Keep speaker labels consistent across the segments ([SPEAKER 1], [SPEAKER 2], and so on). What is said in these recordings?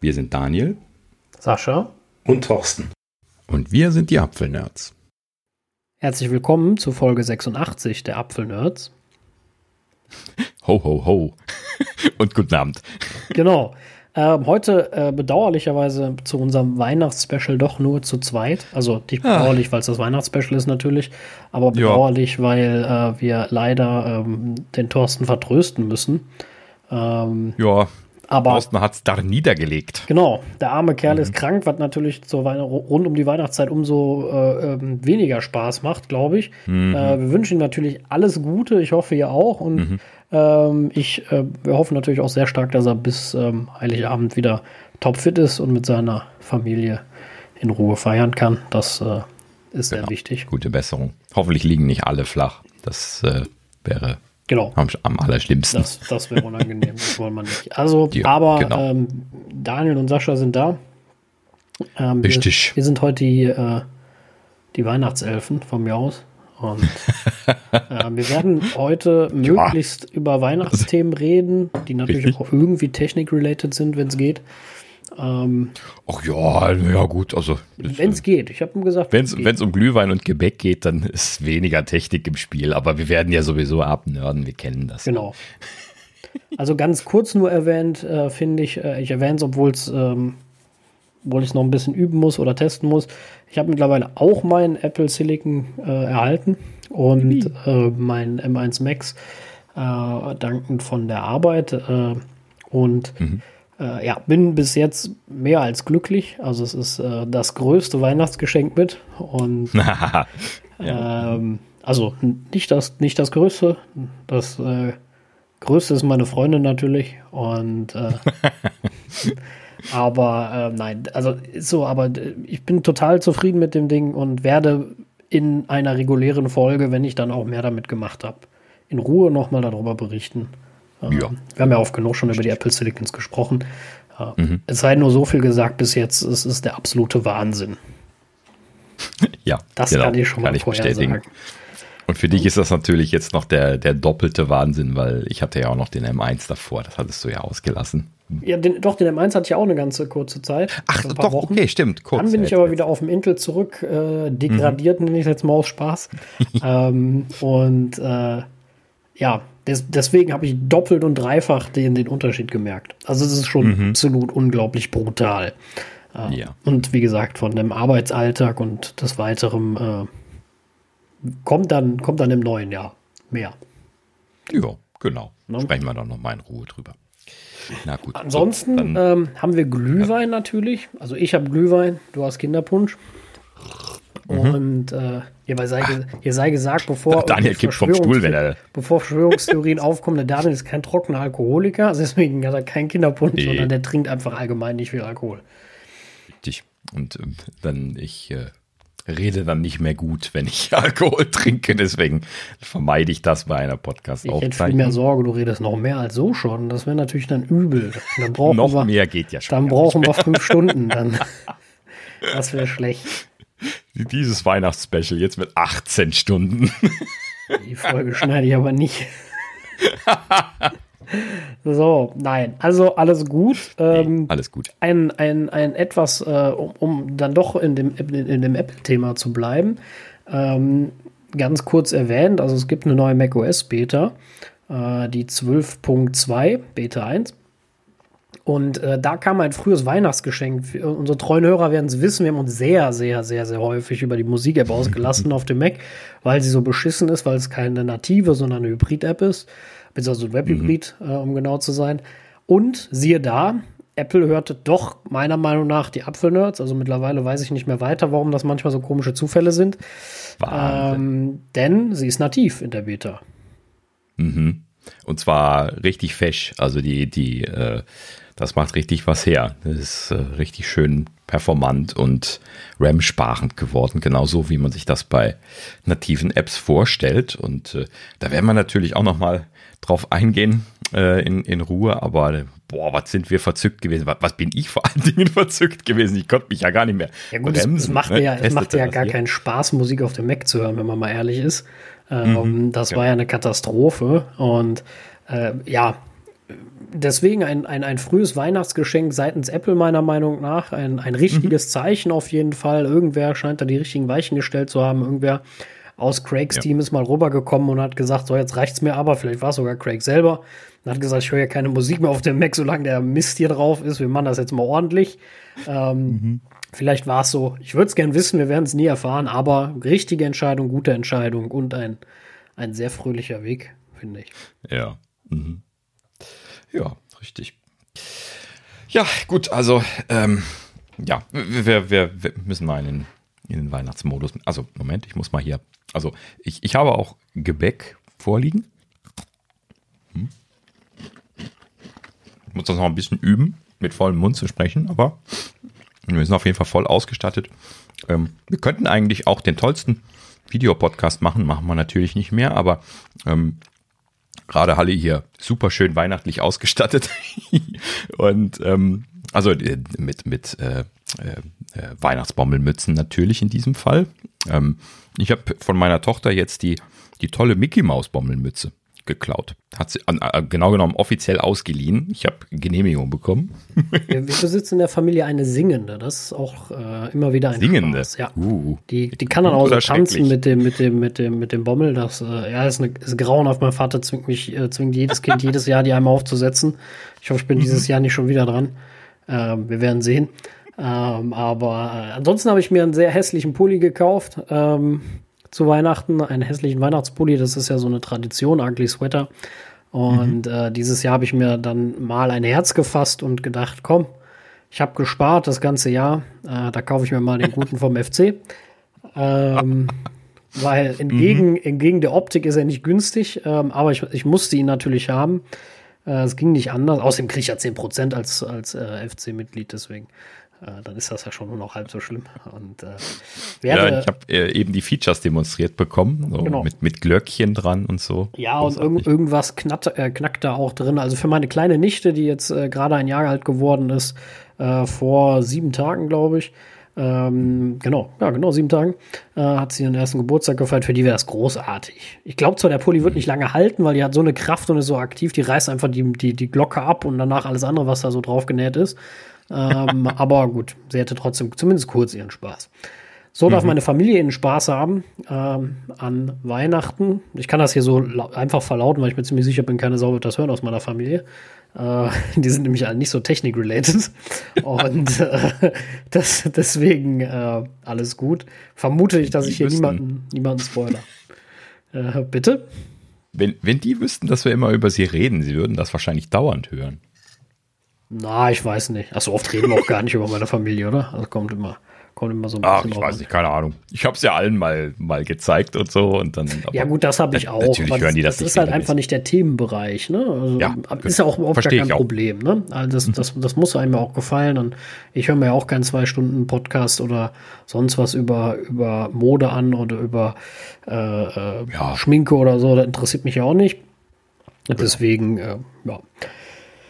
[SPEAKER 1] Wir sind Daniel.
[SPEAKER 2] Sascha.
[SPEAKER 3] Und Thorsten.
[SPEAKER 1] Und wir sind die Apfelnerds.
[SPEAKER 2] Herzlich willkommen zu Folge 86 der Apfelnerds.
[SPEAKER 1] Ho, ho, ho. Und guten Abend.
[SPEAKER 2] Genau. Ähm, heute äh, bedauerlicherweise zu unserem Weihnachtsspecial doch nur zu zweit. Also nicht
[SPEAKER 1] Ah.
[SPEAKER 2] bedauerlich, weil es das Weihnachtsspecial ist natürlich, aber bedauerlich, weil äh, wir leider ähm, den Thorsten vertrösten müssen. Ähm,
[SPEAKER 1] Ja,
[SPEAKER 2] aber
[SPEAKER 1] Thorsten hat es da niedergelegt.
[SPEAKER 2] Genau, der arme Kerl ist krank, was natürlich zur Weihn rund um die Weihnachtszeit umso äh, ähm, weniger Spaß macht, glaube ich. Äh, wir wünschen ihm natürlich alles Gute, ich hoffe ihr auch. Und ähm, ich, äh, wir hoffen natürlich auch sehr stark, dass er bis ähm, Heiligabend wieder topfit ist und mit seiner Familie in Ruhe feiern kann. Das äh, ist sehr
[SPEAKER 1] Genau.
[SPEAKER 2] wichtig.
[SPEAKER 1] Gute Besserung. Hoffentlich liegen nicht alle flach. Das äh, wäre
[SPEAKER 2] Genau.
[SPEAKER 1] am, am allerschlimmsten.
[SPEAKER 2] Das, das wäre unangenehm, das wollen wir nicht. Also,
[SPEAKER 1] Ja,
[SPEAKER 2] aber
[SPEAKER 1] genau.
[SPEAKER 2] ähm, Daniel und Sascha sind da. Ähm,
[SPEAKER 1] Richtig.
[SPEAKER 2] Wir, wir sind heute die, äh, die Weihnachtselfen von mir aus. Und äh, wir werden heute möglichst über Weihnachtsthemen reden, die natürlich
[SPEAKER 1] Richtig.
[SPEAKER 2] auch irgendwie technik-related sind, wenn es geht. Ähm,
[SPEAKER 1] Ach ja, ja gut, also
[SPEAKER 2] wenn es geht. Ich habe ihm gesagt,
[SPEAKER 1] wenn es um Glühwein und Gebäck geht, dann ist weniger Technik im Spiel. Aber wir werden ja sowieso abnörden, wir kennen das.
[SPEAKER 2] Genau. Also ganz kurz nur erwähnt, äh, finde ich, äh, ich erwähne es, obwohl es, ähm, obwohl ich es noch ein bisschen üben muss oder testen muss. Ich habe mittlerweile auch meinen Apple Silicon äh, erhalten und äh, meinen M1 Max äh, dankend von der Arbeit. Äh, und äh, ja, bin bis jetzt mehr als glücklich. Also es ist äh, das größte Weihnachtsgeschenk mit. Und ähm, also nicht das, nicht das Größte. Das äh, Größte ist meine Freundin natürlich. Und äh, aber äh, nein, also so, aber ich bin total zufrieden mit dem Ding und werde in einer regulären Folge, wenn ich dann auch mehr damit gemacht habe, in Ruhe nochmal darüber berichten. Ähm,
[SPEAKER 1] Ja.
[SPEAKER 2] Wir haben ja oft genug schon über die Apple Silicons gesprochen. Äh, Es sei nur so viel gesagt bis jetzt, es ist der absolute Wahnsinn.
[SPEAKER 1] ja,
[SPEAKER 2] Das
[SPEAKER 1] genau,
[SPEAKER 2] kann ich schon mal
[SPEAKER 1] ich
[SPEAKER 2] vorher
[SPEAKER 1] bestätigen.
[SPEAKER 2] sagen.
[SPEAKER 1] Und für dich ist das natürlich jetzt noch der, der doppelte Wahnsinn, weil ich hatte ja auch noch den M1 davor, das hattest du ja ausgelassen.
[SPEAKER 2] Ja, den, doch, den M1 hatte ich auch eine ganze kurze Zeit.
[SPEAKER 1] Ach, doch,
[SPEAKER 2] Wochen.
[SPEAKER 1] okay, stimmt, kurz.
[SPEAKER 2] Dann bin ich aber
[SPEAKER 1] jetzt-
[SPEAKER 2] wieder auf dem Intel zurück, äh, degradiert,
[SPEAKER 1] Mhm.
[SPEAKER 2] nenne ich jetzt mal aus Spaß. ähm, und äh, ja, des, deswegen habe ich doppelt und dreifach den, den Unterschied gemerkt. Also es ist schon absolut unglaublich brutal. Äh,
[SPEAKER 1] Mhm. Ja.
[SPEAKER 2] Und wie gesagt, von dem Arbeitsalltag und des Weiteren äh, kommt, dann, kommt dann im neuen Jahr mehr.
[SPEAKER 1] Ja, genau.
[SPEAKER 2] Ne?
[SPEAKER 1] Sprechen wir dann noch mal in Ruhe drüber. Na gut. so,
[SPEAKER 2] Ansonsten
[SPEAKER 1] dann,
[SPEAKER 2] ähm, haben wir Glühwein natürlich. Also ich habe Glühwein, du hast Kinderpunsch.
[SPEAKER 1] Mhm.
[SPEAKER 2] Und äh, hier, sei, hier sei gesagt, bevor
[SPEAKER 1] Daniel kippt vom Stuhl, wenn er-
[SPEAKER 2] bevor Verschwörungstheorien aufkommen, der Daniel ist kein trockener Alkoholiker, also deswegen hat er keinen Kinderpunsch,
[SPEAKER 1] Nee.
[SPEAKER 2] sondern der trinkt einfach allgemein nicht viel Alkohol.
[SPEAKER 1] richtig. Und ähm, dann, ich äh, rede dann nicht mehr gut, wenn ich Alkohol trinke. Deswegen vermeide ich das bei einer
[SPEAKER 2] Ich hätte viel mehr. Sorge, du redest noch mehr als so schon. Das wäre natürlich dann übel. Dann brauchen
[SPEAKER 1] Noch
[SPEAKER 2] wir,
[SPEAKER 1] mehr geht ja schon.
[SPEAKER 2] Dann brauchen wir fünf Stunden. Dann. Das wäre schlecht.
[SPEAKER 1] Dieses Weihnachtsspecial jetzt mit 18 Stunden.
[SPEAKER 2] Die Folge schneide ich aber nicht. so, nein, also alles gut. Ähm,
[SPEAKER 1] Alles gut.
[SPEAKER 2] ein, ein, ein etwas, äh, um, um dann doch in dem, in, in dem Apple-Thema zu bleiben, ähm, ganz kurz erwähnt, also es gibt eine neue macOS-Beta, äh, die 12.2, Beta 1. Und äh, da kam ein frühes Weihnachtsgeschenk. Unsere treuen Hörer werden es wissen, wir haben uns sehr, sehr, sehr, sehr häufig über die Musik-App ausgelassen auf dem Mac, weil sie so beschissen ist, weil es keine native, sondern eine Hybrid-App ist. Beziehungsweise ein Web-Hybrid, äh, um genau zu sein. Und siehe da, Apple hörte doch meiner Meinung nach die Apfelnerds. Also mittlerweile weiß ich nicht mehr weiter, warum das manchmal so komische Zufälle sind. Ähm, denn sie ist nativ in der Beta.
[SPEAKER 1] Mhm. Und zwar richtig fesch. Also die, die, äh, das macht richtig was her. Das ist äh, richtig schön performant und RAM-sparend geworden, genauso wie man sich das bei nativen Apps vorstellt. Und äh, da werden wir natürlich auch noch mal drauf eingehen äh, in, in Ruhe. Aber boah, was sind wir verzückt gewesen? Was, was bin ich vor allen Dingen verzückt gewesen? Ich konnte mich ja gar nicht mehr
[SPEAKER 2] Ja gut, es, es macht
[SPEAKER 1] ne?
[SPEAKER 2] ja, es macht ja gar
[SPEAKER 1] hier?
[SPEAKER 2] keinen Spaß, Musik auf dem Mac zu hören, wenn man mal ehrlich ist. Ähm,
[SPEAKER 1] Mhm.
[SPEAKER 2] das war ja eine Katastrophe. Und äh, ja, deswegen ein, ein, ein frühes Weihnachtsgeschenk seitens Apple meiner Meinung nach. Ein, ein richtiges mhm. Zeichen auf jeden Fall. Irgendwer scheint da die richtigen Weichen gestellt zu haben. Irgendwer aus Craigs ja. Team ist mal rübergekommen und hat gesagt, so jetzt reicht's mir aber. Vielleicht war es sogar Craig selber. Und hat gesagt, ich höre ja keine Musik mehr auf dem Mac, solange der Mist hier drauf ist. Wir machen das jetzt mal ordentlich. Ähm, mhm. Vielleicht war es so. Ich würde es gern wissen, wir werden es nie erfahren, aber richtige Entscheidung, gute Entscheidung und ein, ein sehr fröhlicher Weg, finde ich.
[SPEAKER 1] Ja. Mhm. Ja, richtig. Ja, gut, also, ähm, ja, wir, wir, wir müssen mal in den, in den Weihnachtsmodus. Also, Moment, ich muss mal hier. Also, ich, ich habe auch Gebäck vorliegen. Hm. Ich muss das noch ein bisschen üben, mit vollem Mund zu sprechen, aber wir sind auf jeden Fall voll ausgestattet. Ähm, wir könnten eigentlich auch den tollsten Videopodcast machen, machen wir natürlich nicht mehr, aber ähm, gerade Halle hier super schön weihnachtlich ausgestattet. und ähm, also äh, mit, mit äh, äh, äh, Weihnachtsbommelmützen natürlich in diesem Fall. Ähm, ich habe von meiner Tochter jetzt die, die tolle Mickey Maus Bommelmütze geklaut. Hat sie äh, genau genommen offiziell ausgeliehen. Ich habe Genehmigung bekommen.
[SPEAKER 2] Wir, wir besitzen in der Familie eine singende. Das ist auch äh, immer wieder ein
[SPEAKER 1] Singende.
[SPEAKER 2] Spaß. Ja. Uh, die, die kann dann auch so tanzen mit dem, mit dem, mit dem, mit dem Bommel. Das äh, ja, ist, eine, ist grauenhaft. Mein Vater zwingt mich, äh, zwingt jedes Kind jedes Jahr, die einmal aufzusetzen. Ich hoffe, ich bin mhm. dieses Jahr nicht schon wieder dran. Ähm, wir werden sehen. Ähm, aber äh, ansonsten habe ich mir einen sehr hässlichen Pulli gekauft. Ähm, zu Weihnachten, einen hässlichen Weihnachtspulli. Das ist ja so eine Tradition, Ugly Sweater. Und mhm. äh, dieses Jahr habe ich mir dann mal ein Herz gefasst und gedacht, komm, ich habe gespart das ganze Jahr. Äh, da kaufe ich mir mal den guten vom FC. Ähm, weil entgegen, mhm. entgegen der Optik ist er nicht günstig, ähm, aber ich, ich musste ihn natürlich haben. Äh, es ging nicht anders. Außerdem kriege ich ja 10% als, als äh, FC-Mitglied, deswegen dann ist das ja schon nur noch halb so schlimm. Und, äh,
[SPEAKER 1] ja, ich habe äh, eben die Features demonstriert bekommen, so genau. mit, mit Glöckchen dran und so.
[SPEAKER 2] Ja, und irg irgendwas knackt, äh, knackt da auch drin. Also für meine kleine Nichte, die jetzt äh, gerade ein Jahr alt geworden ist, äh, vor sieben Tagen, glaube ich, ähm, genau, ja, genau, sieben Tagen, äh, hat sie ihren ersten Geburtstag gefeiert. Für die wäre das großartig. Ich glaube zwar, der Pulli wird nicht lange halten, weil die hat so eine Kraft und ist so aktiv, die reißt einfach die, die, die Glocke ab und danach alles andere, was da so drauf genäht ist ähm, aber gut, sie hätte trotzdem zumindest kurz ihren Spaß. So darf mhm. meine Familie ihren Spaß haben ähm, an Weihnachten. Ich kann das hier so einfach verlauten, weil ich mir ziemlich sicher bin, keine Sau wird das hören aus meiner Familie. Äh, die sind nämlich alle nicht so technik-related. Und äh, das, deswegen äh, alles gut. Vermute ich, dass die ich hier niemanden, niemanden spoiler. Äh, bitte?
[SPEAKER 1] Wenn, wenn die wüssten, dass wir immer über sie reden, sie würden das wahrscheinlich dauernd hören.
[SPEAKER 2] Na, ich weiß nicht. Achso, oft reden wir auch gar nicht über meine Familie, oder? Also kommt immer, kommt immer so
[SPEAKER 1] ein bisschen. Ach, ich weiß nicht, keine Ahnung. Ich habe es ja allen mal, mal gezeigt und so und dann.
[SPEAKER 2] ja, gut, das habe ich auch. Natürlich hören die das, das nicht. Das ist halt einfach nicht der Themenbereich, ne? Also, ja, ist ja auch überhaupt gar kein Problem, ne? Also das, das, das muss einem ja auch gefallen und ich höre mir ja auch keinen zwei Stunden Podcast oder sonst was über, über Mode an oder über äh, äh, ja. Schminke oder so. Das interessiert mich ja auch nicht. Deswegen, äh, ja.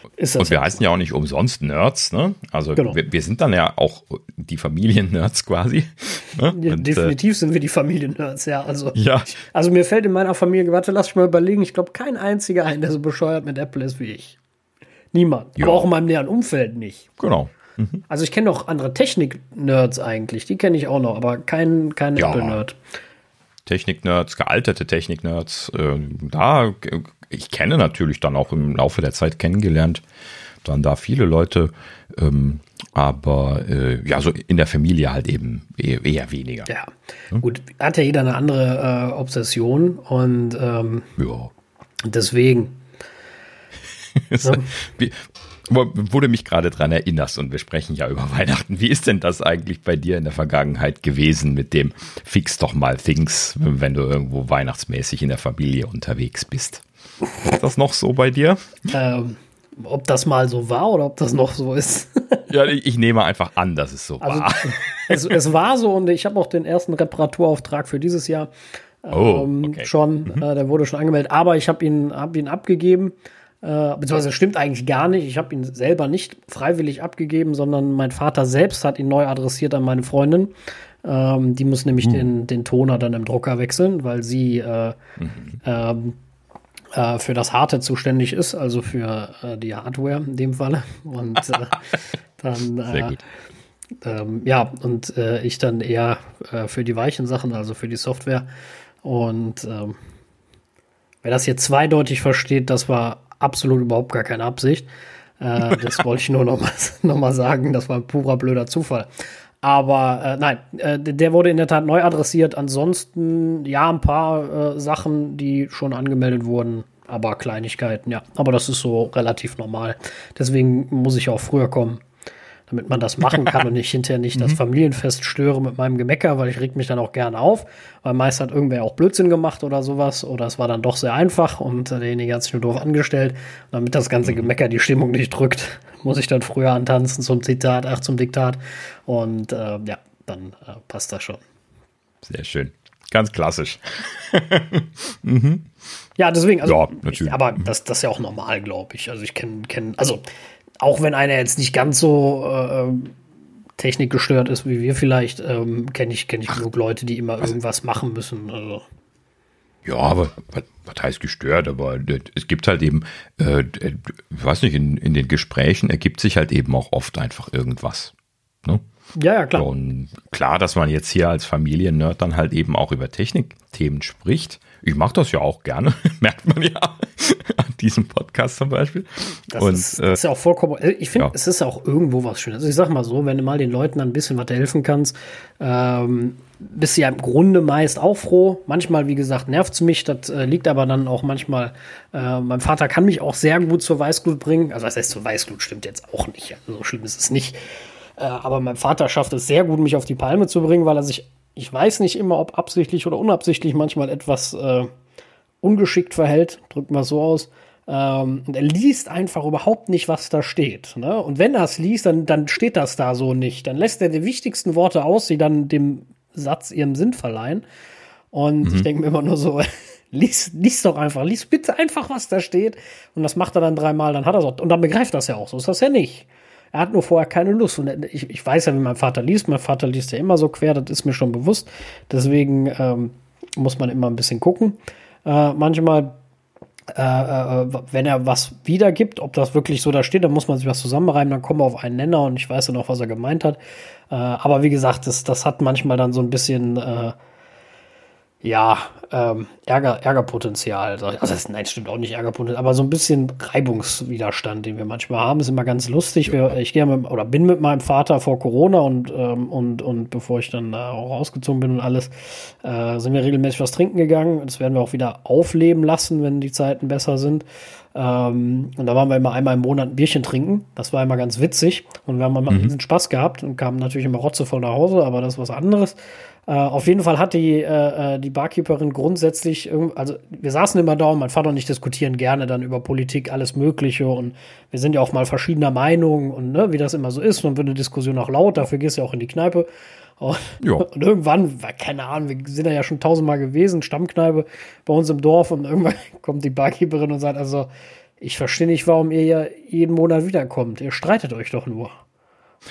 [SPEAKER 1] Und wir halt heißen ja auch nicht umsonst Nerds, ne? Also genau. wir, wir, sind dann ja auch die Familien-Nerds quasi.
[SPEAKER 2] Ne? Ja, und, definitiv äh, sind wir die Familien-Nerds, ja. Also, ja. also mir fällt in meiner Familie, warte, lass mich mal überlegen, ich glaube kein einziger ein, der so bescheuert mit Apple ist wie ich. Niemand. Ja. Aber auch in meinem näheren Umfeld nicht.
[SPEAKER 1] Genau.
[SPEAKER 2] Mhm. Also ich kenne noch andere Technik-Nerds eigentlich, die kenne ich auch noch, aber kein, kein ja. Apple-Nerd.
[SPEAKER 1] Technik-Nerds, gealterte Technik-Nerds, äh, da ich kenne natürlich dann auch im Laufe der Zeit kennengelernt, dann da viele Leute, ähm, aber äh, ja, so in der Familie halt eben eher, eher weniger.
[SPEAKER 2] Ja, hm? gut, hat ja jeder eine andere äh, Obsession und ähm, ja. deswegen.
[SPEAKER 1] so. Wie, wo du mich gerade dran erinnerst und wir sprechen ja über Weihnachten. Wie ist denn das eigentlich bei dir in der Vergangenheit gewesen mit dem Fix doch mal Things, wenn du irgendwo weihnachtsmäßig in der Familie unterwegs bist? Ist das noch so bei dir?
[SPEAKER 2] Ähm, ob das mal so war oder ob das noch so ist.
[SPEAKER 1] ja, ich, ich, nehme einfach an, dass es so also, war.
[SPEAKER 2] Es, es, war so und ich habe auch den ersten Reparaturauftrag für dieses Jahr oh, ähm, okay. schon. Mhm. Äh, der wurde schon angemeldet, aber ich habe ihn, hab ihn abgegeben. Äh, beziehungsweise stimmt eigentlich gar nicht. Ich habe ihn selber nicht freiwillig abgegeben, sondern mein Vater selbst hat ihn neu adressiert an meine Freundin. Ähm, die muss nämlich mhm. den, den Toner dann im Drucker wechseln, weil sie äh, mhm. ähm, äh, für das Harte zuständig ist, also für äh, die Hardware in dem Falle. Und äh, dann äh, ähm, ja, und äh, ich dann eher für die weichen Sachen, also für die Software. Und ähm, wer das hier zweideutig versteht, das war absolut überhaupt gar keine Absicht. Das wollte ich nur noch mal, noch mal sagen. Das war ein purer blöder Zufall. Aber äh, nein, äh, der wurde in der Tat neu adressiert. Ansonsten ja, ein paar äh, Sachen, die schon angemeldet wurden, aber Kleinigkeiten, ja. Aber das ist so relativ normal. Deswegen muss ich auch früher kommen damit man das machen kann und ich hinterher nicht das mhm. Familienfest störe mit meinem Gemecker, weil ich reg mich dann auch gerne auf, weil meist hat irgendwer auch Blödsinn gemacht oder sowas oder es war dann doch sehr einfach und derjenige hat sich nur doof angestellt. Und damit das ganze mhm. Gemecker die Stimmung nicht drückt, muss ich dann früher antanzen zum Zitat, ach zum Diktat und äh, ja, dann äh, passt das schon.
[SPEAKER 1] Sehr schön. Ganz klassisch.
[SPEAKER 2] mhm. Ja, deswegen, also, ja, natürlich. Ich, aber das, das ist ja auch normal, glaube ich. Also ich kenne, kenn, also auch wenn einer jetzt nicht ganz so äh, ähm, technikgestört ist wie wir vielleicht, ähm, kenne ich, kenn ich genug Leute, die immer irgendwas machen müssen. Also.
[SPEAKER 1] Ja, aber was heißt gestört? Aber es gibt halt eben, äh, ich weiß nicht, in, in den Gesprächen ergibt sich halt eben auch oft einfach irgendwas. Ne?
[SPEAKER 2] Ja, ja, klar.
[SPEAKER 1] Und klar, dass man jetzt hier als Familiennerd dann halt eben auch über Technikthemen spricht. Ich mache das ja auch gerne, merkt man ja an diesem Podcast zum Beispiel.
[SPEAKER 2] Das, und, ist, das ist ja auch vollkommen, äh, ich finde, ja. es ist auch irgendwo was Schönes. Also ich sag mal so, wenn du mal den Leuten ein bisschen was helfen kannst, ähm, bist du ja im Grunde meist auch froh. Manchmal, wie gesagt, nervt es mich. Das äh, liegt aber dann auch manchmal, äh, mein Vater kann mich auch sehr gut zur Weißglut bringen. Also, was heißt zur Weißglut stimmt jetzt auch nicht. So schlimm ist es nicht. Äh, aber mein Vater schafft es sehr gut, mich auf die Palme zu bringen, weil er sich ich weiß nicht immer, ob absichtlich oder unabsichtlich manchmal etwas äh, ungeschickt verhält, drücken wir so aus. Ähm, und er liest einfach überhaupt nicht, was da steht. Ne? Und wenn er es liest, dann, dann steht das da so nicht. Dann lässt er die wichtigsten Worte aus, die dann dem Satz ihrem Sinn verleihen. Und mhm. ich denke mir immer nur so, lies, lies doch einfach, lies bitte einfach, was da steht. Und das macht er dann dreimal, dann hat er es Und dann begreift das ja auch. So ist das ja nicht. Er hat nur vorher keine Lust. Und ich, ich weiß ja, wie mein Vater liest. Mein Vater liest ja immer so quer, das ist mir schon bewusst. Deswegen ähm, muss man immer ein bisschen gucken. Äh, manchmal, äh, äh, wenn er was wiedergibt, ob das wirklich so da steht, dann muss man sich was zusammenreimen, dann kommen wir auf einen Nenner und ich weiß dann auch, was er gemeint hat. Äh, aber wie gesagt, das, das hat manchmal dann so ein bisschen äh, ja, ähm, Ärger, Ärgerpotenzial. Also das, nein, stimmt auch nicht Ärgerpotenzial, aber so ein bisschen Reibungswiderstand, den wir manchmal haben, ist immer ganz lustig. Ja. Ich gehe mit, oder bin mit meinem Vater vor Corona und, ähm, und, und bevor ich dann da auch rausgezogen bin und alles, äh, sind wir regelmäßig was trinken gegangen. Das werden wir auch wieder aufleben lassen, wenn die Zeiten besser sind. Ähm, und da waren wir immer einmal im Monat ein Bierchen trinken. Das war immer ganz witzig. Und wir haben immer mhm. diesen Spaß gehabt und kamen natürlich immer rotzevoll nach Hause, aber das ist was anderes. Äh, auf jeden Fall hat die, äh, äh die Barkeeperin grundsätzlich, also wir saßen immer da und mein Vater und ich diskutieren gerne dann über Politik, alles Mögliche und wir sind ja auch mal verschiedener Meinung und ne, wie das immer so ist. Und wird eine Diskussion auch laut, dafür gehst du ja auch in die Kneipe. Und, und, irgendwann, keine Ahnung, wir sind da ja schon tausendmal gewesen, Stammkneipe bei uns im Dorf und irgendwann kommt die Barkeeperin und sagt, also ich verstehe nicht, warum ihr ja jeden Monat wiederkommt. Ihr streitet euch doch nur.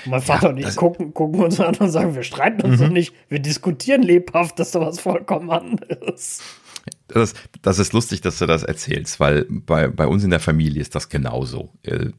[SPEAKER 2] Und mein Vater ja, und ich gucken, gucken uns an und sagen, wir streiten uns mhm. doch nicht, wir diskutieren lebhaft, das ist doch was vollkommen anderes.
[SPEAKER 1] Das, das ist lustig, dass du das erzählst, weil bei, bei uns in der Familie ist das genauso. Äh,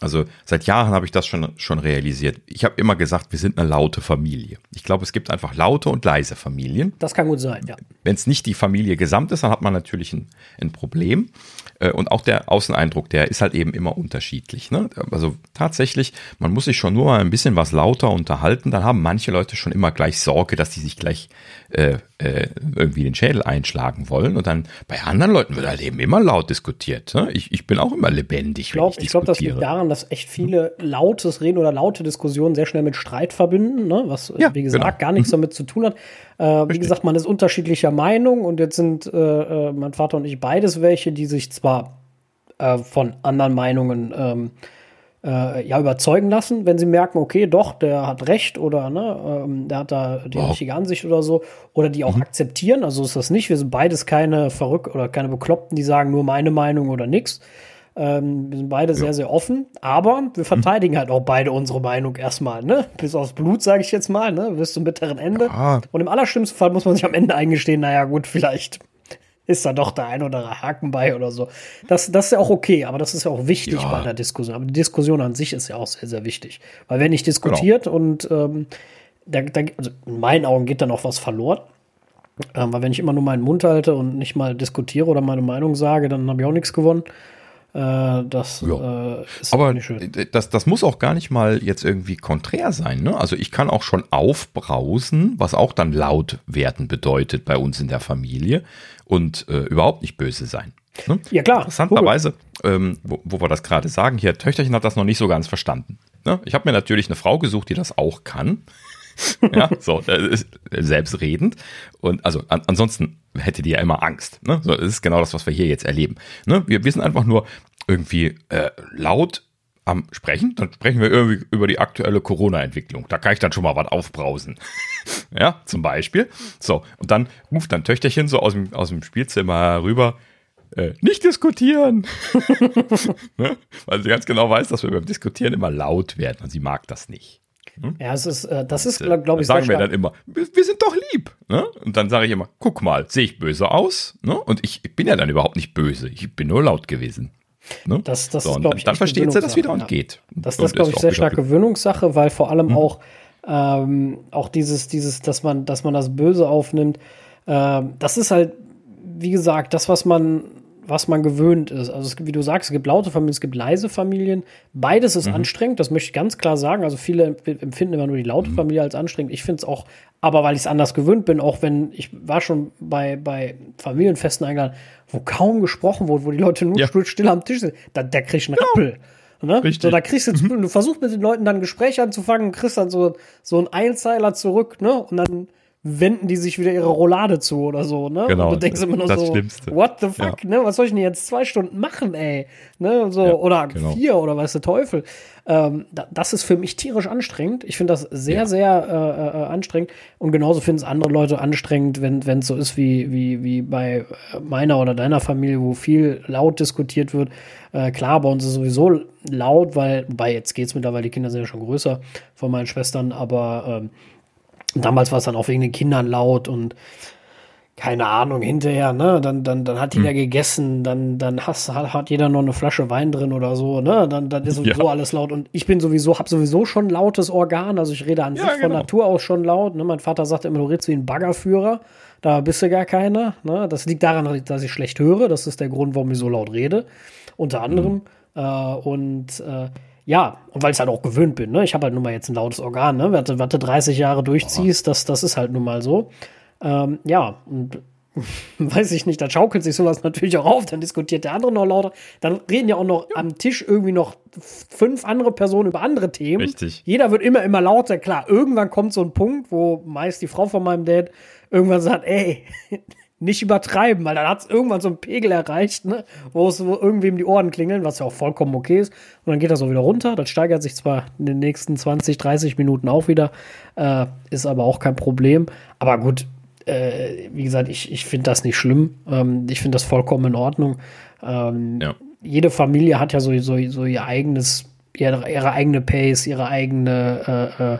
[SPEAKER 1] also seit Jahren habe ich das schon, schon realisiert. Ich habe immer gesagt, wir sind eine laute Familie. Ich glaube, es gibt einfach laute und leise Familien.
[SPEAKER 2] Das kann gut sein, ja.
[SPEAKER 1] Wenn es nicht die Familie gesamt ist, dann hat man natürlich ein, ein Problem. Äh, und auch der Außeneindruck, der ist halt eben immer unterschiedlich. Ne? Also tatsächlich, man muss sich schon nur mal ein bisschen was lauter unterhalten, dann haben manche Leute schon immer gleich Sorge, dass die sich gleich äh, äh, irgendwie den Schädel einschlagen wollen. Und dann bei anderen Leuten wird halt eben immer laut diskutiert. Ne? Ich, ich bin auch immer lebendig.
[SPEAKER 2] Ich glaube, ich, ich glaube, das liegt daran, dass echt viele lautes Reden oder laute Diskussionen sehr schnell mit Streit verbinden, ne? was ja, wie gesagt genau. gar nichts mhm. damit zu tun hat. Äh, wie gesagt, man ist unterschiedlicher Meinung und jetzt sind äh, äh, mein Vater und ich beides welche, die sich zwar äh, von anderen Meinungen ähm, äh, ja überzeugen lassen, wenn sie merken, okay, doch, der hat recht oder ne, ähm, der hat da die wow. richtige Ansicht oder so, oder die auch mhm. akzeptieren. Also ist das nicht. Wir sind beides keine verrückt oder keine Bekloppten, die sagen nur meine Meinung oder nix. Ähm, wir sind beide ja. sehr, sehr offen, aber wir verteidigen mhm. halt auch beide unsere Meinung erstmal, ne? Bis aufs Blut, sage ich jetzt mal, ne? Bis zum bitteren Ende. Ja. Und im allerschlimmsten Fall muss man sich am Ende eingestehen, naja, gut, vielleicht ist da doch der ein oder andere Haken bei oder so. Das, das ist ja auch okay, aber das ist ja auch wichtig ja. bei der Diskussion. Aber die Diskussion an sich ist ja auch sehr, sehr wichtig. Weil wenn nicht diskutiert genau. und ähm, da, da, also in meinen Augen geht dann auch was verloren. Ähm, weil wenn ich immer nur meinen Mund halte und nicht mal diskutiere oder meine Meinung sage, dann habe ich auch nichts gewonnen. Äh, das
[SPEAKER 1] ja. äh, ist Aber nicht schön. Das, das muss auch gar nicht mal jetzt irgendwie konträr sein. Ne? Also ich kann auch schon aufbrausen, was auch dann laut werden bedeutet bei uns in der Familie und äh, überhaupt nicht böse sein. Ne?
[SPEAKER 2] Ja, klar.
[SPEAKER 1] Interessanterweise, ähm, wo, wo, wir das gerade sagen, hier, Töchterchen hat das noch nicht so ganz verstanden. Ne? Ich habe mir natürlich eine Frau gesucht, die das auch kann. Ja, so, selbstredend. Und also an, ansonsten hätte die ja immer Angst. Ne? So, das ist genau das, was wir hier jetzt erleben. Ne? Wir, wir sind einfach nur irgendwie äh, laut am Sprechen, dann sprechen wir irgendwie über die aktuelle Corona-Entwicklung. Da kann ich dann schon mal was aufbrausen. ja, zum Beispiel. So, und dann ruft dann Töchterchen so aus dem, aus dem Spielzimmer rüber, äh, nicht diskutieren. ne? Weil sie ganz genau weiß, dass wir beim Diskutieren immer laut werden und sie mag das nicht.
[SPEAKER 2] Hm? Ja, es ist, äh, das ist, glaube glaub
[SPEAKER 1] ich, sagen wir dann immer, wir, wir, sind doch lieb. Ne? Und dann sage ich immer, guck mal, sehe ich böse aus? Ne? Und ich, ich, bin ja dann überhaupt nicht böse. Ich bin nur laut gewesen.
[SPEAKER 2] Ne? Das, das
[SPEAKER 1] so, ist, ich, dann versteht sie das wieder und geht.
[SPEAKER 2] Das, das ist, glaube ich, sehr stark Gewöhnungssache, weil vor allem hm. auch, ähm, auch dieses, dieses, dass man, dass man das Böse aufnimmt, ähm, das ist halt, wie gesagt, das, was man was man gewöhnt ist. Also es wie du sagst, es gibt laute Familien, es gibt leise Familien. Beides ist mhm. anstrengend, das möchte ich ganz klar sagen. Also viele empfinden immer nur die laute mhm. Familie als anstrengend. Ich finde es auch, aber weil ich es anders gewöhnt bin, auch wenn ich war schon bei, bei Familienfesten eingeladen, wo kaum gesprochen wurde, wo die Leute nur ja. still am Tisch sind, da, da krieg ich einen genau. Rappel. Ne? So, da kriegst du, mhm. du versuchst mit den Leuten dann ein Gespräch anzufangen, kriegst dann so, so einen Einzeiler zurück, ne? Und dann wenden die sich wieder ihre Roulade zu oder so, ne?
[SPEAKER 1] Genau,
[SPEAKER 2] und du denkst immer nur
[SPEAKER 1] das
[SPEAKER 2] so,
[SPEAKER 1] Schlimmste.
[SPEAKER 2] what the fuck, ja. ne? Was soll ich denn jetzt zwei Stunden machen, ey? Ne? So, ja, oder genau. vier oder weiß der Teufel. Ähm, das ist für mich tierisch anstrengend. Ich finde das sehr, ja. sehr äh, äh, anstrengend. Und genauso finden es andere Leute anstrengend, wenn es so ist wie, wie, wie bei meiner oder deiner Familie, wo viel laut diskutiert wird. Äh, klar, bei uns ist es sowieso laut, weil, wobei jetzt geht's mittlerweile, die Kinder sind ja schon größer von meinen Schwestern, aber ähm, Damals war es dann auch wegen den Kindern laut und keine Ahnung, hinterher, ne, dann, dann, dann hat jeder hm. gegessen, dann, dann has, hat, hat jeder noch eine Flasche Wein drin oder so, ne, dann, dann ist sowieso ja. alles laut. Und ich bin sowieso, hab sowieso schon lautes Organ, also ich rede an ja, sich von genau. Natur aus schon laut, ne, mein Vater sagt immer, du redest wie ein Baggerführer, da bist du gar keiner, ne, das liegt daran, dass ich schlecht höre, das ist der Grund, warum ich so laut rede, unter anderem, mhm. äh, und, äh, ja, und weil ich halt auch gewöhnt bin, ne? Ich habe halt nun mal jetzt ein lautes Organ, ne? Warte, warte 30 Jahre durchziehst, das, das ist halt nun mal so. Ähm, ja, und weiß ich nicht, da schaukelt sich sowas natürlich auch auf, dann diskutiert der andere noch lauter. Dann reden ja auch noch ja. am Tisch irgendwie noch fünf andere Personen über andere Themen.
[SPEAKER 1] Richtig.
[SPEAKER 2] Jeder wird immer, immer lauter. Klar, irgendwann kommt so ein Punkt, wo meist die Frau von meinem Dad irgendwann sagt, ey, nicht übertreiben, weil dann hat es irgendwann so einen Pegel erreicht, ne, wo es irgendwem die Ohren klingeln, was ja auch vollkommen okay ist. Und dann geht das auch wieder runter. Das steigert sich zwar in den nächsten 20, 30 Minuten auch wieder, äh, ist aber auch kein Problem. Aber gut, äh, wie gesagt, ich, ich finde das nicht schlimm. Ähm, ich finde das vollkommen in Ordnung. Ähm, ja. Jede Familie hat ja so, so, so ihr eigenes, ihre, ihre eigene Pace, ihre eigene äh,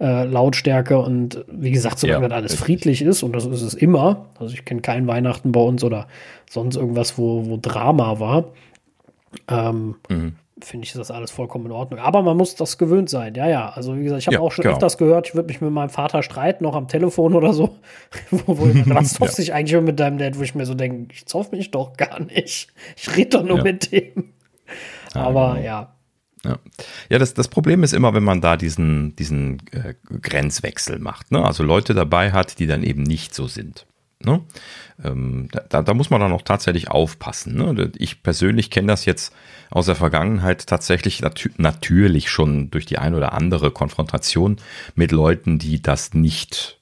[SPEAKER 2] äh Lautstärke und wie gesagt, solange ja, das alles richtig. friedlich ist und das ist es immer, also ich kenne kein Weihnachten bei uns oder sonst irgendwas, wo, wo Drama war, ähm, mhm. finde ich das alles vollkommen in Ordnung. Aber man muss das gewöhnt sein, ja, ja. Also wie gesagt, ich habe ja, auch schon genau. öfters gehört, ich würde mich mit meinem Vater streiten, noch am Telefon oder so, wo, wo ich, was zoffst ja. dich eigentlich mit deinem Dad, wo ich mir so denke, ich zoff mich doch gar nicht. Ich rede doch nur mit dem. Aber genau. ja,
[SPEAKER 1] ja, ja das, das Problem ist immer, wenn man da diesen, diesen äh, Grenzwechsel macht. Ne? Also Leute dabei hat, die dann eben nicht so sind. Ne? Ähm, da, da muss man dann auch tatsächlich aufpassen. Ne? Ich persönlich kenne das jetzt aus der Vergangenheit tatsächlich natü natürlich schon durch die ein oder andere Konfrontation mit Leuten, die das nicht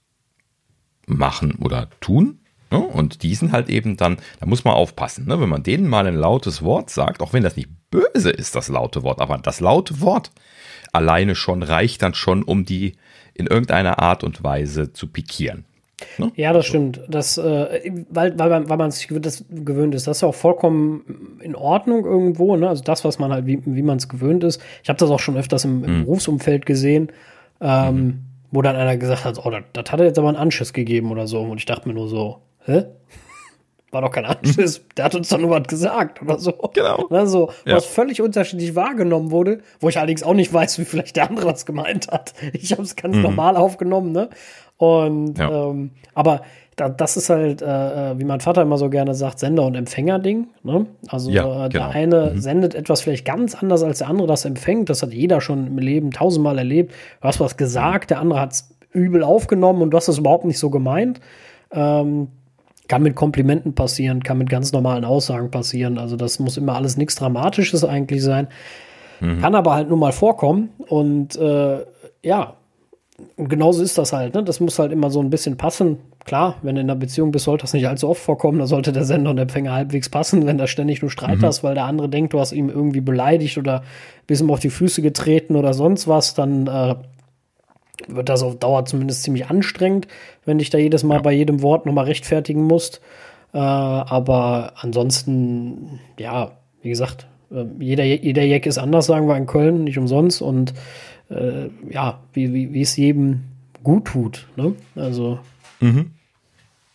[SPEAKER 1] machen oder tun. Ne? Und die sind halt eben dann, da muss man aufpassen, ne? wenn man denen mal ein lautes Wort sagt, auch wenn das nicht böse ist, das laute Wort, aber das laute Wort alleine schon reicht dann schon, um die in irgendeiner Art und Weise zu pikieren.
[SPEAKER 2] Ne? Ja, das stimmt. Das, äh, weil, weil, man, weil man sich das gewöhnt ist. Das ist ja auch vollkommen in Ordnung irgendwo. Ne? Also das, was man halt, wie, wie man es gewöhnt ist. Ich habe das auch schon öfters im, im mhm. Berufsumfeld gesehen. Ähm, mhm. Wo dann einer gesagt hat, oh, das, das hat er jetzt aber einen Anschiss gegeben oder so. Und ich dachte mir nur so, hä? War doch kein Anschiss, der hat uns doch nur was gesagt oder so. Genau. Ne, so, ja. was völlig unterschiedlich wahrgenommen wurde, wo ich allerdings auch nicht weiß, wie vielleicht der andere das gemeint hat. Ich habe es ganz mhm. normal aufgenommen, ne? Und ja. ähm, aber da, das ist halt, äh, äh, wie mein Vater immer so gerne sagt, Sender- und Empfänger-Ding. Ne? Also ja, äh, der genau. eine mhm. sendet etwas vielleicht ganz anders, als der andere das empfängt. Das hat jeder schon im Leben tausendmal erlebt. Du hast was gesagt, der andere hat es übel aufgenommen und du hast es überhaupt nicht so gemeint. Ähm, kann mit Komplimenten passieren, kann mit ganz normalen Aussagen passieren. Also das muss immer alles nichts Dramatisches eigentlich sein. Mhm. Kann aber halt nur mal vorkommen. Und äh, ja, genauso ist das halt. Ne? Das muss halt immer so ein bisschen passen. Klar, wenn du in einer Beziehung bist, sollte das nicht allzu oft vorkommen. Da sollte der Sender und der Empfänger halbwegs passen. Wenn da ständig nur Streit mhm. hast, weil der andere denkt, du hast ihm irgendwie beleidigt oder bist ihm auf die Füße getreten oder sonst was, dann äh, wird das auf Dauer zumindest ziemlich anstrengend, wenn dich da jedes Mal ja. bei jedem Wort nochmal rechtfertigen musst. Äh, aber ansonsten, ja, wie gesagt, äh, jeder, jeder Jack ist anders, sagen wir in Köln, nicht umsonst. Und äh, ja, wie, wie, wie es jedem gut tut. Ne? Also.
[SPEAKER 1] Mhm.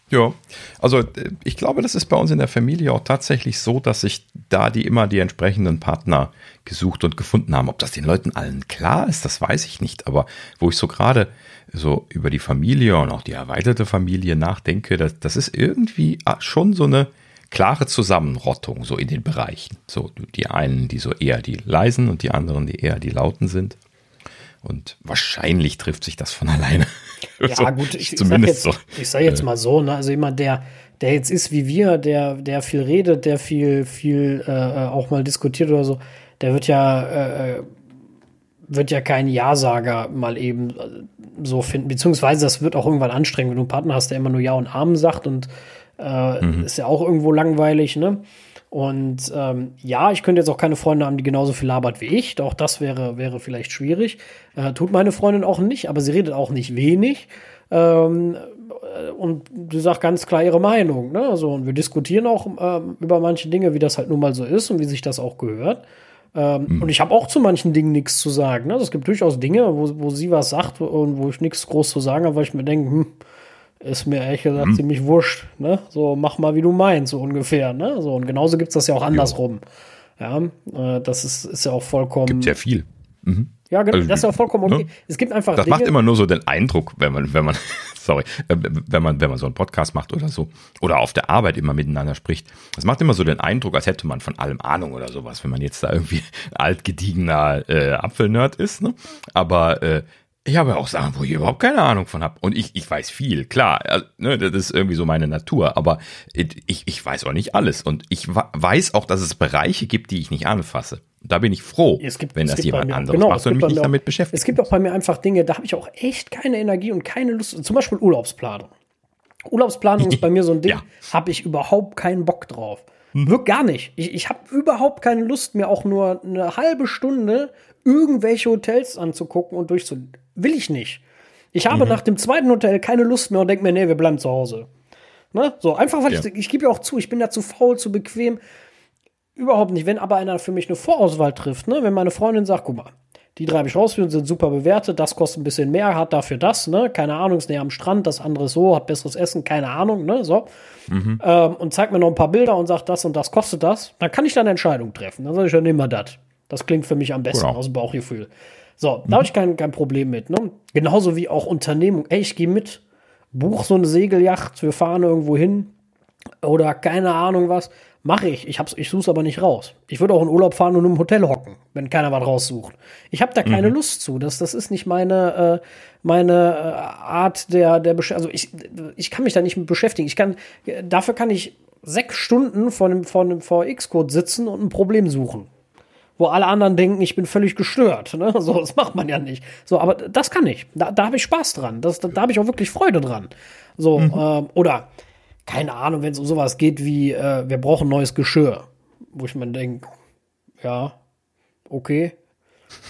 [SPEAKER 1] Ja, also äh, ich glaube, das ist bei uns in der Familie auch tatsächlich so, dass sich da die immer die entsprechenden Partner gesucht und gefunden haben. Ob das den Leuten allen klar ist, das weiß ich nicht. Aber wo ich so gerade so über die Familie und auch die erweiterte Familie nachdenke, das, das ist irgendwie ah, schon so eine klare Zusammenrottung so in den Bereichen. So die einen, die so eher die leisen und die anderen, die eher die lauten sind. Und wahrscheinlich trifft sich das von alleine.
[SPEAKER 2] Ja, gut, ich, ich sag jetzt, so. Ich sage jetzt mal so, ne, also jemand, der, der jetzt ist wie wir, der, der viel redet, der viel, viel äh, äh auch mal diskutiert oder so, der wird ja, äh, äh, wird ja kein Ja-Sager mal eben äh, so finden, beziehungsweise das wird auch irgendwann anstrengend, wenn du einen Partner hast, der immer nur Ja und Amen sagt und äh, mhm. ist ja auch irgendwo langweilig, ne? Und ähm, ja, ich könnte jetzt auch keine Freunde haben, die genauso viel labert wie ich. Auch das wäre, wäre vielleicht schwierig. Äh, tut meine Freundin auch nicht, aber sie redet auch nicht wenig. Ähm, äh, und sie sagt ganz klar ihre Meinung. Ne? Also, und wir diskutieren auch ähm, über manche Dinge, wie das halt nun mal so ist und wie sich das auch gehört. Ähm, mhm. Und ich habe auch zu manchen Dingen nichts zu sagen. Ne? Also, es gibt durchaus Dinge, wo, wo sie was sagt und wo ich nichts groß zu sagen habe, weil ich mir denke, hm, ist mir ehrlich gesagt hm. ziemlich wurscht. Ne? So, mach mal, wie du meinst, so ungefähr. Ne? So, und genauso gibt es das ja auch andersrum. Ja, äh, das ist, ist ja auch vollkommen.
[SPEAKER 1] Gibt ja viel. Mhm.
[SPEAKER 2] Ja, genau, also, das ist ja auch vollkommen okay. Ne? Es gibt einfach.
[SPEAKER 1] Das Dinge, macht immer nur so den Eindruck, wenn man, wenn man, sorry, äh, wenn man, wenn man so einen Podcast macht oder so, oder auf der Arbeit immer miteinander spricht. Das macht immer so den Eindruck, als hätte man von allem Ahnung oder sowas, wenn man jetzt da irgendwie altgediegener äh, Apfelnerd ist. Ne? Aber äh, ich habe auch Sachen, wo ich überhaupt keine Ahnung von habe. Und ich, ich weiß viel, klar, also, ne, das ist irgendwie so meine Natur, aber ich, ich weiß auch nicht alles. Und ich weiß auch, dass es Bereiche gibt, die ich nicht anfasse. Da bin ich froh,
[SPEAKER 2] gibt,
[SPEAKER 1] wenn das jemand anderes
[SPEAKER 2] genau,
[SPEAKER 1] macht und mich nicht damit beschäftigt.
[SPEAKER 2] Es gibt auch bei mir einfach Dinge, da habe ich auch echt keine Energie und keine Lust. Zum Beispiel Urlaubsplanung. Urlaubsplanung ist bei mir so ein Ding, ja. habe ich überhaupt keinen Bock drauf. Hm. Wirklich gar nicht. Ich, ich habe überhaupt keine Lust, mir auch nur eine halbe Stunde irgendwelche Hotels anzugucken und durchzu. Will ich nicht. Ich habe mhm. nach dem zweiten Hotel keine Lust mehr und denke mir, nee, wir bleiben zu Hause. Ne? So, einfach, weil ja. ich, ich gebe ja auch zu, ich bin da zu faul, zu bequem. Überhaupt nicht. Wenn aber einer für mich eine Vorauswahl trifft, ne? wenn meine Freundin sagt, guck mal, die drei habe ich rausgefunden, sind super bewertet, das kostet ein bisschen mehr, hat dafür das, ne? Keine Ahnung, ist näher am Strand, das andere ist so, hat besseres Essen, keine Ahnung, ne? So. Mhm. Ähm, und zeigt mir noch ein paar Bilder und sagt, das und das kostet das, dann kann ich dann eine Entscheidung treffen. Dann sage ich, dann nehmen wir das. Das klingt für mich am besten genau. aus dem Bauchgefühl. So, da habe ich kein, kein Problem mit. Ne? Genauso wie auch Unternehmung. Ey, ich gehe mit, buch so eine Segelyacht, wir fahren irgendwo hin oder keine Ahnung was. Mache ich. Ich, ich suche es aber nicht raus. Ich würde auch in Urlaub fahren und im Hotel hocken, wenn keiner was raussucht. Ich habe da keine mhm. Lust zu. Das, das ist nicht meine, äh, meine äh, Art der, der Also ich, ich kann mich da nicht mit beschäftigen. Ich kann, dafür kann ich sechs Stunden vor einem, vor einem VX-Code sitzen und ein Problem suchen wo alle anderen denken, ich bin völlig gestört. Ne? So, das macht man ja nicht. So, aber das kann ich. Da, da habe ich Spaß dran. Das, da, da habe ich auch wirklich Freude dran. So, mhm. ähm, oder keine Ahnung, wenn es um sowas geht wie, äh, wir brauchen neues Geschirr. Wo ich mir denke, ja, okay.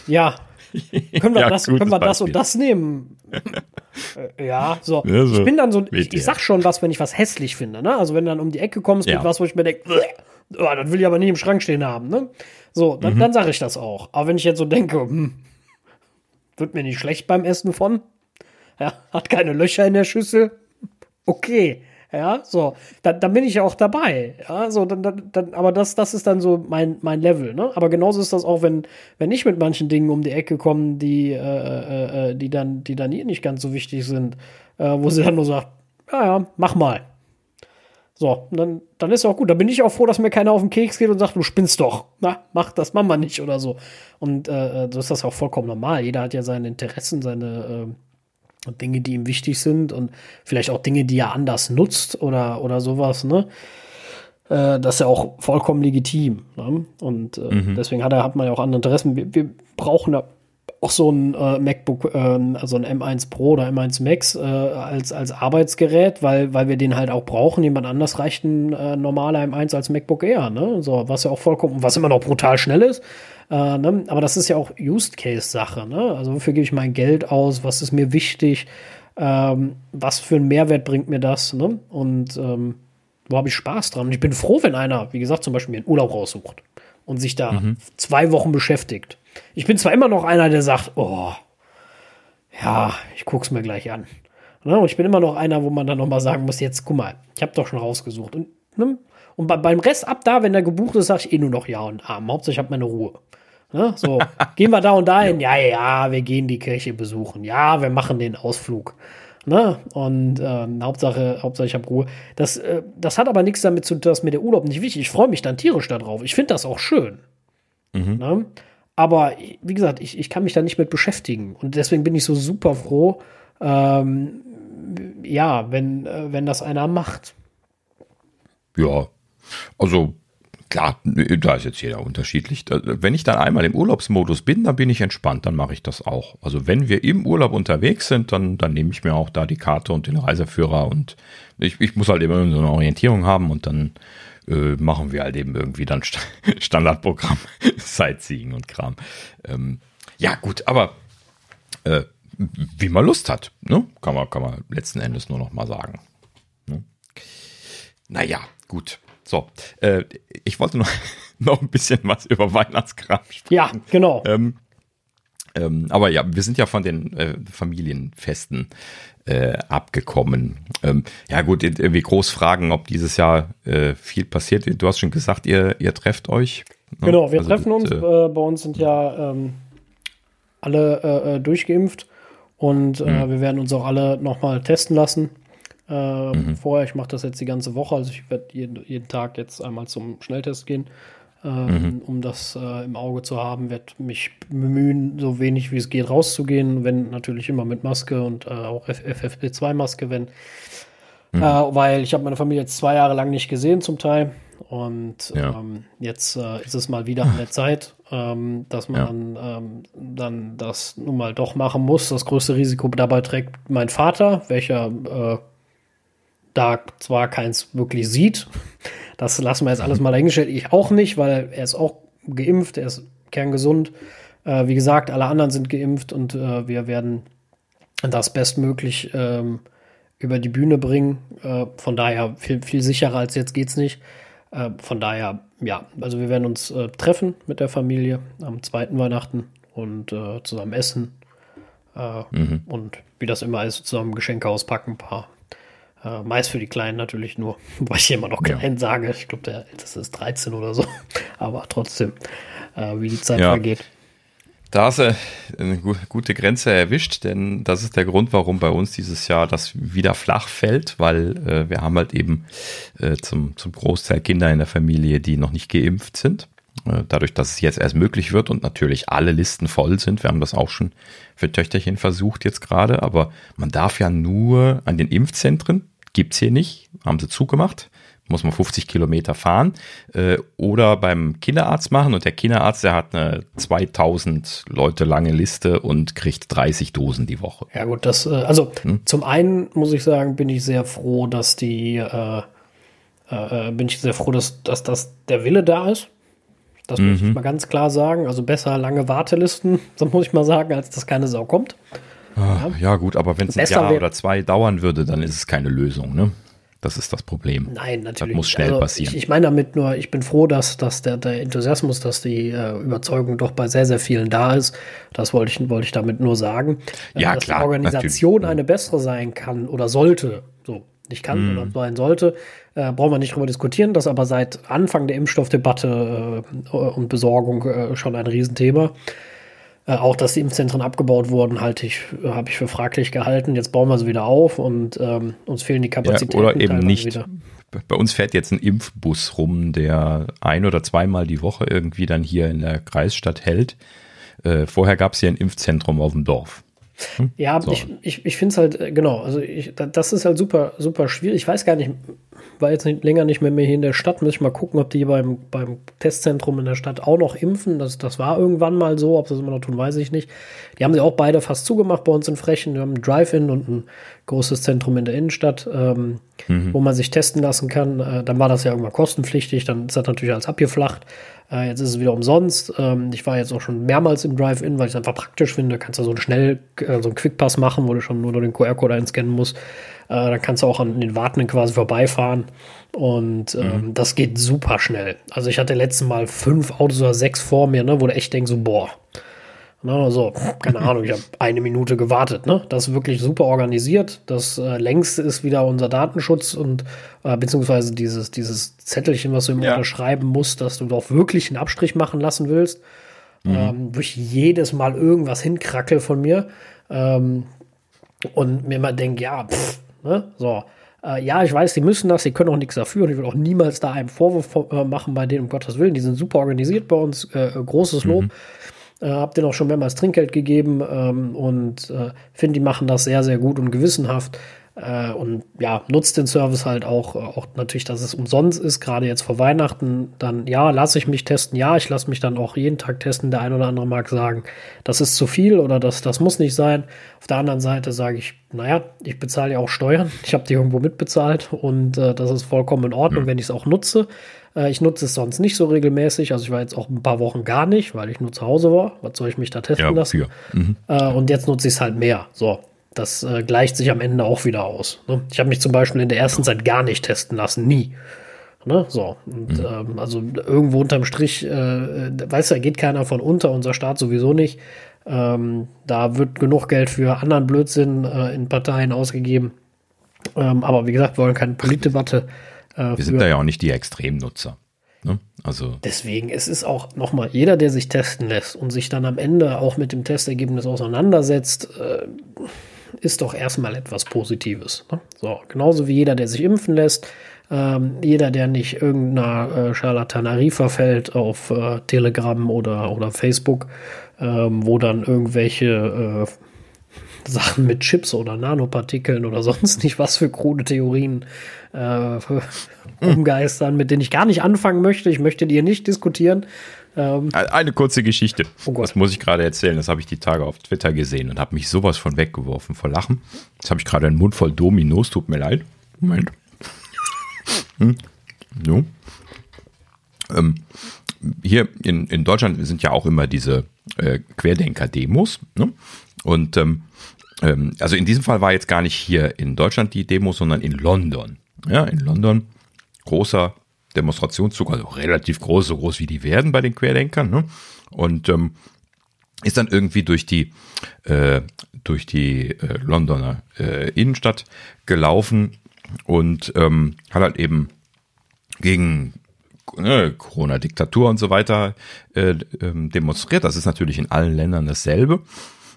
[SPEAKER 2] Ja, können wir, ja, das, können wir das und das nehmen? äh, ja, so. Ja, so. Ich bin dann so, ich, ich, sag schon was, wenn ich was hässlich finde, ne? Also wenn du dann um die Ecke kommst ja. mit was, wo ich mir denke, oh, das will ich aber nicht im Schrank stehen haben, ne? So, dann, mhm. dann sage ich das auch. Aber wenn ich jetzt so denke, hm, wird mir nicht schlecht beim Essen von, ja, hat keine Löcher in der Schüssel, okay, Ja, so, dann, dann bin ich ja auch dabei. Ja, so, dann, dann, dann, aber das, das ist dann so mein, mein Level, ne? Aber genauso ist das auch, wenn, wenn ich mit manchen Dingen um die Ecke komme, die, äh, äh, äh die dann, die dann hier nicht ganz so wichtig sind, äh, wo sie dann nur sagt, ja, ja, mach mal. So, dann, dann ist auch gut. Da bin ich auch froh, dass mir keiner auf den Keks geht und sagt, du spinnst doch. Na, mach das, mach mal nicht oder so. Und äh, so ist das auch vollkommen normal. Jeder hat ja seine Interessen, seine äh, Dinge, die ihm wichtig sind und vielleicht auch Dinge, die er anders nutzt oder, oder sowas, ne? Äh, das ist ja auch vollkommen legitim. Ne? Und äh, mhm. deswegen hat, er, hat man ja auch andere Interessen. Wir, wir brauchen da auch so ein äh, MacBook, äh, also ein M1 Pro oder M1 Max äh, als, als Arbeitsgerät, weil, weil wir den halt auch brauchen. Jemand anders reicht ein äh, normaler M1 als MacBook Air, ne? So, was ja auch vollkommen, was immer noch brutal schnell ist. Äh, ne? Aber das ist ja auch Use-Case-Sache, ne? Also wofür gebe ich mein Geld aus? Was ist mir wichtig? Ähm, was für einen Mehrwert bringt mir das? Ne? Und ähm, wo habe ich Spaß dran? Und ich bin froh, wenn einer, wie gesagt, zum Beispiel mir einen Urlaub raussucht und sich da mhm. zwei Wochen beschäftigt. Ich bin zwar immer noch einer, der sagt, oh, ja, ich guck's mir gleich an. Ne? Und ich bin immer noch einer, wo man dann noch mal sagen muss, jetzt guck mal, ich habe doch schon rausgesucht. Und, ne? und bei, beim Rest ab da, wenn der gebucht ist, sage ich eh nur noch Ja und Arm. Hauptsache ich habe meine Ruhe. Ne? So, gehen wir da und dahin? Ja, ja, wir gehen die Kirche besuchen. Ja, wir machen den Ausflug. Ne? Und äh, Hauptsache, Hauptsache ich habe Ruhe. Das, äh, das hat aber nichts damit zu tun, dass mir der Urlaub nicht wichtig ist. Ich freue mich dann tierisch darauf. Ich finde das auch schön. Mhm. Ne? Aber wie gesagt, ich, ich kann mich da nicht mit beschäftigen. Und deswegen bin ich so super froh, ähm, ja, wenn, äh, wenn das einer macht.
[SPEAKER 1] Ja, also klar, da ist jetzt jeder unterschiedlich. Wenn ich dann einmal im Urlaubsmodus bin, dann bin ich entspannt, dann mache ich das auch. Also wenn wir im Urlaub unterwegs sind, dann, dann nehme ich mir auch da die Karte und den Reiseführer und ich, ich muss halt immer so eine Orientierung haben und dann äh, machen wir halt eben irgendwie dann St Standardprogramm, Sightseeing und Kram. Ähm, ja, gut, aber äh, wie man Lust hat, ne? kann, man, kann man letzten Endes nur noch mal sagen. Ne? Naja, gut. So, äh, ich wollte noch, noch ein bisschen was über Weihnachtskram
[SPEAKER 2] sprechen. Ja, genau.
[SPEAKER 1] Ähm, ähm, aber ja, wir sind ja von den äh, Familienfesten äh, abgekommen. Ähm, ja gut, irgendwie groß fragen, ob dieses Jahr äh, viel passiert. Du hast schon gesagt, ihr, ihr trefft euch.
[SPEAKER 2] Ne? Genau, wir also treffen uns. Äh, äh, bei uns sind ja ähm, alle äh, durchgeimpft und mhm. wir werden uns auch alle nochmal testen lassen. Mhm. Vorher, ich mache das jetzt die ganze Woche, also ich werde jeden, jeden Tag jetzt einmal zum Schnelltest gehen. Ähm, mhm. um das äh, im Auge zu haben, werde mich bemühen, so wenig wie es geht rauszugehen, wenn natürlich immer mit Maske und äh, auch FFP2-Maske, wenn, mhm. äh, weil ich habe meine Familie jetzt zwei Jahre lang nicht gesehen zum Teil und ja. ähm, jetzt äh, ist es mal wieder an der Zeit, ähm, dass man ja. ähm, dann das nun mal doch machen muss. Das größte Risiko dabei trägt mein Vater, welcher äh, da zwar keins wirklich sieht, das lassen wir jetzt alles mal dahingestellt. Ich auch nicht, weil er ist auch geimpft, er ist kerngesund. Äh, wie gesagt, alle anderen sind geimpft und äh, wir werden das bestmöglich ähm, über die Bühne bringen. Äh, von daher viel, viel sicherer als jetzt geht's nicht. Äh, von daher, ja, also wir werden uns äh, treffen mit der Familie am zweiten Weihnachten und äh, zusammen essen. Mhm. Und wie das immer ist, zusammen Geschenke auspacken, ein paar äh, meist für die Kleinen natürlich nur, weil ich immer noch klein ja. sage. Ich glaube, der älteste ist 13 oder so. Aber trotzdem, äh, wie die Zeit ja. vergeht.
[SPEAKER 1] Da hast du eine gute Grenze erwischt, denn das ist der Grund, warum bei uns dieses Jahr das wieder flach fällt, weil äh, wir haben halt eben äh, zum, zum Großteil Kinder in der Familie, die noch nicht geimpft sind. Äh, dadurch, dass es jetzt erst möglich wird und natürlich alle Listen voll sind. Wir haben das auch schon für Töchterchen versucht jetzt gerade, aber man darf ja nur an den Impfzentren Gibt's hier nicht, haben sie zugemacht, muss man 50 Kilometer fahren äh, oder beim Kinderarzt machen und der Kinderarzt, der hat eine 2000 Leute lange Liste und kriegt 30 Dosen die Woche.
[SPEAKER 2] Ja gut, das, äh, also hm? zum einen muss ich sagen, bin ich sehr froh, dass die, äh, äh, bin ich sehr froh, dass, dass, dass der Wille da ist. Das muss mhm. ich mal ganz klar sagen. Also besser lange Wartelisten, so muss ich mal sagen, als dass keine Sau kommt.
[SPEAKER 1] Ah, ja. gut, aber wenn es ein Jahr oder zwei dauern würde, dann ist es keine Lösung, ne? Das ist das Problem.
[SPEAKER 2] Nein, natürlich.
[SPEAKER 1] Das muss schnell also passieren.
[SPEAKER 2] Ich, ich, meine damit nur, ich bin froh, dass, dass der, der Enthusiasmus, dass die äh, Überzeugung doch bei sehr, sehr vielen da ist. Das wollte ich, wollte ich damit nur sagen.
[SPEAKER 1] Ja,
[SPEAKER 2] dass
[SPEAKER 1] klar.
[SPEAKER 2] die Organisation natürlich. eine bessere sein kann oder sollte. So. nicht kann mm. oder sein sollte, äh, brauchen wir nicht drüber diskutieren. Das ist aber seit Anfang der Impfstoffdebatte äh, und Besorgung äh, schon ein Riesenthema. Äh, auch, dass die Impfzentren abgebaut wurden, halte ich, habe ich für fraglich gehalten. Jetzt bauen wir sie wieder auf und ähm, uns fehlen die Kapazitäten.
[SPEAKER 1] Ja, oder eben nicht. Wieder. Bei uns fährt jetzt ein Impfbus rum, der ein oder zweimal die Woche irgendwie dann hier in der Kreisstadt hält. Äh, vorher gab es hier ein Impfzentrum auf dem Dorf.
[SPEAKER 2] Hm? Ja, so. ich, ich, ich finde es halt, äh, genau, also ich, das ist halt super, super schwierig. Ich weiß gar nicht, war jetzt nicht, länger nicht mehr, mehr hier in der Stadt, muss ich mal gucken, ob die beim, beim Testzentrum in der Stadt auch noch impfen. Das, das war irgendwann mal so, ob sie das immer noch tun, weiß ich nicht. Die haben sie auch beide fast zugemacht bei uns in Frechen. Wir haben ein Drive-In und ein großes Zentrum in der Innenstadt, ähm, mhm. wo man sich testen lassen kann. Äh, dann war das ja irgendwann kostenpflichtig, dann ist das natürlich als abgeflacht. Äh, jetzt ist es wieder umsonst. Ähm, ich war jetzt auch schon mehrmals im Drive-In, weil ich es einfach praktisch finde. Kannst du so einen schnell, äh, so einen Quickpass machen, wo du schon nur den QR-Code einscannen musst. Äh, dann kannst du auch an den Wartenden quasi vorbeifahren. Und ähm, mhm. das geht super schnell. Also ich hatte letztes Mal fünf Autos oder sechs vor mir, ne, wo du echt denkst, so, boah, Ne, so, keine Ahnung, ich habe eine Minute gewartet. Ne? Das ist wirklich super organisiert. Das äh, längste ist wieder unser Datenschutz und äh, beziehungsweise dieses, dieses Zettelchen, was du immer ja. unterschreiben musst, dass du doch wirklich einen Abstrich machen lassen willst. Mhm. Ähm, wo ich jedes Mal irgendwas hinkrackel von mir. Ähm, und mir immer denke, ja, pff, ne? so. Äh, ja, ich weiß, sie müssen das, sie können auch nichts dafür und ich will auch niemals da einen Vorwurf äh, machen bei denen, um Gottes Willen. Die sind super organisiert bei uns, äh, großes Lob. Mhm. Äh, hab denen auch schon mehrmals Trinkgeld gegeben ähm, und äh, finde, die machen das sehr, sehr gut und gewissenhaft. Äh, und ja, nutzt den Service halt auch, äh, auch natürlich, dass es umsonst ist, gerade jetzt vor Weihnachten. Dann, ja, lasse ich mich testen. Ja, ich lasse mich dann auch jeden Tag testen. Der ein oder andere mag sagen, das ist zu viel oder das, das muss nicht sein. Auf der anderen Seite sage ich, naja, ich bezahle ja auch Steuern. Ich habe die irgendwo mitbezahlt und äh, das ist vollkommen in Ordnung, wenn ich es auch nutze. Äh, ich nutze es sonst nicht so regelmäßig. Also ich war jetzt auch ein paar Wochen gar nicht, weil ich nur zu Hause war. Was soll ich mich da testen ja, lassen? Mhm. Äh, und jetzt nutze ich es halt mehr. So, das äh, gleicht sich am Ende auch wieder aus. Ne? Ich habe mich zum Beispiel in der ersten Zeit gar nicht testen lassen, nie. Ne? So, und, mhm. ähm, also irgendwo unterm Strich, äh, weißt du, da geht keiner von unter, unser Staat sowieso nicht. Ähm, da wird genug Geld für anderen Blödsinn äh, in Parteien ausgegeben. Ähm, aber wie gesagt, wir wollen keine Politdebatte.
[SPEAKER 1] Äh, wir sind da ja auch nicht die Extremnutzer. Ne? Also
[SPEAKER 2] Deswegen, es ist auch nochmal, jeder, der sich testen lässt und sich dann am Ende auch mit dem Testergebnis auseinandersetzt, äh, ist doch erstmal etwas Positives. Ne? So, genauso wie jeder, der sich impfen lässt, ähm, jeder, der nicht irgendeiner äh, Charlatanerie verfällt auf äh, Telegram oder, oder Facebook, ähm, wo dann irgendwelche äh, Sachen mit Chips oder Nanopartikeln oder sonst nicht was für krude Theorien äh, umgeistern, mit denen ich gar nicht anfangen möchte. Ich möchte die hier nicht diskutieren.
[SPEAKER 1] Ähm, Eine kurze Geschichte. Oh das muss ich gerade erzählen. Das habe ich die Tage auf Twitter gesehen und habe mich sowas von weggeworfen vor Lachen. Jetzt habe ich gerade einen Mund voll Dominos. Tut mir leid. Moment. hm. So. Ähm, hier in, in Deutschland sind ja auch immer diese äh, Querdenker-Demos. Ne? Und ähm, ähm, also in diesem Fall war jetzt gar nicht hier in Deutschland die Demo, sondern in London. Ja, in London großer Demonstrationszug, also relativ groß, so groß wie die werden bei den Querdenkern. Ne? Und ähm, ist dann irgendwie durch die äh, durch die äh, Londoner äh, Innenstadt gelaufen und ähm, hat halt eben gegen ne, Corona-Diktatur und so weiter äh, ähm, demonstriert. Das ist natürlich in allen Ländern dasselbe.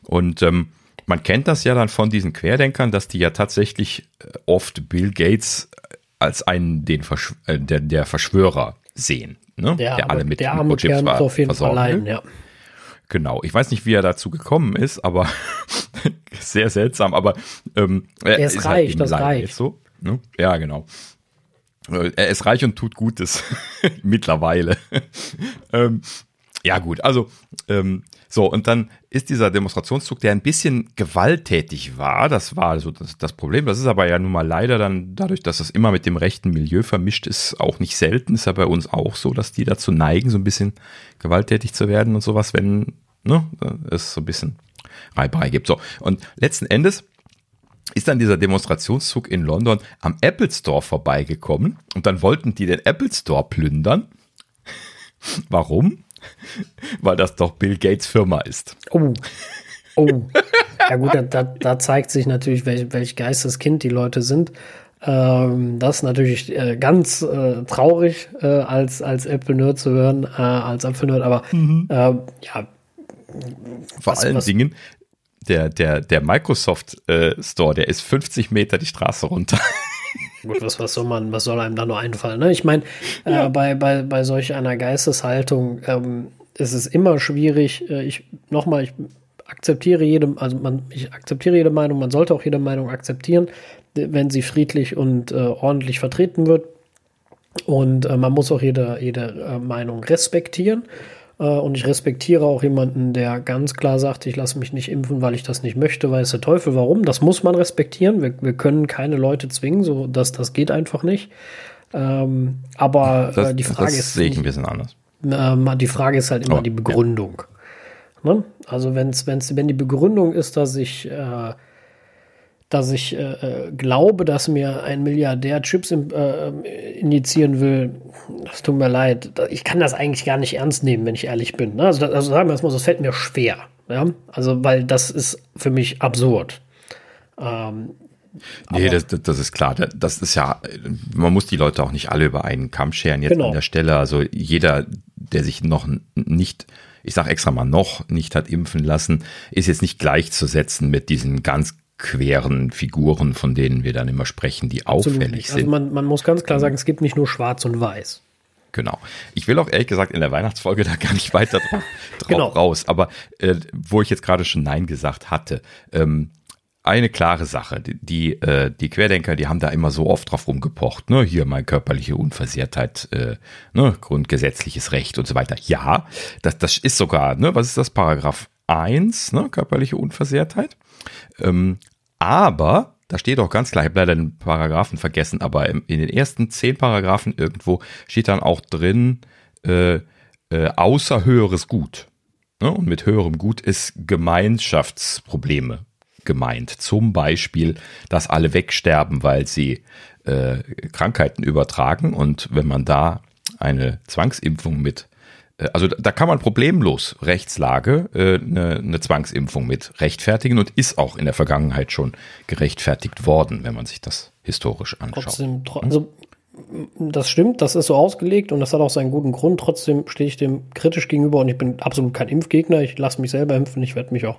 [SPEAKER 1] Und ähm, man kennt das ja dann von diesen Querdenkern, dass die ja tatsächlich äh, oft Bill Gates als einen den Verschw äh, der, der Verschwörer sehen, ne?
[SPEAKER 2] der, der alle mit, der mit Chips war, auf jeden Fall leiden, ja.
[SPEAKER 1] Genau, ich weiß nicht, wie er dazu gekommen ist, aber sehr seltsam. Aber ähm,
[SPEAKER 2] er ist, ist reich, halt das reicht.
[SPEAKER 1] So, ne? Ja, genau. Äh, er ist reich und tut Gutes mittlerweile. ähm, ja gut, also ähm, so, und dann ist dieser Demonstrationszug, der ein bisschen gewalttätig war, das war also das, das, Problem. Das ist aber ja nun mal leider dann dadurch, dass das immer mit dem rechten Milieu vermischt ist, auch nicht selten. Ist ja bei uns auch so, dass die dazu neigen, so ein bisschen gewalttätig zu werden und sowas, wenn ne, es so ein bisschen Reiberei gibt. So, und letzten Endes ist dann dieser Demonstrationszug in London am Apple Store vorbeigekommen und dann wollten die den Apple Store plündern. Warum? Weil das doch Bill Gates Firma ist.
[SPEAKER 2] Oh. Oh. Ja gut, da, da, zeigt sich natürlich, welch, welch Geisteskind die Leute sind. Ähm, das ist natürlich äh, ganz äh, traurig äh, als, als Apple-Nerd zu hören, äh, als Apfel-Nerd, aber mhm. äh, ja.
[SPEAKER 1] Vor was, allen was, Dingen, der, der, der Microsoft äh, Store, der ist 50 Meter die Straße runter.
[SPEAKER 2] Gut, was, was soll man, was soll einem da nur einfallen? Ne? Ich meine, äh, ja. bei, bei, bei solch einer Geisteshaltung ähm, ist es immer schwierig. Äh, ich nochmal, ich akzeptiere jede, also man, ich akzeptiere jede Meinung, man sollte auch jede Meinung akzeptieren wenn sie friedlich und äh, ordentlich vertreten wird. Und äh, man muss auch jede, jede äh, Meinung respektieren. Äh, und ich respektiere auch jemanden, der ganz klar sagt, ich lasse mich nicht impfen, weil ich das nicht möchte, weiß der Teufel warum. Das muss man respektieren. Wir, wir können keine Leute zwingen, so dass das geht einfach nicht. Ähm, aber
[SPEAKER 1] das,
[SPEAKER 2] äh, die Frage
[SPEAKER 1] das
[SPEAKER 2] ist.
[SPEAKER 1] sehe ich ein bisschen anders.
[SPEAKER 2] Äh, die Frage ist halt immer oh, die Begründung. Ja. Ne? Also wenn's, wenn's, wenn die Begründung ist, dass ich äh, dass ich äh, äh, glaube, dass mir ein Milliardär Chips in, äh, injizieren will, das tut mir leid. Ich kann das eigentlich gar nicht ernst nehmen, wenn ich ehrlich bin. Ne? Also, also sagen wir es mal so, es fällt mir schwer. Ja? Also, weil das ist für mich absurd. Ähm,
[SPEAKER 1] nee, das, das ist klar. Das ist ja, man muss die Leute auch nicht alle über einen Kamm scheren jetzt genau. an der Stelle. Also jeder, der sich noch nicht ich sage extra mal noch, nicht hat impfen lassen, ist jetzt nicht gleichzusetzen mit diesen ganz queren Figuren, von denen wir dann immer sprechen, die auffällig also sind. Also
[SPEAKER 2] man, man muss ganz klar sagen, es gibt nicht nur schwarz und weiß.
[SPEAKER 1] Genau. Ich will auch ehrlich gesagt in der Weihnachtsfolge da gar nicht weiter drauf, drauf genau. raus. Aber äh, wo ich jetzt gerade schon Nein gesagt hatte, ähm, eine klare Sache. Die, die, äh, die Querdenker, die haben da immer so oft drauf rumgepocht. Ne? Hier meine körperliche Unversehrtheit, äh, ne? grundgesetzliches Recht und so weiter. Ja, das, das ist sogar, ne? was ist das? Paragraph 1, ne? körperliche Unversehrtheit. Ähm, aber, da steht auch ganz klar, ich habe leider den Paragraphen vergessen, aber in den ersten zehn Paragraphen irgendwo steht dann auch drin, äh, äh, außer höheres Gut. Ne? Und mit höherem Gut ist Gemeinschaftsprobleme gemeint. Zum Beispiel, dass alle wegsterben, weil sie äh, Krankheiten übertragen. Und wenn man da eine Zwangsimpfung mit also da kann man problemlos Rechtslage äh, eine, eine Zwangsimpfung mit rechtfertigen und ist auch in der Vergangenheit schon gerechtfertigt worden, wenn man sich das historisch anschaut.
[SPEAKER 2] Trotzdem, tro also das stimmt, das ist so ausgelegt und das hat auch seinen guten Grund. Trotzdem stehe ich dem kritisch gegenüber und ich bin absolut kein Impfgegner. Ich lasse mich selber impfen. Ich werde mich auch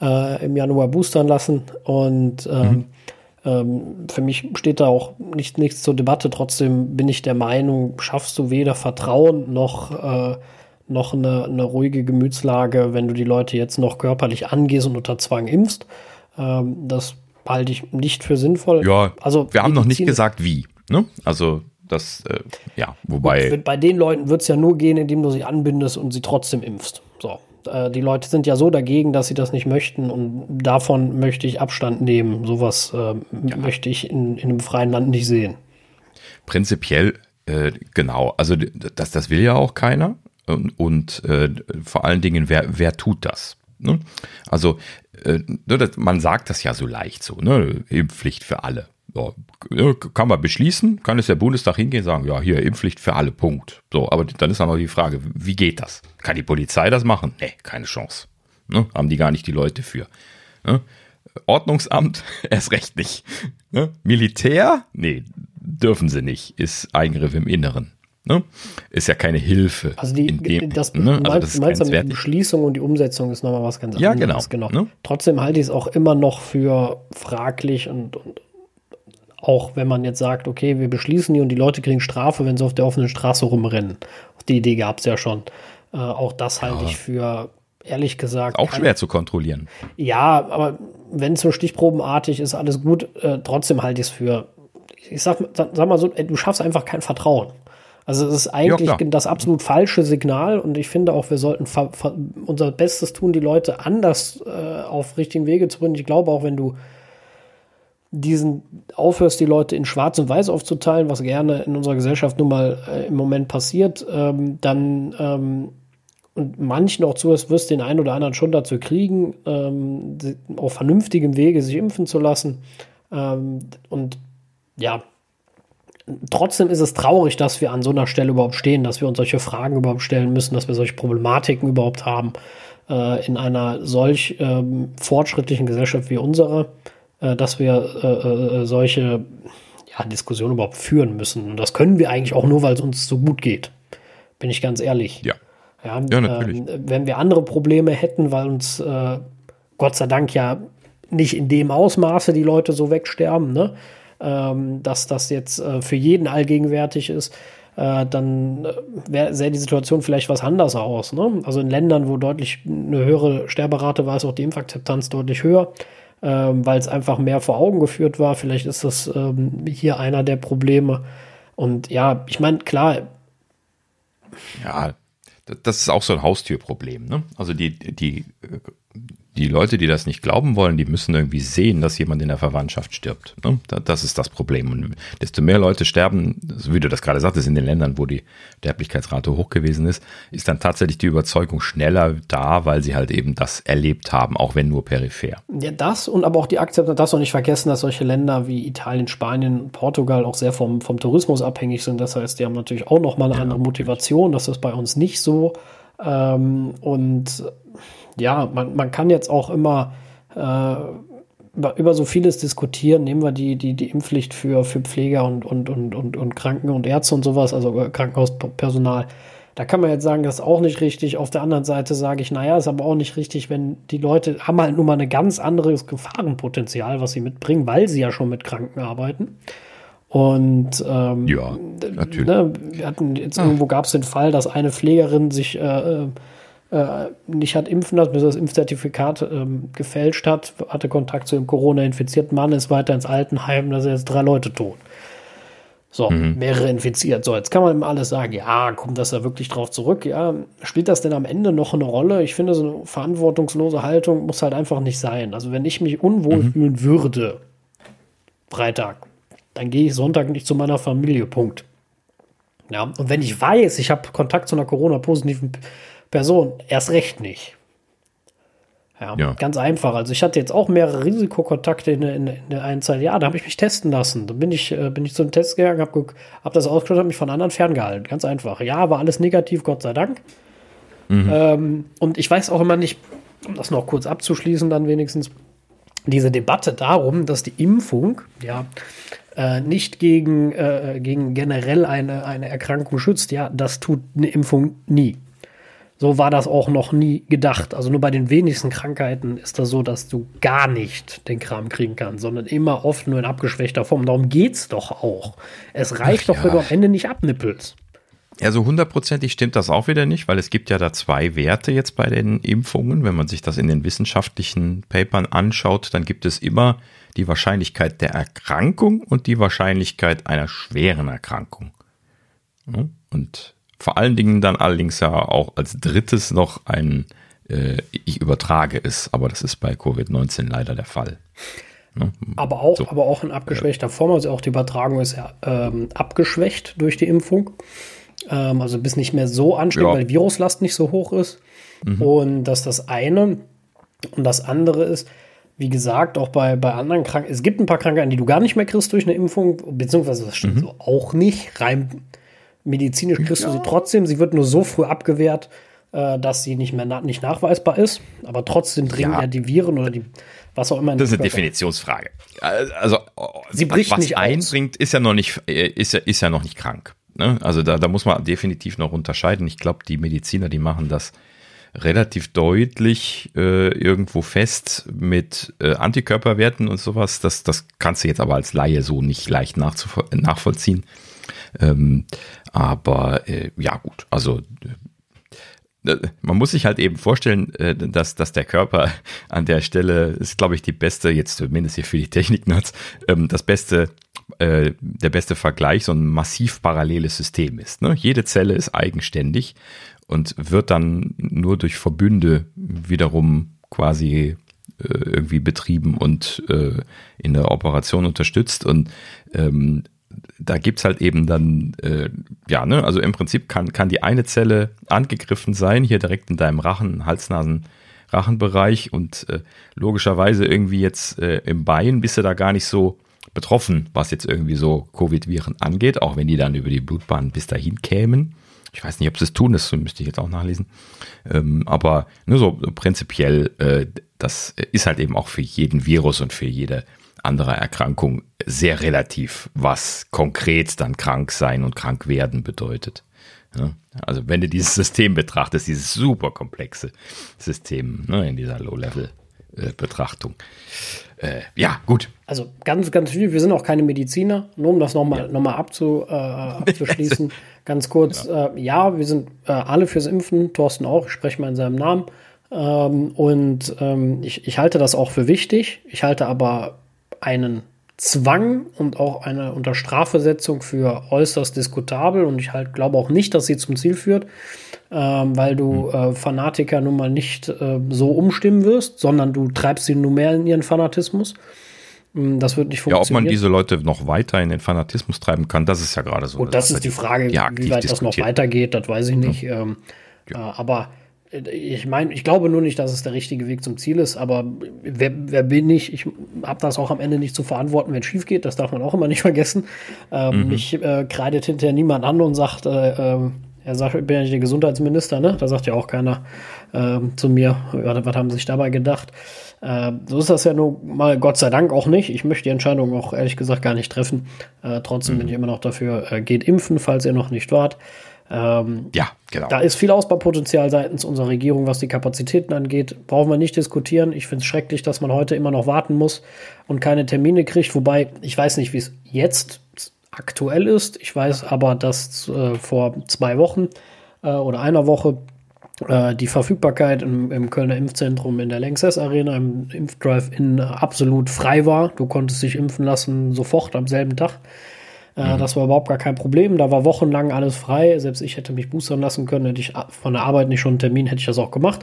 [SPEAKER 2] äh, im Januar boostern lassen und ähm, mhm. Ähm, für mich steht da auch nicht, nichts zur Debatte. Trotzdem bin ich der Meinung, schaffst du weder Vertrauen noch äh, noch eine, eine ruhige Gemütslage, wenn du die Leute jetzt noch körperlich angehst und unter Zwang impfst. Ähm, das halte ich nicht für sinnvoll.
[SPEAKER 1] Ja, also wir haben noch nicht gesagt, wie. Ne? Also das, äh, ja, wobei.
[SPEAKER 2] Gut, bei den Leuten wird es ja nur gehen, indem du sie anbindest und sie trotzdem impfst. So. Äh, die Leute sind ja so dagegen, dass sie das nicht möchten und davon möchte ich Abstand nehmen. Sowas äh, ja. möchte ich in, in einem freien Land nicht sehen.
[SPEAKER 1] Prinzipiell, äh, genau. Also das, das will ja auch keiner. Und, und äh, vor allen Dingen, wer, wer tut das? Ne? Also, äh, man sagt das ja so leicht so, ne? Impfpflicht für alle. So, kann man beschließen, kann es der Bundestag hingehen und sagen, ja, hier Impfpflicht für alle, Punkt. So, aber dann ist dann noch die Frage, wie geht das? Kann die Polizei das machen? Nee, keine Chance. Ne? Haben die gar nicht die Leute für. Ne? Ordnungsamt erst recht nicht. Ne? Militär? Nee, dürfen sie nicht. Ist Eingriff im Inneren. Ne? Ist ja keine Hilfe.
[SPEAKER 2] Also, die, dem, das, ne? also das meinst die Beschließung und die Umsetzung ist nochmal was ganz
[SPEAKER 1] ja, anderes.
[SPEAKER 2] Genau. genau. Ne? Trotzdem halte ich es auch immer noch für fraglich und, und auch wenn man jetzt sagt, okay, wir beschließen die und die Leute kriegen Strafe, wenn sie auf der offenen Straße rumrennen. Die Idee gab es ja schon. Äh, auch das halte ja. ich für, ehrlich gesagt.
[SPEAKER 1] Auch schwer zu kontrollieren.
[SPEAKER 2] Ja, aber wenn es so stichprobenartig ist, alles gut. Äh, trotzdem halte ich es für, ich sag, sag mal so, du schaffst einfach kein Vertrauen. Also es ist eigentlich ja, das absolut falsche Signal und ich finde auch, wir sollten unser Bestes tun, die Leute anders äh, auf richtigen Wege zu bringen. Ich glaube auch, wenn du diesen aufhörst, die Leute in Schwarz und Weiß aufzuteilen, was gerne in unserer Gesellschaft nun mal äh, im Moment passiert, ähm, dann ähm, und manchen auch zuerst wirst den einen oder anderen schon dazu kriegen, ähm, auf vernünftigem Wege sich impfen zu lassen. Ähm, und ja, trotzdem ist es traurig, dass wir an so einer Stelle überhaupt stehen, dass wir uns solche Fragen überhaupt stellen müssen, dass wir solche Problematiken überhaupt haben äh, in einer solch ähm, fortschrittlichen Gesellschaft wie unserer, äh, dass wir äh, äh solche ja, Diskussion überhaupt führen müssen. Und das können wir eigentlich auch nur, weil es uns so gut geht. Bin ich ganz ehrlich.
[SPEAKER 1] Ja.
[SPEAKER 2] Ja, ja natürlich. Ähm, wenn wir andere Probleme hätten, weil uns äh, Gott sei Dank ja nicht in dem Ausmaße die Leute so wegsterben, ne? Ähm, dass das jetzt äh, für jeden allgegenwärtig ist, äh, dann äh, sähe die Situation vielleicht was anders aus. Ne? Also in Ländern, wo deutlich eine höhere Sterberate war, ist auch die Impfakzeptanz deutlich höher, ähm, weil es einfach mehr vor Augen geführt war. Vielleicht ist das ähm, hier einer der Probleme. Und ja, ich meine, klar.
[SPEAKER 1] Ja, das ist auch so ein Haustürproblem. Ne? Also die, die die Leute, die das nicht glauben wollen, die müssen irgendwie sehen, dass jemand in der Verwandtschaft stirbt. Ne? Das ist das Problem. Und desto mehr Leute sterben, wie du das gerade sagtest, in den Ländern, wo die Sterblichkeitsrate hoch gewesen ist, ist dann tatsächlich die Überzeugung schneller da, weil sie halt eben das erlebt haben, auch wenn nur peripher.
[SPEAKER 2] Ja, das und aber auch die Akzeptanz, das auch nicht vergessen, dass solche Länder wie Italien, Spanien, Portugal auch sehr vom, vom Tourismus abhängig sind. Das heißt, die haben natürlich auch nochmal eine ja, andere Motivation. Das ist bei uns nicht so. Ähm, und ja, man, man kann jetzt auch immer äh, über, so vieles diskutieren. Nehmen wir die, die, die Impfpflicht für, für Pfleger und, und, und, und, und Kranken und Ärzte und sowas, also äh, Krankenhauspersonal. Da kann man jetzt sagen, das ist auch nicht richtig. Auf der anderen Seite sage ich, naja, ist aber auch nicht richtig, wenn die Leute haben halt nun mal ein ganz anderes Gefahrenpotenzial, was sie mitbringen, weil sie ja schon mit Kranken arbeiten. Und ähm,
[SPEAKER 1] ja, natürlich.
[SPEAKER 2] Ne, wir hatten jetzt irgendwo gab es den Fall, dass eine Pflegerin sich äh äh, nicht hat impfen lassen, bis das Impfzertifikat ähm, gefälscht hat, hatte Kontakt zu dem Corona-infizierten Mann, ist weiter ins Altenheim, da sind jetzt drei Leute tot. So, mhm. mehrere infiziert. So, jetzt kann man immer alles sagen, ja, kommt das da wirklich drauf zurück? Ja, spielt das denn am Ende noch eine Rolle? Ich finde, so eine verantwortungslose Haltung muss halt einfach nicht sein. Also, wenn ich mich unwohl mhm. fühlen würde, Freitag, dann gehe ich Sonntag nicht zu meiner Familie, Punkt. Ja, und wenn ich weiß, ich habe Kontakt zu einer Corona-positiven Person erst recht nicht. Ja, ja, ganz einfach. Also ich hatte jetzt auch mehrere Risikokontakte in, in, in der einen Zeit. Ja, da habe ich mich testen lassen. Da bin ich, äh, bin ich zum Test gegangen, habe hab das ausgeschaut, habe mich von anderen ferngehalten. Ganz einfach. Ja, war alles negativ, Gott sei Dank. Mhm. Ähm, und ich weiß auch immer nicht, um das noch kurz abzuschließen, dann wenigstens, diese Debatte darum, dass die Impfung ja äh, nicht gegen, äh, gegen generell eine, eine Erkrankung schützt. Ja, das tut eine Impfung nie. So war das auch noch nie gedacht. Also nur bei den wenigsten Krankheiten ist das so, dass du gar nicht den Kram kriegen kannst, sondern immer oft nur in abgeschwächter Form. Darum geht's doch auch. Es reicht Ach, doch, wenn du am Ende nicht abnippelst.
[SPEAKER 1] Ja, so hundertprozentig stimmt das auch wieder nicht, weil es gibt ja da zwei Werte jetzt bei den Impfungen. Wenn man sich das in den wissenschaftlichen Papern anschaut, dann gibt es immer die Wahrscheinlichkeit der Erkrankung und die Wahrscheinlichkeit einer schweren Erkrankung. Und vor allen Dingen dann allerdings ja auch als drittes noch ein äh, Ich übertrage es, aber das ist bei Covid-19 leider der Fall.
[SPEAKER 2] Ne? Aber, auch, so. aber auch in abgeschwächter Form, also auch die Übertragung ist ja ähm, abgeschwächt durch die Impfung. Ähm, also bis nicht mehr so ansteckend, ja. weil die Viruslast nicht so hoch ist. Mhm. Und das ist das eine. Und das andere ist, wie gesagt, auch bei, bei anderen Krankheiten, es gibt ein paar Krankheiten, die du gar nicht mehr kriegst durch eine Impfung, beziehungsweise das stimmt mhm. so auch nicht. Rein Medizinisch kriegst du sie trotzdem. Sie wird nur so früh abgewehrt, äh, dass sie nicht mehr na nicht nachweisbar ist. Aber trotzdem dringen ja. ja. die Viren oder die was auch immer.
[SPEAKER 1] Das ist eine Definitionsfrage. Also sie bricht was nicht einbringt, ist ja noch nicht äh, ist ja ist ja noch nicht krank. Ne? Also da, da muss man definitiv noch unterscheiden. Ich glaube, die Mediziner, die machen das relativ deutlich äh, irgendwo fest mit äh, Antikörperwerten und sowas. Das, das kannst du jetzt aber als Laie so nicht leicht nachvollziehen. Ähm, aber äh, ja gut, also äh, man muss sich halt eben vorstellen, äh, dass, dass der Körper an der Stelle ist, glaube ich, die beste, jetzt zumindest hier für die Technik-Nerds, ähm, das beste, äh, der beste Vergleich, so ein massiv paralleles System ist. Ne? Jede Zelle ist eigenständig und wird dann nur durch Verbünde wiederum quasi irgendwie betrieben und in der Operation unterstützt und ähm, da gibt's halt eben dann, äh, ja, ne, also im Prinzip kann, kann die eine Zelle angegriffen sein, hier direkt in deinem Rachen, Halsnasen, Rachenbereich und äh, logischerweise irgendwie jetzt äh, im Bein bist du da gar nicht so betroffen, was jetzt irgendwie so Covid-Viren angeht, auch wenn die dann über die Blutbahn bis dahin kämen. Ich weiß nicht, ob sie es tun, das müsste ich jetzt auch nachlesen. Ähm, aber nur ne, so prinzipiell, äh, das ist halt eben auch für jeden Virus und für jede anderer Erkrankung sehr relativ, was konkret dann krank sein und krank werden bedeutet. Ja, also wenn du dieses System betrachtest, dieses super komplexe System ne, in dieser Low-Level-Betrachtung. Äh, ja, gut.
[SPEAKER 2] Also ganz, ganz viel. Wir sind auch keine Mediziner, nur um das nochmal ja. noch mal abzu, äh, abzuschließen. ganz kurz, ja. Äh, ja, wir sind äh, alle fürs Impfen, Thorsten auch, ich spreche mal in seinem Namen. Ähm, und ähm, ich, ich halte das auch für wichtig. Ich halte aber einen Zwang und auch eine Unterstrafesetzung für äußerst diskutabel und ich halt glaube auch nicht, dass sie zum Ziel führt, ähm, weil du hm. äh, Fanatiker nun mal nicht äh, so umstimmen wirst, sondern du treibst sie nur mehr in ihren Fanatismus. Hm, das wird nicht
[SPEAKER 1] funktionieren. Ja, ob man diese Leute noch weiter in den Fanatismus treiben kann, das ist ja gerade so.
[SPEAKER 2] Und das ist die Frage, wie weit das noch weitergeht, das weiß ich nicht. Ja. Ähm, ja. Äh, aber ich meine, ich glaube nur nicht, dass es der richtige Weg zum Ziel ist, aber wer, wer bin ich? Ich habe das auch am Ende nicht zu verantworten, wenn es schief geht. Das darf man auch immer nicht vergessen. Ähm, mhm. Mich äh, kreidet hinterher niemand an und sagt, äh, äh, er sagt, ich bin ja nicht der Gesundheitsminister, ne? Da sagt ja auch keiner äh, zu mir, was, haben sie sich dabei gedacht. Äh, so ist das ja nur mal Gott sei Dank auch nicht. Ich möchte die Entscheidung auch ehrlich gesagt gar nicht treffen. Äh, trotzdem mhm. bin ich immer noch dafür, äh, geht impfen, falls ihr noch nicht wart. Ähm, ja, genau. Da ist viel Ausbaupotenzial seitens unserer Regierung, was die Kapazitäten angeht. Brauchen wir nicht diskutieren. Ich finde es schrecklich, dass man heute immer noch warten muss und keine Termine kriegt. Wobei, ich weiß nicht, wie es jetzt aktuell ist. Ich weiß aber, dass äh, vor zwei Wochen äh, oder einer Woche äh, die Verfügbarkeit im, im, Kölner Impfzentrum in der Lanxess Arena im Impfdrive-In absolut frei war. Du konntest dich impfen lassen sofort am selben Tag. Äh, mhm. Das war überhaupt gar kein Problem. Da war wochenlang alles frei. Selbst ich hätte mich boostern lassen können. Hätte ich von der Arbeit nicht schon einen Termin, hätte ich das auch gemacht.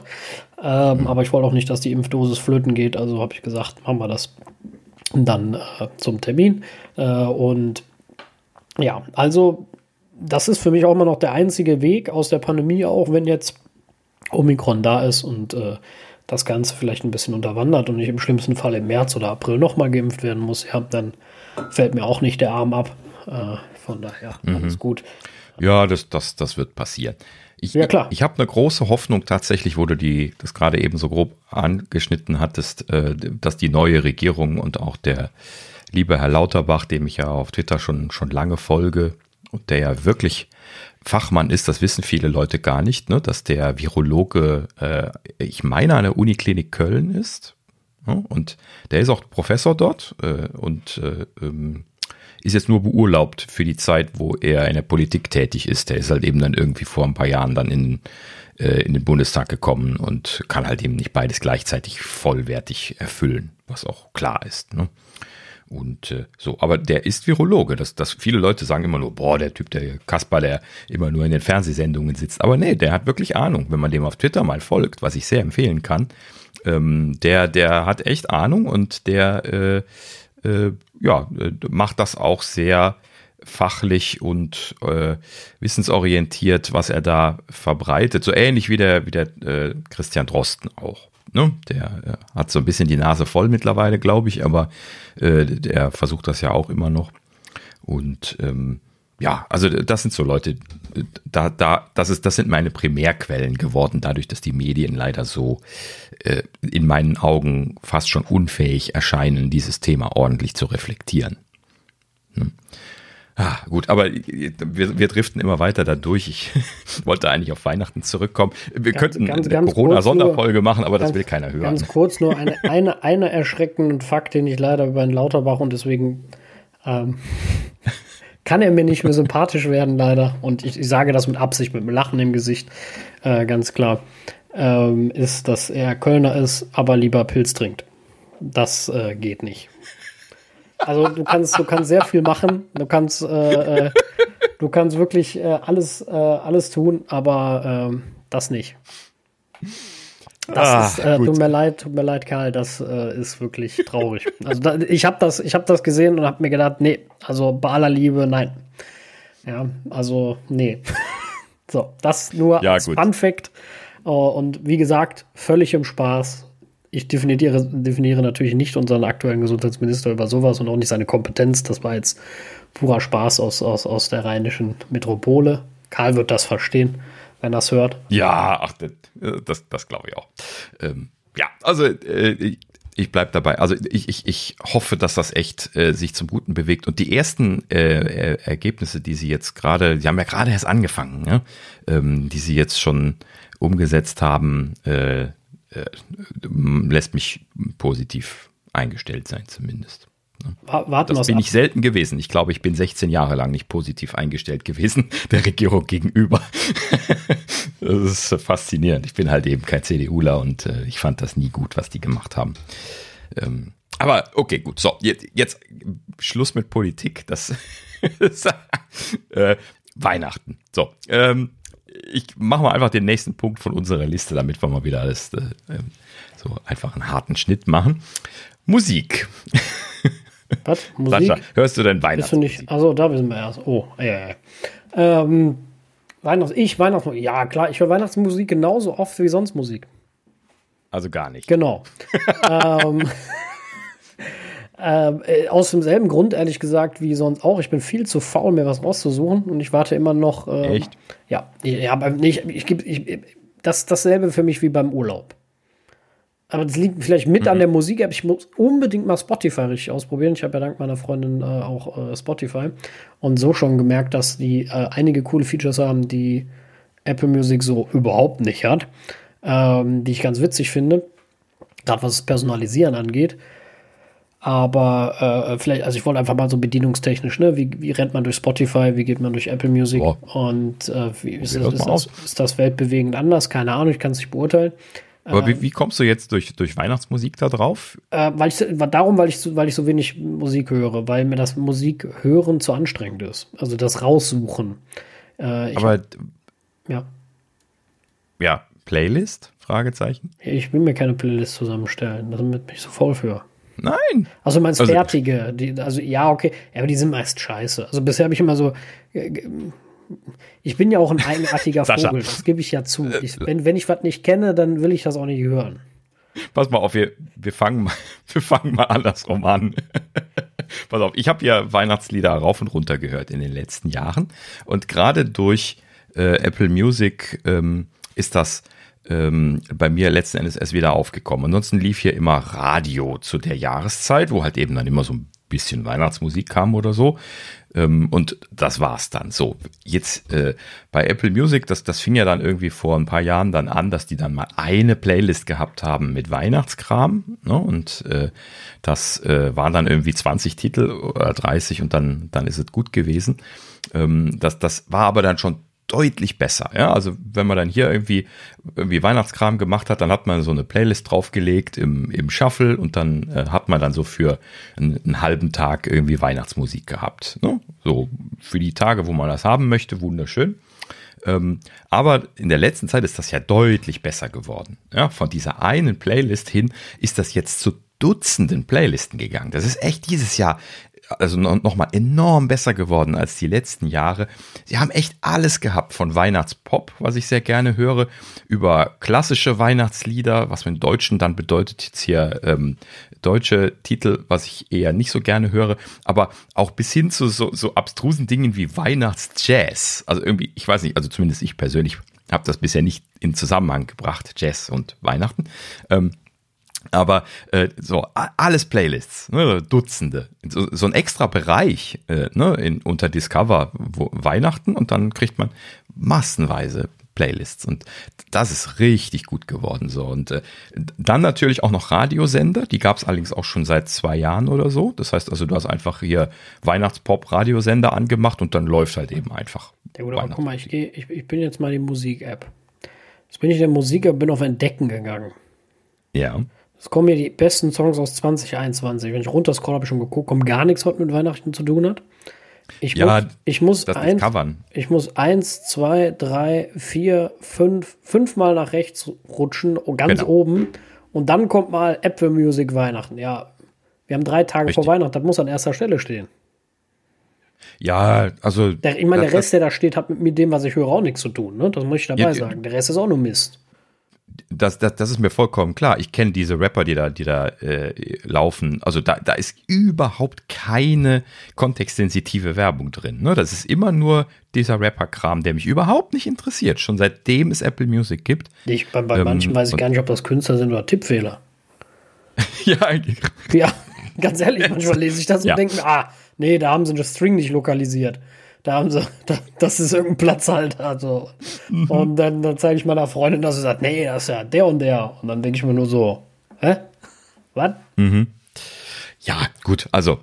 [SPEAKER 2] Ähm, mhm. Aber ich wollte auch nicht, dass die Impfdosis flöten geht. Also habe ich gesagt, machen wir das dann äh, zum Termin. Äh, und ja, also das ist für mich auch immer noch der einzige Weg aus der Pandemie, auch wenn jetzt Omikron da ist und äh, das Ganze vielleicht ein bisschen unterwandert und ich im schlimmsten Fall im März oder April nochmal geimpft werden muss, ja, dann fällt mir auch nicht der Arm ab. Äh, von daher, mhm. alles gut.
[SPEAKER 1] Ja, das, das, das wird passieren. Ich, ja, klar. Ich, habe eine große Hoffnung tatsächlich, wo du die, das gerade eben so grob angeschnitten hattest, äh, dass die neue Regierung und auch der liebe Herr Lauterbach, dem ich ja auf Twitter schon, schon lange folge und der ja wirklich Fachmann ist, das wissen viele Leute gar nicht, ne, dass der Virologe, äh, ich meine, an der Uniklinik Köln ist. Ja, und der ist auch Professor dort äh, und äh, ähm, ist jetzt nur beurlaubt für die Zeit, wo er in der Politik tätig ist. Der ist halt eben dann irgendwie vor ein paar Jahren dann in, äh, in den Bundestag gekommen und kann halt eben nicht beides gleichzeitig vollwertig erfüllen, was auch klar ist. Ne? Und äh, so, aber der ist Virologe. Das, das viele Leute sagen immer nur, boah, der Typ, der Kasper, der immer nur in den Fernsehsendungen sitzt. Aber nee, der hat wirklich Ahnung. Wenn man dem auf Twitter mal folgt, was ich sehr empfehlen kann, ähm, der, der hat echt Ahnung und der äh, äh, ja, äh, macht das auch sehr fachlich und äh, wissensorientiert, was er da verbreitet. So ähnlich wie der, wie der äh, Christian Drosten auch. Ne? Der äh, hat so ein bisschen die Nase voll mittlerweile, glaube ich, aber äh, der versucht das ja auch immer noch. Und ähm, ja, also das sind so Leute, da, da, das ist, das sind meine Primärquellen geworden, dadurch, dass die Medien leider so äh, in meinen Augen fast schon unfähig erscheinen, dieses Thema ordentlich zu reflektieren. Hm. Ah, gut, aber wir, wir driften immer weiter dadurch. Ich wollte eigentlich auf Weihnachten zurückkommen. Wir ganz, könnten ganz, eine Corona-Sonderfolge machen, aber ganz, das will keiner hören.
[SPEAKER 2] Ganz kurz nur eine, eine, eine erschreckenden Fakt, den ich leider über den Lauterbach und deswegen ähm, kann er mir nicht mehr sympathisch werden, leider. Und ich, ich, sage das mit Absicht, mit einem Lachen im Gesicht, äh, ganz klar. Ähm, ist, dass er Kölner ist, aber lieber Pilz trinkt. Das äh, geht nicht. Also du kannst, du kannst sehr viel machen. Du kannst, äh, äh, du kannst wirklich äh, alles, äh, alles tun, aber ähm, das nicht. Das ah, ist, äh, tut mir leid, tut mir leid, Karl, das äh, ist wirklich traurig. also da, ich habe das, ich habe das gesehen und habe mir gedacht, nee, also bei aller Liebe, nein. Ja, also nee. so, das nur ja, als Fun Fact. Uh, und wie gesagt, völlig im Spaß ich definiere, definiere natürlich nicht unseren aktuellen Gesundheitsminister über sowas und auch nicht seine Kompetenz. Das war jetzt purer Spaß aus, aus, aus der rheinischen Metropole. Karl wird das verstehen, wenn er es hört.
[SPEAKER 1] Ja, ach, das, das, das glaube ich auch. Ähm, ja, also äh, ich bleib dabei. Also ich, ich, ich hoffe, dass das echt äh, sich zum Guten bewegt. Und die ersten äh, Ergebnisse, die sie jetzt gerade, sie haben ja gerade erst angefangen, ja? ähm, die sie jetzt schon umgesetzt haben, äh, äh, lässt mich positiv eingestellt sein zumindest.
[SPEAKER 2] Warten
[SPEAKER 1] das bin ab. ich selten gewesen. Ich glaube, ich bin 16 Jahre lang nicht positiv eingestellt gewesen der Regierung gegenüber. das ist faszinierend. Ich bin halt eben kein CDUler und äh, ich fand das nie gut, was die gemacht haben. Ähm, aber okay, gut. So, jetzt, jetzt Schluss mit Politik. Das äh, Weihnachten. So, ähm, ich mache mal einfach den nächsten Punkt von unserer Liste, damit wir mal wieder alles äh, ähm, so einfach einen harten Schnitt machen. Musik.
[SPEAKER 2] Was? Musik? Sascha,
[SPEAKER 1] hörst du denn Weihnachtsmusik?
[SPEAKER 2] Also da wissen wir erst. Oh, ja, ja. Ähm, Weihnachts ich Weihnachtsmusik. Ja, klar, ich höre Weihnachtsmusik genauso oft wie sonst Musik.
[SPEAKER 1] Also gar nicht.
[SPEAKER 2] Genau. ähm, äh, aus demselben Grund, ehrlich gesagt, wie sonst auch. Ich bin viel zu faul, mir was rauszusuchen und ich warte immer noch.
[SPEAKER 1] Ähm, Echt?
[SPEAKER 2] Ja, ja ich, ich, ich, ich, das dasselbe für mich wie beim Urlaub. Aber das liegt vielleicht mit mhm. an der Musik-App. Ich muss unbedingt mal Spotify richtig ausprobieren. Ich habe ja dank meiner Freundin äh, auch äh, Spotify und so schon gemerkt, dass die äh, einige coole Features haben, die Apple Music so überhaupt nicht hat, ähm, die ich ganz witzig finde, gerade was das Personalisieren angeht. Aber äh, vielleicht, also ich wollte einfach mal so bedienungstechnisch, ne? Wie, wie rennt man durch Spotify, wie geht man durch Apple Music Boah. und äh, wie ist, ist, das, ist, das, weltbewegend anders? Keine Ahnung, ich kann es nicht beurteilen.
[SPEAKER 1] Aber wie, ähm, wie, kommst du jetzt durch, durch Weihnachtsmusik da drauf?
[SPEAKER 2] Äh, weil ich, darum, weil ich, so, weil ich so wenig Musik höre, weil mir das Musik hören zu anstrengend ist. Also das Raussuchen.
[SPEAKER 1] Äh, Aber
[SPEAKER 2] ja.
[SPEAKER 1] Ja, Playlist? Fragezeichen.
[SPEAKER 2] Ich will mir keine Playlist zusammenstellen. Da bin ich so faul für.
[SPEAKER 1] Nein.
[SPEAKER 2] Also meinst also, fertige, die, also ja, okay, aber die sind meist scheiße. Also bisher habe ich immer so äh, ich bin ja auch ein eigenartiger Vogel, das gebe ich ja zu. Äh, ich, wenn, wenn ich was nicht kenne, dann will ich das auch nicht hören.
[SPEAKER 1] Pass mal auf, wir, wir, fangen, mal, wir fangen mal andersrum an. Pass auf, ich habe ja Weihnachtslieder rauf und runter gehört in den letzten Jahren. Und gerade durch äh, Apple Music ähm, ist das ähm, bei mir letzten Endes erst wieder aufgekommen. Ansonsten lief hier immer Radio zu der Jahreszeit, wo halt eben dann immer so ein bisschen Weihnachtsmusik kam oder so. Ähm, und das war's dann. So, jetzt äh, bei Apple Music, das, das fing ja dann irgendwie vor ein paar Jahren dann an, dass die dann mal eine Playlist gehabt haben mit Weihnachtskram. Ne? Und äh, das äh, waren dann irgendwie 20 Titel oder 30 und dann, dann ist es gut gewesen. Ähm, das, das war aber dann schon deutlich besser. Ja, also wenn man dann hier irgendwie, irgendwie Weihnachtskram gemacht hat, dann hat man so eine Playlist draufgelegt im, im Shuffle und dann äh, hat man dann so für einen, einen halben Tag irgendwie Weihnachtsmusik gehabt. Ne? So für die Tage, wo man das haben möchte, wunderschön. Ähm, aber in der letzten Zeit ist das ja deutlich besser geworden. Ja, von dieser einen Playlist hin ist das jetzt zu Dutzenden Playlisten gegangen. Das ist echt dieses Jahr also noch mal enorm besser geworden als die letzten Jahre. Sie haben echt alles gehabt, von Weihnachtspop, was ich sehr gerne höre, über klassische Weihnachtslieder, was mit Deutschen dann bedeutet jetzt hier ähm, deutsche Titel, was ich eher nicht so gerne höre, aber auch bis hin zu so, so abstrusen Dingen wie Weihnachtsjazz. Also irgendwie, ich weiß nicht, also zumindest ich persönlich habe das bisher nicht in Zusammenhang gebracht, Jazz und Weihnachten. Ähm, aber äh, so alles Playlists, ne, Dutzende, so, so ein extra Bereich äh, ne, in, unter Discover wo, Weihnachten und dann kriegt man massenweise Playlists und das ist richtig gut geworden so und äh, dann natürlich auch noch Radiosender, die gab es allerdings auch schon seit zwei Jahren oder so. Das heißt also, du hast einfach hier Weihnachtspop-Radiosender angemacht und dann läuft halt eben einfach.
[SPEAKER 2] Ja gut, aber guck mal, ich, geh, ich, ich bin jetzt mal die Musik-App. Jetzt bin ich in der Musik-App, bin auf Entdecken gegangen.
[SPEAKER 1] Ja.
[SPEAKER 2] Es kommen mir die besten Songs aus 2021. Wenn ich runterscroll, habe ich schon geguckt, kommt gar nichts, was mit Weihnachten zu tun hat. Ich ja, muss, ich muss eins, ich muss eins, zwei, drei, vier, fünf, fünfmal nach rechts rutschen, ganz genau. oben. Und dann kommt mal Apple Music Weihnachten. Ja, wir haben drei Tage Richtig. vor Weihnachten, das muss an erster Stelle stehen.
[SPEAKER 1] Ja, also.
[SPEAKER 2] Der, ich meine, der Rest, der da steht, hat mit dem, was ich höre, auch nichts zu tun. Ne? Das muss ich dabei ja, sagen. Der Rest ist auch nur Mist
[SPEAKER 1] das, das, das ist mir vollkommen klar. Ich kenne diese Rapper, die da, die da äh, laufen. Also da, da ist überhaupt keine kontextsensitive Werbung drin. Ne? Das ist immer nur dieser Rapper-Kram, der mich überhaupt nicht interessiert. Schon seitdem es Apple Music gibt.
[SPEAKER 2] Ich, bei bei ähm, manchen weiß ich gar nicht, ob das Künstler sind oder Tippfehler. ja, ja, ganz ehrlich, manchmal lese ich das ja. und denke mir, ah, nee, da haben sie das String nicht lokalisiert. Da haben sie, da, das ist irgendein Platzhalter. Also. Mhm. Und dann, dann zeige ich meiner Freundin, dass sie sagt, nee, das ist ja der und der. Und dann denke ich mir nur so, hä? Was?
[SPEAKER 1] Mhm. Ja, gut, also,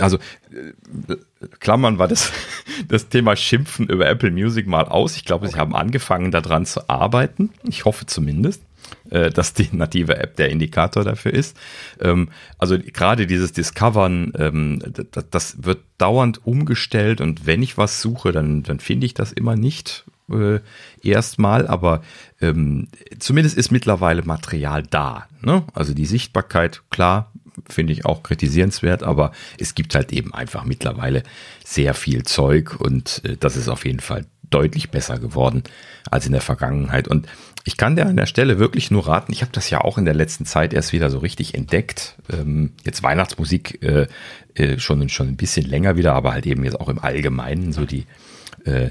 [SPEAKER 1] also äh, Klammern war das, das Thema Schimpfen über Apple Music mal aus. Ich glaube, okay. sie haben angefangen, daran zu arbeiten. Ich hoffe zumindest. Äh, dass die native App der Indikator dafür ist. Ähm, also gerade dieses Discovern, ähm, das, wird dauernd umgestellt und wenn ich was suche, dann, dann finde ich das immer nicht äh, erstmal, aber ähm, zumindest ist mittlerweile Material da. Ne? Also die Sichtbarkeit, klar, finde ich auch kritisierenswert, aber es gibt halt eben einfach mittlerweile sehr viel Zeug und äh, das ist auf jeden Fall deutlich besser geworden als in der Vergangenheit. Und ich kann dir an der Stelle wirklich nur raten, ich habe das ja auch in der letzten Zeit erst wieder so richtig entdeckt. Ähm, jetzt Weihnachtsmusik äh, äh, schon, schon ein bisschen länger wieder, aber halt eben jetzt auch im Allgemeinen so die, äh,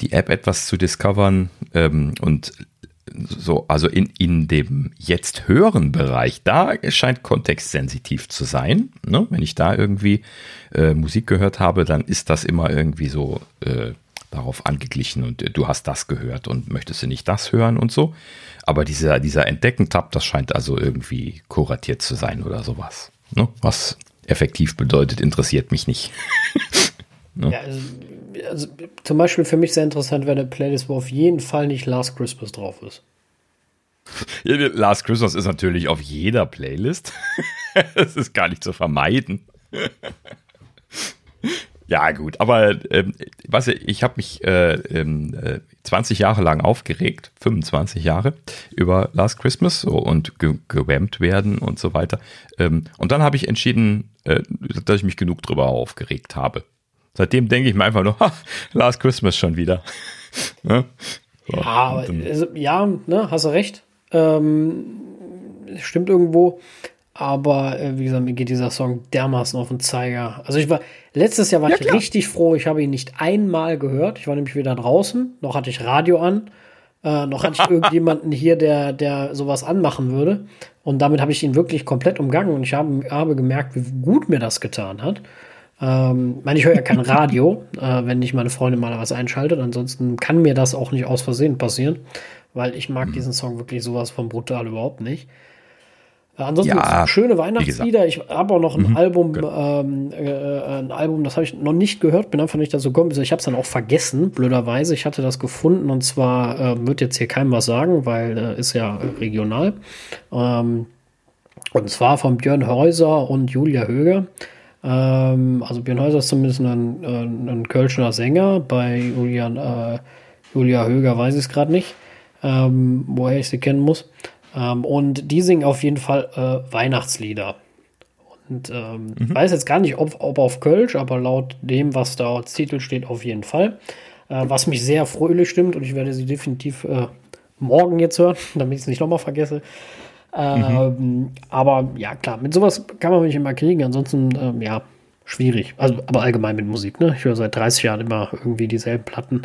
[SPEAKER 1] die App etwas zu discovern ähm, und so, also in, in dem jetzt hören Bereich, da scheint kontextsensitiv zu sein. Ne? Wenn ich da irgendwie äh, Musik gehört habe, dann ist das immer irgendwie so äh, darauf angeglichen und äh, du hast das gehört und möchtest du nicht das hören und so. Aber dieser, dieser Entdecken-Tab, das scheint also irgendwie kuratiert zu sein oder sowas. Ne? Was effektiv bedeutet, interessiert mich nicht.
[SPEAKER 2] ne? ja, also, also, zum Beispiel für mich sehr interessant wäre eine Playlist, wo auf jeden Fall nicht Last Christmas drauf ist.
[SPEAKER 1] Last Christmas ist natürlich auf jeder Playlist. das ist gar nicht zu vermeiden. Ja, gut, aber ähm, was ich habe mich äh, äh, 20 Jahre lang aufgeregt, 25 Jahre, über Last Christmas so, und ge gewammt werden und so weiter. Ähm, und dann habe ich entschieden, äh, dass ich mich genug drüber aufgeregt habe. Seitdem denke ich mir einfach nur, ha, Last Christmas schon wieder.
[SPEAKER 2] ne? so, ja, also, ja, ne, hast du recht. Ähm, stimmt irgendwo. Aber äh, wie gesagt, mir geht dieser Song dermaßen auf den Zeiger. Also ich war, letztes Jahr war ja, ich klar. richtig froh, ich habe ihn nicht einmal gehört. Ich war nämlich wieder draußen, noch hatte ich Radio an, äh, noch hatte ich irgendjemanden hier, der, der sowas anmachen würde. Und damit habe ich ihn wirklich komplett umgangen und ich habe, habe gemerkt, wie gut mir das getan hat. Ähm, ich meine, ich höre ja kein Radio, äh, wenn nicht meine Freundin mal was einschaltet. Ansonsten kann mir das auch nicht aus Versehen passieren, weil ich mag mhm. diesen Song wirklich sowas von brutal überhaupt nicht. Ansonsten ja, schöne Weihnachtslieder. Ich habe auch noch ein mhm, Album, genau. ähm, äh, ein Album, das habe ich noch nicht gehört, bin einfach nicht dazu gekommen. Ich habe es dann auch vergessen, blöderweise. Ich hatte das gefunden und zwar äh, wird jetzt hier keinem was sagen, weil äh, ist ja regional. Ähm, und zwar von Björn Häuser und Julia Höger. Ähm, also Björn Häuser ist zumindest ein, ein, ein Kölscher Sänger. Bei Julian, äh, Julia Höger weiß ich es gerade nicht, ähm, woher ich sie kennen muss. Ähm, und die singen auf jeden Fall äh, Weihnachtslieder. Und ähm, mhm. weiß jetzt gar nicht, ob, ob auf Kölsch, aber laut dem, was da als Titel steht, auf jeden Fall. Äh, was mich sehr fröhlich stimmt und ich werde sie definitiv äh, morgen jetzt hören, damit ich es nicht nochmal vergesse. Ähm, mhm. Aber ja, klar, mit sowas kann man mich immer kriegen. Ansonsten, ähm, ja, schwierig. Also, aber allgemein mit Musik, ne? Ich höre seit 30 Jahren immer irgendwie dieselben Platten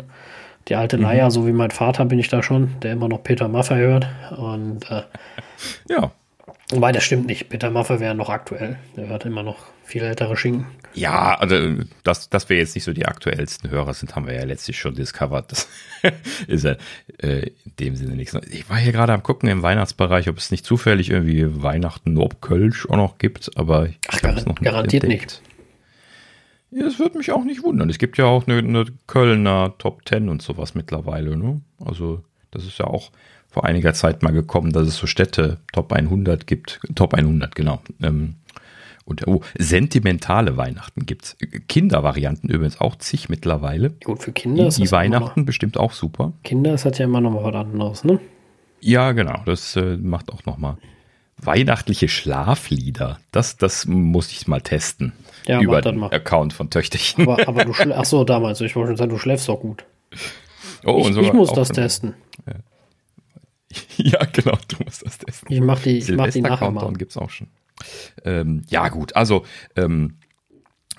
[SPEAKER 2] die alte mhm. Leier, so wie mein Vater bin ich da schon, der immer noch Peter Maffay hört. Und äh,
[SPEAKER 1] ja.
[SPEAKER 2] Wobei, das stimmt nicht. Peter Maffay wäre noch aktuell. Der hört immer noch viel ältere Schinken.
[SPEAKER 1] Ja, also dass, dass wir jetzt nicht so die aktuellsten Hörer sind, haben wir ja letztlich schon discovered. Das ist ja äh, in dem Sinne nichts. Ich war hier gerade am gucken im Weihnachtsbereich, ob es nicht zufällig irgendwie Weihnachten nur Kölsch auch noch gibt, aber ich
[SPEAKER 2] Ach, gar, noch garantiert entdeckt. nicht.
[SPEAKER 1] Ja, das würde mich auch nicht wundern. Es gibt ja auch eine, eine Kölner Top 10 und sowas mittlerweile. Ne? Also das ist ja auch vor einiger Zeit mal gekommen, dass es so Städte Top 100 gibt. Top 100, genau. Ähm, und oh, sentimentale Weihnachten gibt es. Kindervarianten übrigens auch zig mittlerweile.
[SPEAKER 2] Gut, für Kinder
[SPEAKER 1] ist Die Weihnachten bestimmt auch super.
[SPEAKER 2] Kinder, das hat ja immer noch mal was anderes, ne?
[SPEAKER 1] Ja, genau. Das äh, macht auch noch mal weihnachtliche Schlaflieder. Das, das muss ich mal testen. Ja, über den mal. Account von Töchterchen.
[SPEAKER 2] Aber, aber du ach so, damals, ich wollte schon sagen, du schläfst doch gut. Oh, ich, ich muss das testen.
[SPEAKER 1] Ja. ja. genau, du musst das testen.
[SPEAKER 2] Ich mach die, ich mach die nachher
[SPEAKER 1] mal. gibt's auch schon. Ähm, ja, gut, also ähm,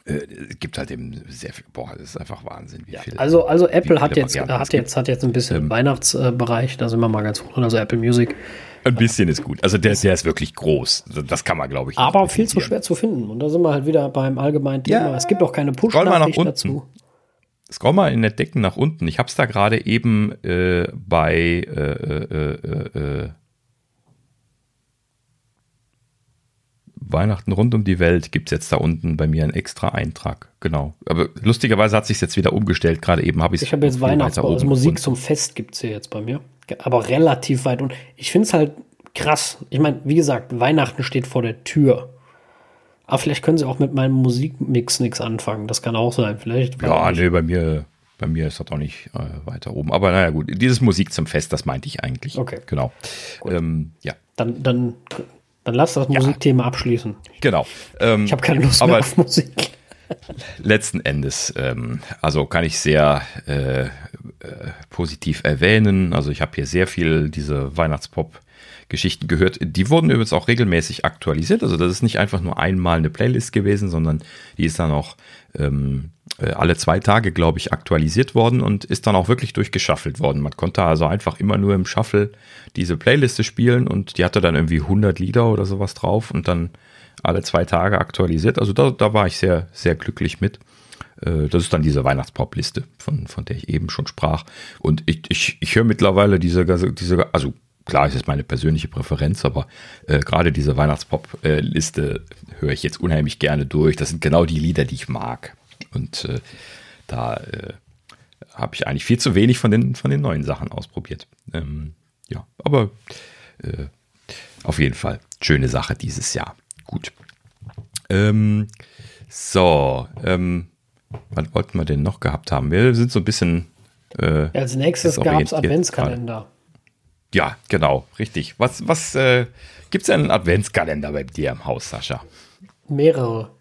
[SPEAKER 1] äh, es gibt halt eben sehr viel, boah, das ist einfach Wahnsinn, wie
[SPEAKER 2] ja,
[SPEAKER 1] viel.
[SPEAKER 2] Also, also Apple hat jetzt, hat jetzt, hat jetzt ein bisschen ähm, Weihnachtsbereich, da sind wir mal ganz hoch also Apple Music
[SPEAKER 1] Ein bisschen ist gut. Also der, der ist wirklich groß. Das kann man, glaube ich.
[SPEAKER 2] Aber viel zu schwer zu finden. Und da sind wir halt wieder beim allgemeinen Thema.
[SPEAKER 1] Ja.
[SPEAKER 2] Es gibt auch keine Push-Nachricht
[SPEAKER 1] unten.
[SPEAKER 2] dazu.
[SPEAKER 1] Scroll mal in der Decken nach unten. Ich habe es da gerade eben äh, bei äh, äh, äh, äh, Weihnachten rund um die Welt gibt es jetzt da unten bei mir einen extra Eintrag. Genau. Aber lustigerweise hat sich jetzt wieder umgestellt. Gerade eben habe ich
[SPEAKER 2] Ich habe jetzt Weihnachtsbau, also Musik zum Fest gibt es hier jetzt bei mir. Aber relativ weit. Und ich finde es halt krass. Ich meine, wie gesagt, Weihnachten steht vor der Tür. Aber vielleicht können sie auch mit meinem Musikmix nichts anfangen. Das kann auch sein. Vielleicht.
[SPEAKER 1] Ja, nee, bei mir, bei mir ist das auch nicht äh, weiter oben. Aber naja, gut. Dieses Musik zum Fest, das meinte ich eigentlich.
[SPEAKER 2] Okay.
[SPEAKER 1] Genau. Ähm, ja,
[SPEAKER 2] Dann, dann, dann lass das Musikthema abschließen.
[SPEAKER 1] genau. Ähm,
[SPEAKER 2] Ich habe keine Lust
[SPEAKER 1] aber
[SPEAKER 2] mehr auf Musik.
[SPEAKER 1] letzten Endes, ähm, also kann ich sehr äh, äh, positiv erwähnen. Also ich habe hier sehr viel diese Weihnachtspop-Geschichten gehört. Die wurden übrigens auch regelmäßig aktualisiert. Also das ist nicht einfach nur einmal eine Playlist gewesen, sondern die ist dann auch ähm, äh, alle zwei Tage, glaube ich, aktualisiert worden und ist dann auch wirklich durchgeschaffelt worden. Man konnte also einfach immer nur im Shuffle diese Playliste spielen und die hatte dann irgendwie 100 Lieder oder sowas drauf und dann alle zwei Tage aktualisiert. Also da, da war ich sehr, sehr glücklich mit. Äh, Das ist dann diese Weihnachtspop-Liste, von, von der ich eben schon sprach. Und ich, ich, ich höre mittlerweile diese, diese, also klar, es ist meine persönliche Präferenz, aber äh, gerade diese Weihnachtspop-Liste höre ich jetzt unheimlich gerne durch. Das sind genau die Lieder, die ich mag. Und äh, da äh, habe ich eigentlich viel zu wenig von den, von den neuen Sachen ausprobiert. Ähm, ja, aber äh, auf jeden Fall schöne Sache dieses Jahr. Gut. Ähm, so, ähm, was wollten wir denn noch gehabt haben? Wir sind so ein bisschen. Äh,
[SPEAKER 2] Als nächstes gab es Adventskalender.
[SPEAKER 1] ja, genau, richtig. Was, was äh, gibt es denn einen Adventskalender bei dir im Haus, Sascha?
[SPEAKER 2] Mehrere.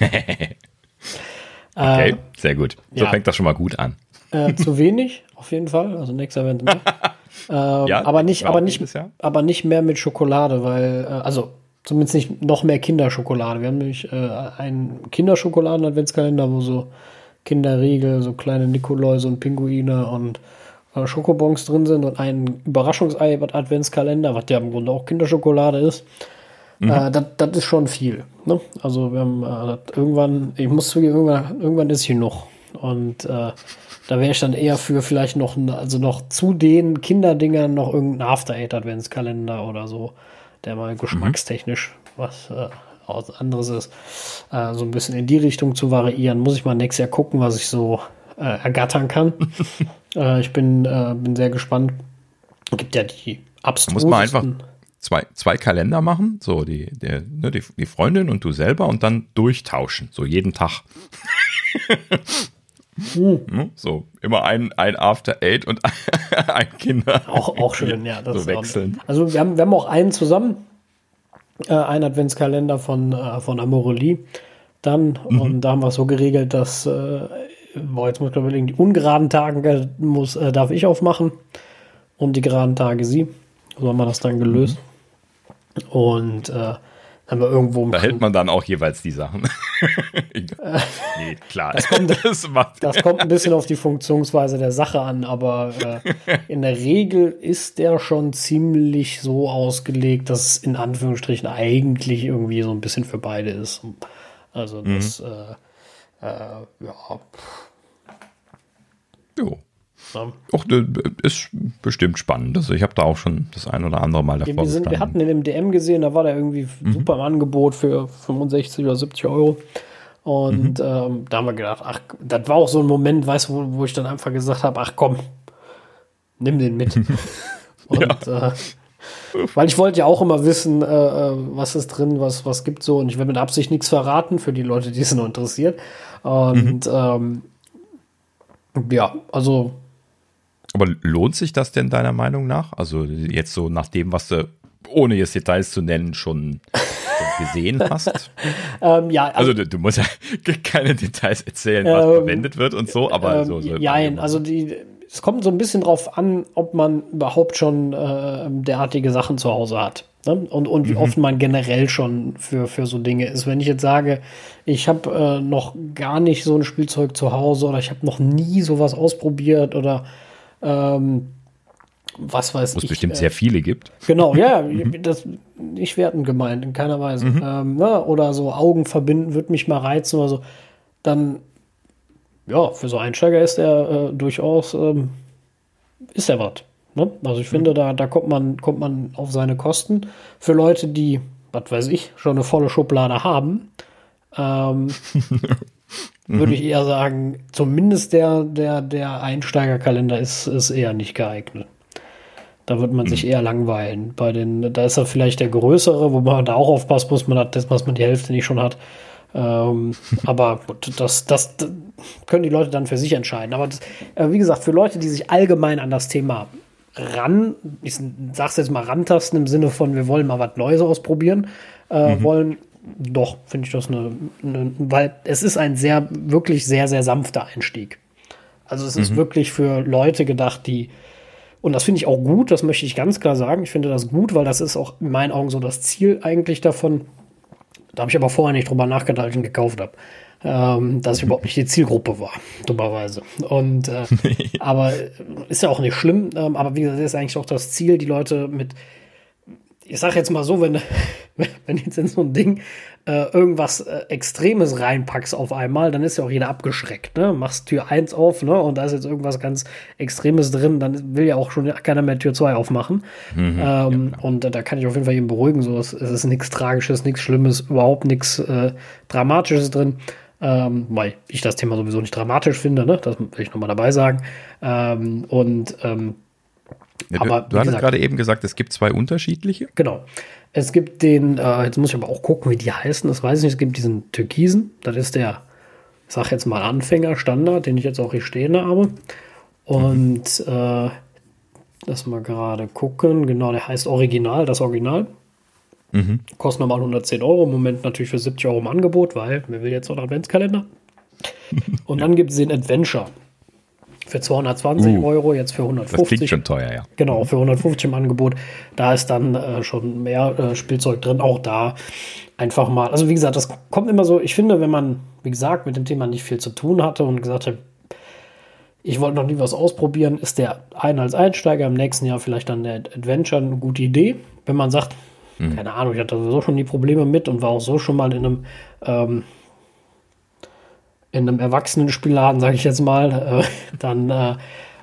[SPEAKER 1] Okay, sehr gut. So
[SPEAKER 2] ja.
[SPEAKER 1] fängt das schon mal gut an.
[SPEAKER 2] Äh, zu wenig, auf jeden Fall. Also nächster Event mehr. ähm,
[SPEAKER 1] Ja,
[SPEAKER 2] aber nicht, aber nicht,
[SPEAKER 1] Jahr.
[SPEAKER 2] aber nicht mehr mit Schokolade, weil, äh, also zumindest nicht noch mehr Kinderschokolade. Wir haben nämlich äh, einen Kinderschokoladen-Adventskalender, wo so Kinderriegel, so kleine Nikoläuse und Pinguine und äh, Schokobons drin sind und ein Überraschungsei-Adventskalender, was ja im Grunde auch Kinderschokolade ist. Äh, das, ist schon viel. Ne? Also wir haben äh, irgendwann, ich muss zugeben, irgendwann, irgendwann ist genug. Und äh, da wäre ich dann eher für vielleicht noch, also noch zu den Kinderdingern noch irgendein After Eight Adventskalender oder so, der mal geschmackstechnisch was äh, anderes ist. Äh, so ein bisschen in die Richtung zu variieren. Muss ich mal nächstes Jahr gucken, was ich so äh, ergattern kann. äh, ich bin, äh, bin sehr gespannt. Gibt ja die abstrusesten.
[SPEAKER 1] muss man einfach zwei, zwei Kalender machen, so die, der, ne, die, die Freundin und du selber und dann durchtauschen, so jeden Tag. Ne, So, immer ein, ein After Eight und ein Kinder.
[SPEAKER 2] Auch, auch schön, ja. Das
[SPEAKER 1] So
[SPEAKER 2] ist auch-
[SPEAKER 1] wechseln.
[SPEAKER 2] Also wir haben, wir haben auch einen zusammen, äh, einen Adventskalender von, äh, von Amorelie. Dann,
[SPEAKER 1] Mhm.
[SPEAKER 2] und da haben wir es so geregelt, dass, äh, boah, jetzt muss ich überlegen, die ungeraden Tage muss, äh, darf ich aufmachen und die geraden Tage sie. So haben wir das dann gelöst. Und äh, haben wir irgendwo
[SPEAKER 1] Da hält man dann auch jeweils die Sachen. nee, klar. Das, das macht
[SPEAKER 2] Das kommt ein bisschen auf die Funktionsweise der Sache an, aber äh, in der Regel ist der schon ziemlich so ausgelegt, dass es in Anführungsstrichen eigentlich irgendwie so ein bisschen für beide ist. Also das, äh, äh, ja,
[SPEAKER 1] Jo.
[SPEAKER 2] Ne?
[SPEAKER 1] Och, das ist bestimmt spannend. Also ich habe da auch schon das ein oder andere Mal davor
[SPEAKER 2] wir, sind, wir hatten den im DM gesehen, da war der irgendwie super im Angebot für 65 oder 70 Euro. Und ähm, da haben wir gedacht, ach, das war auch so ein Moment, weißt du, wo, wo ich dann einfach gesagt habe, ach komm, nimm den mit. Und äh, weil ich wollte ja auch immer wissen, äh, äh, was ist drin, was, was gibt so. Und ich will mit Absicht nichts verraten für die Leute, die es noch interessiert. Und ähm, ja, also
[SPEAKER 1] Aber lohnt sich das denn deiner Meinung nach? Also jetzt so nach dem, was du, ohne jetzt Details zu nennen, schon, gesehen hast?
[SPEAKER 2] ähm, ja,
[SPEAKER 1] Also du, du musst ja keine Details erzählen, was
[SPEAKER 2] Ähm,
[SPEAKER 1] verwendet wird und so, aber so, so
[SPEAKER 2] Ähm, Jein, also die, es kommt so ein bisschen drauf an, ob man überhaupt schon äh, derartige Sachen zu Hause hat. Ne? Und, und wie
[SPEAKER 1] Mhm.
[SPEAKER 2] oft man generell schon für, für so Dinge ist. Wenn ich jetzt sage, ich habe äh, noch gar nicht so ein Spielzeug zu Hause oder ich habe noch nie sowas ausprobiert oder ähm, was weiß
[SPEAKER 1] Wo es bestimmt
[SPEAKER 2] äh,
[SPEAKER 1] sehr viele gibt.
[SPEAKER 2] Genau, ja, das nicht werten gemeint, in keiner Weise. Ähm, ne? Oder so Augen verbinden, wird mich mal reizen oder so. Dann, ja, für so Einsteiger ist er äh, durchaus, ähm, ist er was. Ne? Also ich finde, da, da kommt man, kommt man auf seine Kosten. Für Leute, die, was weiß ich, schon eine volle Schublade haben, ähm, würde ich eher sagen, zumindest der, der, der Einsteigerkalender ist, ist eher nicht geeignet. Da wird man sich eher langweilen. Bei den, da ist er vielleicht der größere, wo man da auch aufpassen muss, man hat das, was man die Hälfte nicht schon hat. Ähm, aber gut, das, das, das können die Leute dann für sich entscheiden. Aber das, äh, wie gesagt, für Leute, die sich allgemein an das Thema ran, ich sag's jetzt mal rantasten im Sinne von, wir wollen mal was Neues ausprobieren, äh, wollen, doch, finde ich das eine, eine, weil es ist ein sehr, wirklich sehr, sehr sanfter Einstieg. Also es ist wirklich für Leute gedacht, die, und das finde ich auch gut, das möchte ich ganz klar sagen. Ich finde das gut, weil das ist auch in meinen Augen so das Ziel eigentlich davon. Da habe ich aber vorher nicht drüber nachgedacht, als ich ihn gekauft habe. Ähm, dass ich überhaupt nicht die Zielgruppe war, dummerweise. Und äh, aber ist ja auch nicht schlimm. Ähm, aber wie gesagt, ist eigentlich auch das Ziel, die Leute mit, ich sage jetzt mal so, wenn, wenn jetzt in so ein Ding äh, irgendwas äh, Extremes reinpackst auf einmal, dann ist ja auch jeder abgeschreckt. Ne? Machst Tür 1 auf ne? und da ist jetzt irgendwas ganz Extremes drin, dann will ja auch schon keiner mehr Tür 2 aufmachen. ähm, und äh, da kann ich auf jeden Fall jeden beruhigen. So, es, es ist nichts Tragisches, nichts Schlimmes, überhaupt nichts äh, Dramatisches drin. Ähm, weil ich das Thema sowieso nicht dramatisch finde, ne? das will ich nochmal dabei sagen. Ähm, und ähm,
[SPEAKER 1] Ja,
[SPEAKER 2] Aber,
[SPEAKER 1] du
[SPEAKER 2] wie
[SPEAKER 1] du hattest gerade eben gesagt, es gibt zwei unterschiedliche.
[SPEAKER 2] Genau. Es gibt den, äh, jetzt muss ich aber auch gucken, wie die heißen, das weiß ich nicht. Es gibt diesen Türkisen, das ist der, ich sag jetzt mal Anfänger-Standard, den ich jetzt auch hier stehen habe. Und äh, lass mal gerade gucken, genau, der heißt Original, das Original. Kostet normal 110 Euro, im Moment natürlich für 70 Euro im Angebot, weil mir will jetzt noch einen Adventskalender. Und dann gibt es den Adventure für 220
[SPEAKER 1] Uh,
[SPEAKER 2] Euro, jetzt für
[SPEAKER 1] Das
[SPEAKER 2] 150.
[SPEAKER 1] klingt schon teuer, ja.
[SPEAKER 2] Genau, für 150 im Angebot. Da ist dann äh, schon mehr äh, Spielzeug drin. Auch da einfach mal. Also wie gesagt, das kommt immer so. Ich finde, wenn man, wie gesagt, mit dem Thema nicht viel zu tun hatte und gesagt hat, ich wollte noch nie was ausprobieren, ist der eine als Einsteiger im nächsten Jahr vielleicht dann der Adventure eine gute Idee. Wenn man sagt, keine Ahnung, ich hatte sowieso schon die Probleme mit und war auch so schon mal in einem ähm, in einem Erwachsenenspielladen, sage ich jetzt mal, äh, dann äh,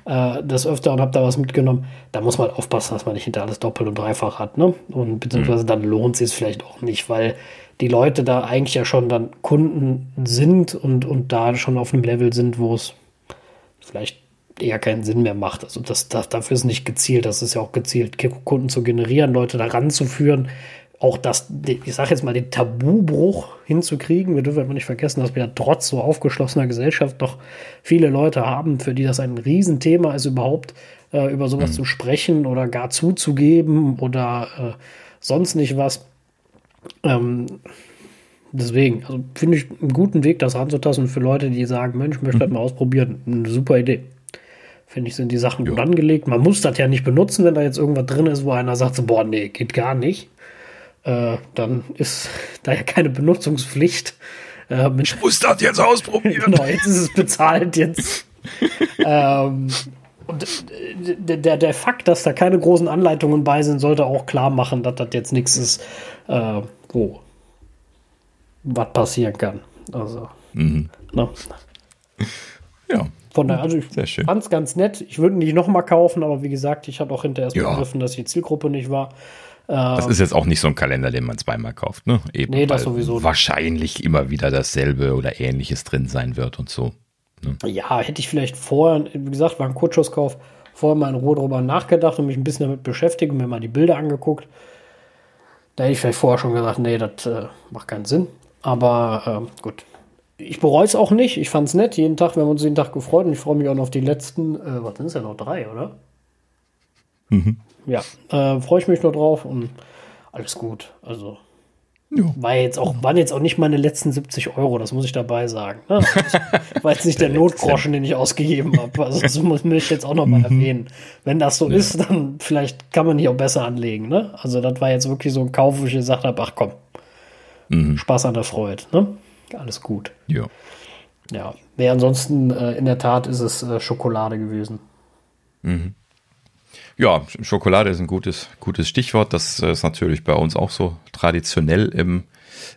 [SPEAKER 2] äh, das öfter und habe da was mitgenommen. Da muss man aufpassen, dass man nicht hinter alles doppelt und dreifach hat. Ne? Und beziehungsweise dann lohnt es vielleicht auch nicht, weil die Leute da eigentlich ja schon dann Kunden sind und, und da schon auf einem Level sind, wo es vielleicht eher keinen Sinn mehr macht. Also das, das, dafür ist nicht gezielt. Das ist ja auch gezielt, Kunden zu generieren, Leute da ranzuführen. Auch das, ich sage jetzt mal, den Tabubruch hinzukriegen. Wir dürfen aber nicht vergessen, dass wir trotz so aufgeschlossener Gesellschaft doch viele Leute haben, für die das ein Riesenthema ist, überhaupt äh, über sowas zu sprechen oder gar zuzugeben oder äh, sonst nicht was. Ähm, deswegen, also finde ich einen guten Weg, das ranzutasten für Leute, die sagen, Mensch, ich möchte das mal ausprobieren. Eine super Idee. Finde ich, sind die Sachen gut angelegt. Man muss das ja nicht benutzen, wenn da jetzt irgendwas drin ist, wo einer sagt, so, boah, nee, geht gar nicht. Äh, dann ist da ja keine Benutzungspflicht. Äh, mit,
[SPEAKER 1] Ich muss das jetzt ausprobieren.
[SPEAKER 2] genau, jetzt ist es bezahlt, jetzt. ähm, und äh, der, der, der Fakt, dass da keine großen Anleitungen bei sind, sollte auch klar machen, dass das jetzt nichts ist, äh, wo was passieren kann. Also,
[SPEAKER 1] Mhm.
[SPEAKER 2] ne?
[SPEAKER 1] Ja,
[SPEAKER 2] Von daher, also ich fand es ganz nett. Ich würde ihn nicht nochmal kaufen, aber wie gesagt, ich habe auch hinterher erst
[SPEAKER 1] Ja.
[SPEAKER 2] begriffen, dass die Zielgruppe nicht war.
[SPEAKER 1] Das ist jetzt auch nicht so ein Kalender, den man zweimal kauft, ne? Eben,
[SPEAKER 2] Nee, das sowieso.
[SPEAKER 1] Wahrscheinlich immer wieder dasselbe oder ähnliches drin sein wird und so.
[SPEAKER 2] Ja, hätte ich vielleicht vorher, wie gesagt, war ein Kurzschusskauf, vorher mal in Ruhe drüber nachgedacht und mich ein bisschen damit beschäftigt und mir mal die Bilder angeguckt. Da hätte ich vielleicht vorher schon gesagt, nee, das äh, macht keinen Sinn. Aber ähm, gut. Ich bereue es auch nicht. Ich fand es nett. Jeden Tag, wir haben uns jeden Tag gefreut und ich freue mich auch noch auf die letzten, äh, was sind es ja noch drei, oder? Ja, äh, freue ich mich noch drauf und alles gut. Also
[SPEAKER 1] Ja.
[SPEAKER 2] war jetzt auch, waren jetzt auch nicht meine letzten 70 Euro, das muss ich dabei sagen. Ne? War jetzt nicht der Notgroschen, den ich ausgegeben habe. Also das muss ich jetzt auch noch mal erwähnen. Wenn das so ist, dann vielleicht kann man hier auch besser anlegen. Ne? Also das war jetzt wirklich so ein Kauf, wo ich gesagt habe, ach komm, Spaß an der Freude. Ne? Alles gut.
[SPEAKER 1] Ja.
[SPEAKER 2] Ja, nee, ansonsten äh, in der Tat ist es äh, Schokolade gewesen.
[SPEAKER 1] Ja, Schokolade ist ein gutes, gutes Stichwort. Das ist natürlich bei uns auch so traditionell im,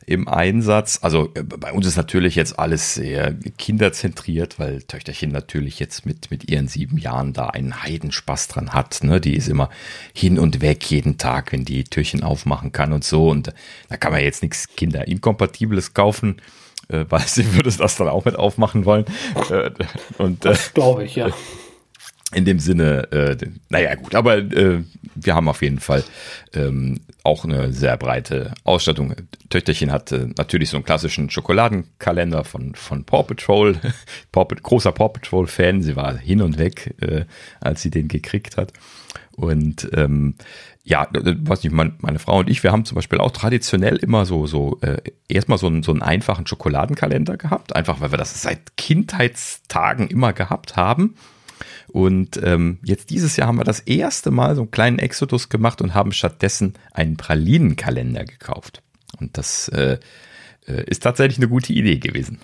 [SPEAKER 1] im Einsatz. Also äh, bei uns ist natürlich jetzt alles sehr kinderzentriert, weil Töchterchen natürlich jetzt mit, mit ihren sieben Jahren da einen Heidenspaß dran hat. Ne? Die ist immer hin und weg jeden Tag, wenn die Türchen aufmachen kann und so. Und da kann man jetzt nichts Kinderinkompatibles kaufen äh, weil sie würde das dann auch mit aufmachen wollen. Äh, und,
[SPEAKER 2] äh, das glaube ich, ja
[SPEAKER 1] in dem Sinne, äh, naja gut, aber äh, wir haben auf jeden Fall ähm, auch eine sehr breite Ausstattung. Töchterchen hat äh, natürlich so einen klassischen Schokoladenkalender von, von Paw Patrol, Paw, großer Paw Patrol-Fan, sie war hin und weg, äh, als sie den gekriegt hat. Und ähm, ja, was nicht, mein, meine Frau und ich, wir haben zum Beispiel auch traditionell immer so, so äh, erstmal so einen, so einen einfachen Schokoladenkalender gehabt, einfach weil wir das seit Kindheitstagen immer gehabt haben. Und ähm, jetzt dieses Jahr haben wir das erste Mal so einen kleinen Exodus gemacht und haben stattdessen einen Pralinenkalender gekauft. Und das äh, äh ist tatsächlich eine gute Idee gewesen.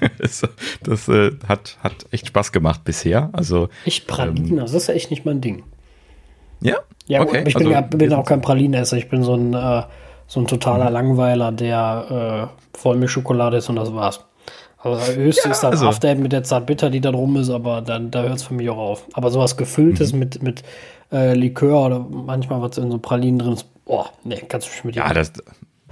[SPEAKER 1] das, das äh, hat, hat echt Spaß gemacht bisher. Also,
[SPEAKER 2] ich Pralinen, ähm, das ist ja echt nicht mein Ding.
[SPEAKER 1] Ja?
[SPEAKER 2] Ja, okay. ich bin, also, ja, bin auch kein Pralinenesser. Ich bin so ein, äh, so ein totaler mhm. Langweiler, der äh, Vollmilchschokolade ist und das war's. Also höchste ja, ist dann also. After mit der Zartbitter, die da drum ist, aber dann da hört es für mich auch auf. Aber sowas Gefülltes mhm. mit, mit äh, Likör oder manchmal was in so Pralinen drin ist, boah, nee, kannst du
[SPEAKER 1] mit Ja, das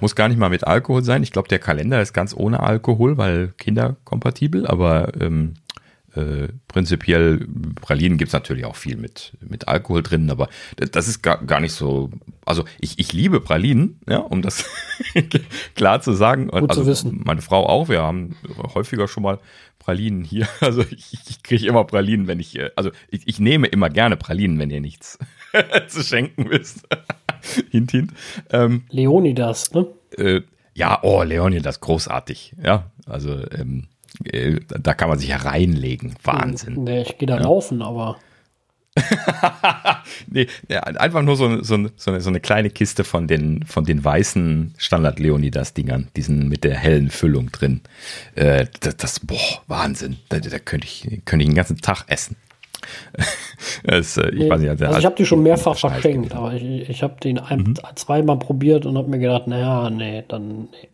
[SPEAKER 1] muss gar nicht mal mit Alkohol sein. Ich glaube, der Kalender ist ganz ohne Alkohol, weil kinderkompatibel, aber ähm, äh, prinzipiell, Pralinen gibt es natürlich auch viel mit, mit Alkohol drin, aber das ist gar, gar nicht so. Also ich, ich liebe Pralinen, ja, um das klar zu sagen.
[SPEAKER 2] Gut
[SPEAKER 1] also
[SPEAKER 2] zu wissen.
[SPEAKER 1] meine Frau auch, wir haben häufiger schon mal Pralinen hier. Also ich, ich kriege immer Pralinen, wenn ich, äh, also ich, ich nehme immer gerne Pralinen, wenn ihr nichts zu schenken wisst. hint, hint.
[SPEAKER 2] Ähm, Leonidas, ne?
[SPEAKER 1] Äh, ja, oh, Leonidas, großartig. Ja, also ähm, äh, da kann man sich ja reinlegen. Wahnsinn.
[SPEAKER 2] Nee, ich gehe da ja. laufen, aber.
[SPEAKER 1] nee, einfach nur so, so, so, eine, so, eine, kleine Kiste von den, von den weißen Standard-Leonidas-Dingern, diesen mit der hellen Füllung drin. Äh, das, das, boah, Wahnsinn. Da, da könnte ich, könnte ich den ganzen Tag essen.
[SPEAKER 2] das, äh, ich, nee, nicht, also, also ich habe die schon mehrfach verschenkt, aber ich, ich habe den ein, mhm. zweimal probiert und habe mir gedacht, naja, nee, dann nee.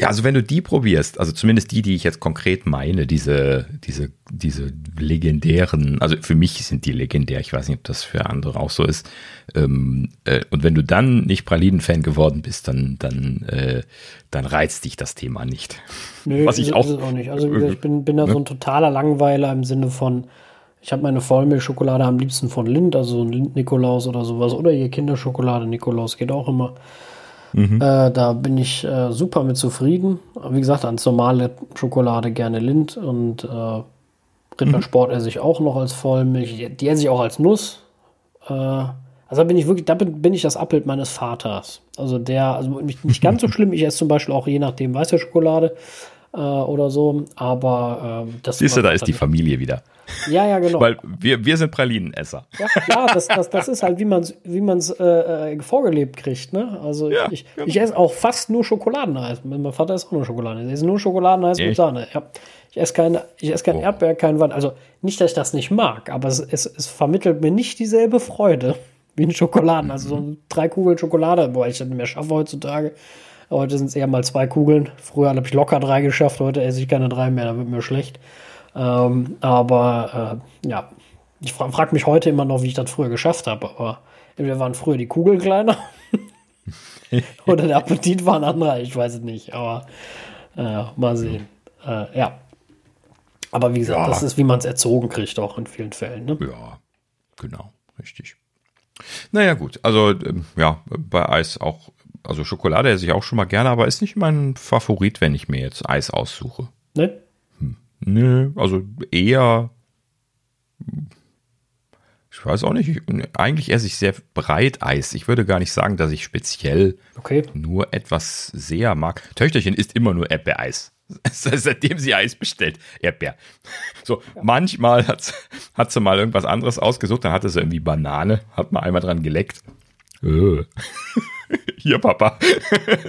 [SPEAKER 1] Ja, also wenn du die probierst, also zumindest die, die ich jetzt konkret meine, diese, diese, diese legendären, also für mich sind die legendär, ich weiß nicht, ob das für andere auch so ist. Ähm, äh, und wenn du dann nicht Pralinen-Fan geworden bist, dann, dann, äh, dann reizt dich das Thema nicht.
[SPEAKER 2] Nö, Was ich auch, auch nicht. Also gesagt, ich bin, bin da ne? so ein totaler Langweiler im Sinne von, ich habe meine Vollmilchschokolade am liebsten von Lind, also ein Lind-Nikolaus oder sowas. Oder ihr Kinderschokolade, Nikolaus geht auch immer. Mhm. Äh, da bin ich äh, super mit zufrieden. Wie gesagt, als normale Schokolade gerne Lind und äh, Rittersport mhm. esse ich auch noch als Vollmilch. Die, die esse ich auch als Nuss. Äh, also da bin ich wirklich, da bin, bin ich das Abbild meines Vaters. Also der, also nicht ganz so schlimm. Ich esse zum Beispiel auch je nachdem weiße Schokolade äh, oder so. Aber äh, das
[SPEAKER 1] Siehst du, da ist die Familie wieder.
[SPEAKER 2] Ja, ja, genau.
[SPEAKER 1] Weil wir, wir sind Pralinenesser.
[SPEAKER 2] Ja, ja das, das, das ist halt, wie man es wie man's, äh, äh, vorgelebt kriegt. Ne? Also ja, ich, ja. ich esse auch fast nur Schokoladeneis. Mein Vater isst auch nur Schokoladeneis. Ich esse nur Schokoladeneis Echt? mit Sahne. Ja. Ich esse keine, ich esse kein oh. Erdbeer, kein Wein. Also nicht, dass ich das nicht mag, aber es, es, es vermittelt mir nicht dieselbe Freude wie ein Schokoladen. Also so drei Kugeln Schokolade, boah, ich das nicht mehr schaffe heutzutage. Heute sind es eher mal zwei Kugeln. Früher habe ich locker drei geschafft, heute esse ich keine drei mehr, da wird mir schlecht. Ähm, aber äh, ja, ich fra frage mich heute immer noch, wie ich das früher geschafft habe. Aber entweder waren früher die Kugeln kleiner oder der Appetit war ein anderer, ich weiß es nicht. Aber äh, mal sehen. Äh, ja. Aber wie gesagt, ja. das ist, wie man es erzogen kriegt, auch in vielen Fällen. Ne?
[SPEAKER 1] Ja, genau, richtig. Naja, gut. Also, ähm, ja, bei Eis auch, also Schokolade esse ich auch schon mal gerne, aber ist nicht mein Favorit, wenn ich mir jetzt Eis aussuche.
[SPEAKER 2] Ne?
[SPEAKER 1] Nö, also eher. Ich weiß auch nicht. Eigentlich esse ich sehr breit Eis. Ich würde gar nicht sagen, dass ich speziell
[SPEAKER 2] okay.
[SPEAKER 1] nur etwas sehr mag. Töchterchen isst immer nur Erdbeereis. Seitdem sie Eis bestellt. Erdbeer. So, ja. manchmal hat, hat sie mal irgendwas anderes ausgesucht. Dann hatte sie irgendwie Banane. Hat mal einmal dran geleckt. Äh. Hier, Papa.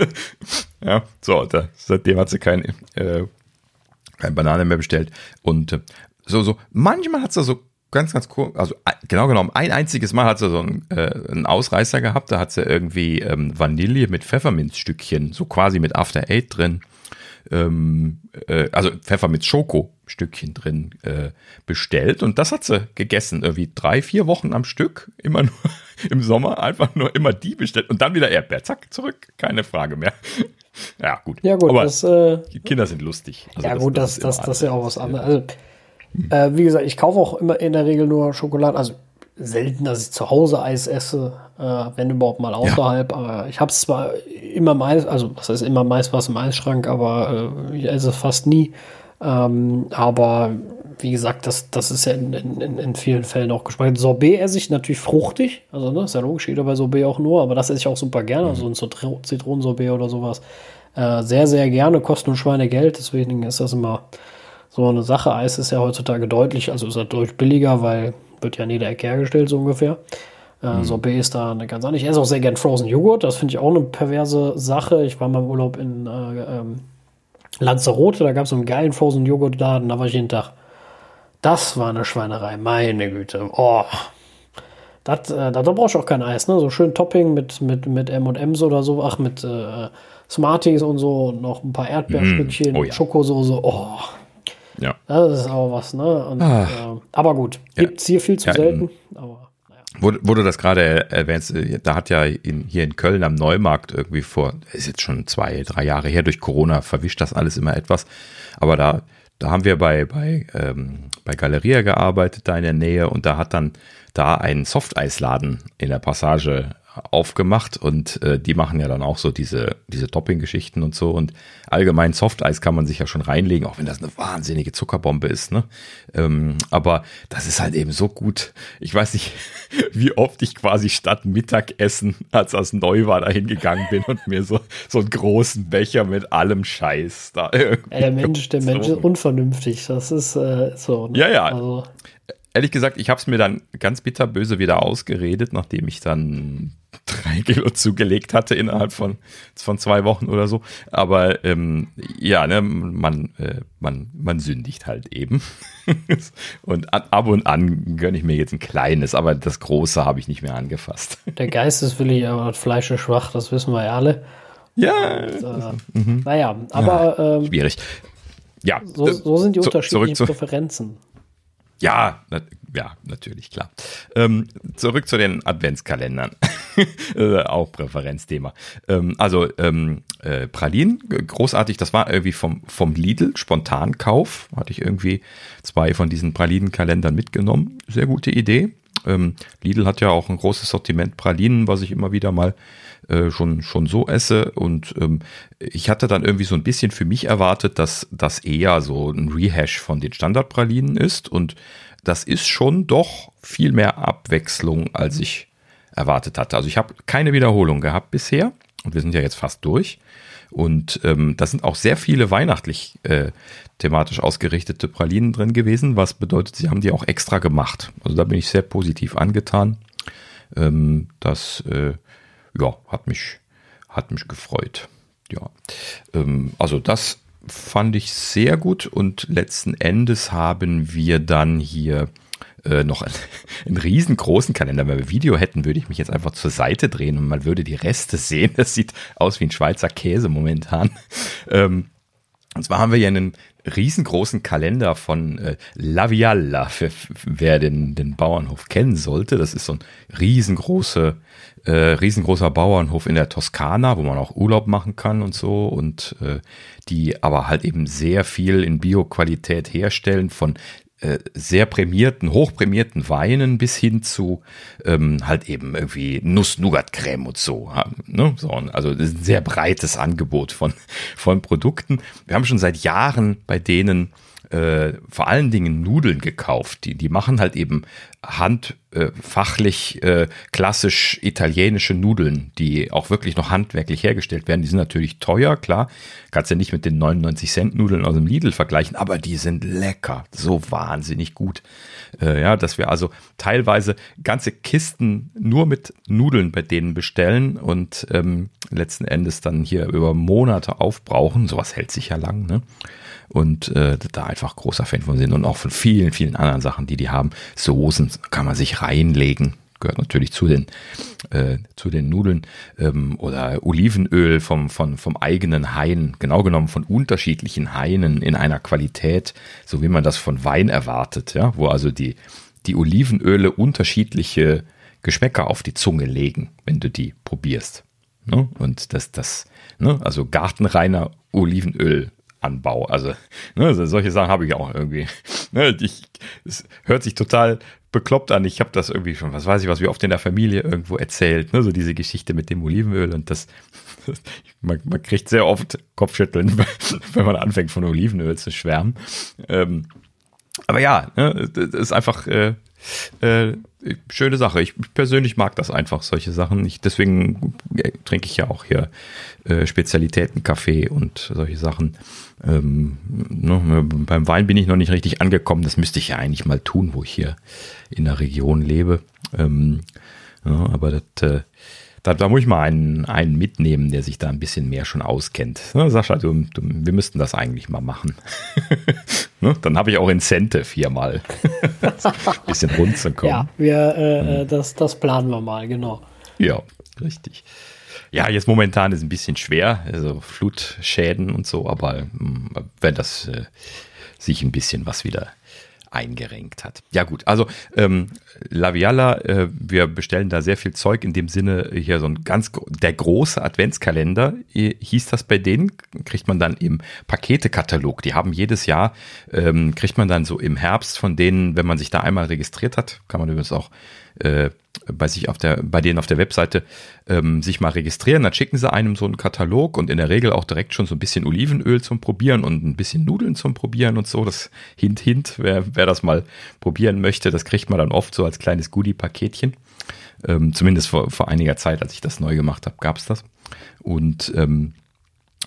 [SPEAKER 1] ja, so, da, seitdem hat sie kein äh, keine Banane mehr bestellt. Und äh, so, so, manchmal hat da so ganz, ganz cool. Also genau genommen, ein einziges Mal hat sie so einen, äh, einen Ausreißer gehabt. Da hat sie irgendwie ähm, Vanille mit Pfefferminzstückchen, so quasi mit After Eight drin. Ähm, äh, also Pfefferminz Schoko Stückchen drin äh, bestellt und das hat sie gegessen, irgendwie drei, vier Wochen am Stück, immer nur im Sommer, einfach nur immer die bestellt und dann wieder Erdbeer, zack, zurück, keine Frage mehr. Ja, gut.
[SPEAKER 2] Ja, gut,
[SPEAKER 1] Aber
[SPEAKER 2] das, äh,
[SPEAKER 1] die Kinder sind lustig. Also
[SPEAKER 2] ja, gut, das, das,
[SPEAKER 1] ist
[SPEAKER 2] das, ist ja auch was anderes. Also, äh, wie gesagt, ich kaufe auch immer in der Regel nur Schokolade. Also selten, dass ich zu Hause Eis esse, äh, wenn überhaupt mal außerhalb. Aber ich habe es zwar immer meist, also das heißt immer meist was im Eisschrank, aber äh, ich esse es fast nie. Ähm, aber wie gesagt, das, das ist ja in, in, in vielen Fällen auch gespeichert. Sorbet esse ich natürlich fruchtig. Also, ne, ist ja logisch, jeder bei Sorbet auch nur, aber das esse ich auch super gerne. Also ein Zitro- Zitronensorbet oder sowas. Äh, sehr, sehr gerne, kostet nur Schweinegeld, deswegen ist das immer so eine Sache. Eis ist ja heutzutage deutlich, also ist er deutlich billiger, weil wird ja in jeder Ecke hergestellt, so ungefähr. Äh, Sorbet ist da eine ganz andere. Ich esse auch sehr gern Frozen Joghurt, das finde ich auch eine perverse Sache. Ich war mal im Urlaub in äh, ähm, Lanzarote, da gab es so einen geilen Frozen Joghurt-Laden, da war ich jeden Tag. Das war eine Schweinerei, meine Güte. Oh. Das, äh, da, brauchst du auch kein Eis, ne? So schön Topping mit, mit, mit M&M's oder so, ach, mit äh, Smarties und so und noch ein paar Erdbeerstückchen,
[SPEAKER 1] Mm, oh ja.
[SPEAKER 2] Schokosoße. Oh,
[SPEAKER 1] Ja.
[SPEAKER 2] das ist auch was, ne? Und,
[SPEAKER 1] Ah.
[SPEAKER 2] äh, aber gut, gibt's hier viel zu
[SPEAKER 1] Ja,
[SPEAKER 2] selten. Aber.
[SPEAKER 1] Wo, wo du das gerade erwähnst, äh, da hat ja in, hier in Köln am Neumarkt irgendwie vor, ist jetzt schon zwei, drei Jahre her, durch Corona verwischt das alles immer etwas. Aber da, da haben wir bei, bei, ähm, bei Galeria gearbeitet, da in der Nähe, und da hat dann da ein Softeisladen in der Passage aufgemacht und äh, die machen ja dann auch so diese, diese Topping-Geschichten und so und allgemein Softeis kann man sich ja schon reinlegen, auch wenn das eine wahnsinnige Zuckerbombe ist, ne? Ähm, aber das ist halt eben so gut. Ich weiß nicht, wie oft ich quasi statt Mittagessen, als das neu war, da hingegangen bin und mir so, so einen großen Becher mit allem Scheiß da irgendwie
[SPEAKER 2] Ja, der Mensch, der Mensch ist unvernünftig. Das ist äh, so. Ne?
[SPEAKER 1] Ja, ja.
[SPEAKER 2] Also,
[SPEAKER 1] Ehrlich gesagt, ich habe es mir dann ganz bitterböse wieder ausgeredet, nachdem ich dann drei Kilo zugelegt hatte innerhalb von, von zwei Wochen oder so. Aber ähm, ja, ne, man, äh, man, man sündigt halt eben. und ab und an gönne ich mir jetzt ein kleines, aber das große habe ich nicht mehr angefasst.
[SPEAKER 2] der Geist ist willig, aber das Fleisch ist schwach, das wissen wir ja alle.
[SPEAKER 1] ja,
[SPEAKER 2] Äh, Naja, aber ähm,
[SPEAKER 1] schwierig. Ja,
[SPEAKER 2] so,
[SPEAKER 1] äh,
[SPEAKER 2] so sind die
[SPEAKER 1] zu-
[SPEAKER 2] unterschiedlichen
[SPEAKER 1] zu,
[SPEAKER 2] Präferenzen.
[SPEAKER 1] Ja, na, ja, natürlich, klar. Ähm, zurück zu den Adventskalendern. äh, auch Präferenzthema. Ähm, also ähm, äh, Pralinen, g- großartig, das war irgendwie vom, vom Lidl, Spontankauf. Hatte ich irgendwie zwei von diesen Pralinenkalendern mitgenommen. Sehr gute Idee. Ähm, Lidl hat ja auch ein großes Sortiment Pralinen, was ich immer wieder mal äh, schon, schon so esse. Und ähm, ich hatte dann irgendwie so ein bisschen für mich erwartet, dass das eher so ein Rehash von den Standardpralinen ist. Und das ist schon doch viel mehr Abwechslung, als ich erwartet hatte. Also ich habe keine Wiederholung gehabt bisher. Und wir sind ja jetzt fast durch. Und ähm, da sind auch sehr viele weihnachtlich äh, thematisch ausgerichtete Pralinen drin gewesen, was bedeutet, sie haben die auch extra gemacht. Also da bin ich sehr positiv angetan. Ähm, das äh, ja, hat mich, hat mich gefreut. Ja, ähm, also das fand ich sehr gut und letzten Endes haben wir dann hier äh, noch einen, einen riesengroßen Kalender. Wenn wir Video hätten, würde ich mich jetzt einfach zur Seite drehen und man würde die Reste sehen. Das sieht aus wie ein Schweizer Käse momentan. Ähm, und zwar haben wir hier einen riesengroßen Kalender von äh, Lavialla, für, für, wer den, den Bauernhof kennen sollte. Das ist so ein riesengroße, äh, riesengroßer Bauernhof in der Toskana, wo man auch Urlaub machen kann und so. Und äh, die aber halt eben sehr viel in Bioqualität herstellen von sehr prämierten, hochprämierten Weinen bis hin zu ähm, halt eben irgendwie Nuss-Nougat-Creme und so. Ne? so also ein sehr breites Angebot von, von Produkten. Wir haben schon seit Jahren bei denen äh, vor allen Dingen Nudeln gekauft. Die, die machen halt eben handfachlich äh, klassisch italienische Nudeln, die auch wirklich noch handwerklich hergestellt werden. Die sind natürlich teuer, klar. Kannst ja nicht mit den 99 Cent Nudeln aus dem Lidl vergleichen, aber die sind lecker. So wahnsinnig gut. Äh, ja, dass wir also teilweise ganze Kisten nur mit Nudeln bei denen bestellen und ähm, letzten Endes dann hier über Monate aufbrauchen. Sowas hält sich ja lang, ne? Und äh, da einfach großer Fan von sind und auch von vielen, vielen anderen Sachen, die die haben. Soßen kann man sich reinlegen, gehört natürlich zu den, äh, zu den Nudeln ähm, oder Olivenöl vom, vom, vom eigenen Hain, genau genommen von unterschiedlichen Hainen in einer Qualität, so wie man das von Wein erwartet, ja, wo also die, die Olivenöle unterschiedliche Geschmäcker auf die Zunge legen, wenn du die probierst. Ne? Und das, das, ne? also gartenreiner Olivenölanbau. Also, ne? solche Sachen habe ich auch irgendwie. Ne? Ich, es hört sich total bekloppt an. Ich habe das irgendwie schon, was weiß ich, was wir oft in der Familie irgendwo erzählt, ne? so diese Geschichte mit dem Olivenöl und das, man, man kriegt sehr oft Kopfschütteln, wenn man anfängt von Olivenöl zu schwärmen. Ähm, aber ja, ne, das ist einfach äh, äh, schöne Sache. Ich persönlich mag das einfach, solche Sachen. Ich, deswegen trinke ich ja auch hier äh, Spezialitäten, Kaffee und solche Sachen. Ähm, ne, beim Wein bin ich noch nicht richtig angekommen. Das müsste ich ja eigentlich mal tun, wo ich hier in der Region lebe. Ähm, ja, aber das, äh, da, da muss ich mal einen, einen mitnehmen, der sich da ein bisschen mehr schon auskennt. Ne, Sascha, du, du, wir müssten das eigentlich mal machen. ne? Dann habe ich auch Incentive hier mal ein bisschen rund zu kommen.
[SPEAKER 2] Ja, wir, äh, mhm. das, das planen wir mal, genau.
[SPEAKER 1] Ja, richtig. Ja, jetzt momentan ist es ein bisschen schwer, also Flutschäden und so, aber hm, wenn das äh, sich ein bisschen was wieder eingerenkt hat. Ja gut, also ähm, Laviala, äh, wir bestellen da sehr viel Zeug in dem Sinne hier so ein ganz der große Adventskalender äh, hieß das bei denen kriegt man dann im Paketekatalog. Die haben jedes Jahr ähm, kriegt man dann so im Herbst von denen, wenn man sich da einmal registriert hat, kann man übrigens auch äh, bei sich auf der, bei denen auf der Webseite ähm, sich mal registrieren. Dann schicken sie einem so einen Katalog und in der Regel auch direkt schon so ein bisschen Olivenöl zum Probieren und ein bisschen Nudeln zum Probieren und so. Das hint, hint, wer, wer das mal probieren möchte, das kriegt man dann oft so als kleines Goodie-Paketchen. Ähm, zumindest vor, vor einiger Zeit, als ich das neu gemacht habe, gab es das. Und ähm,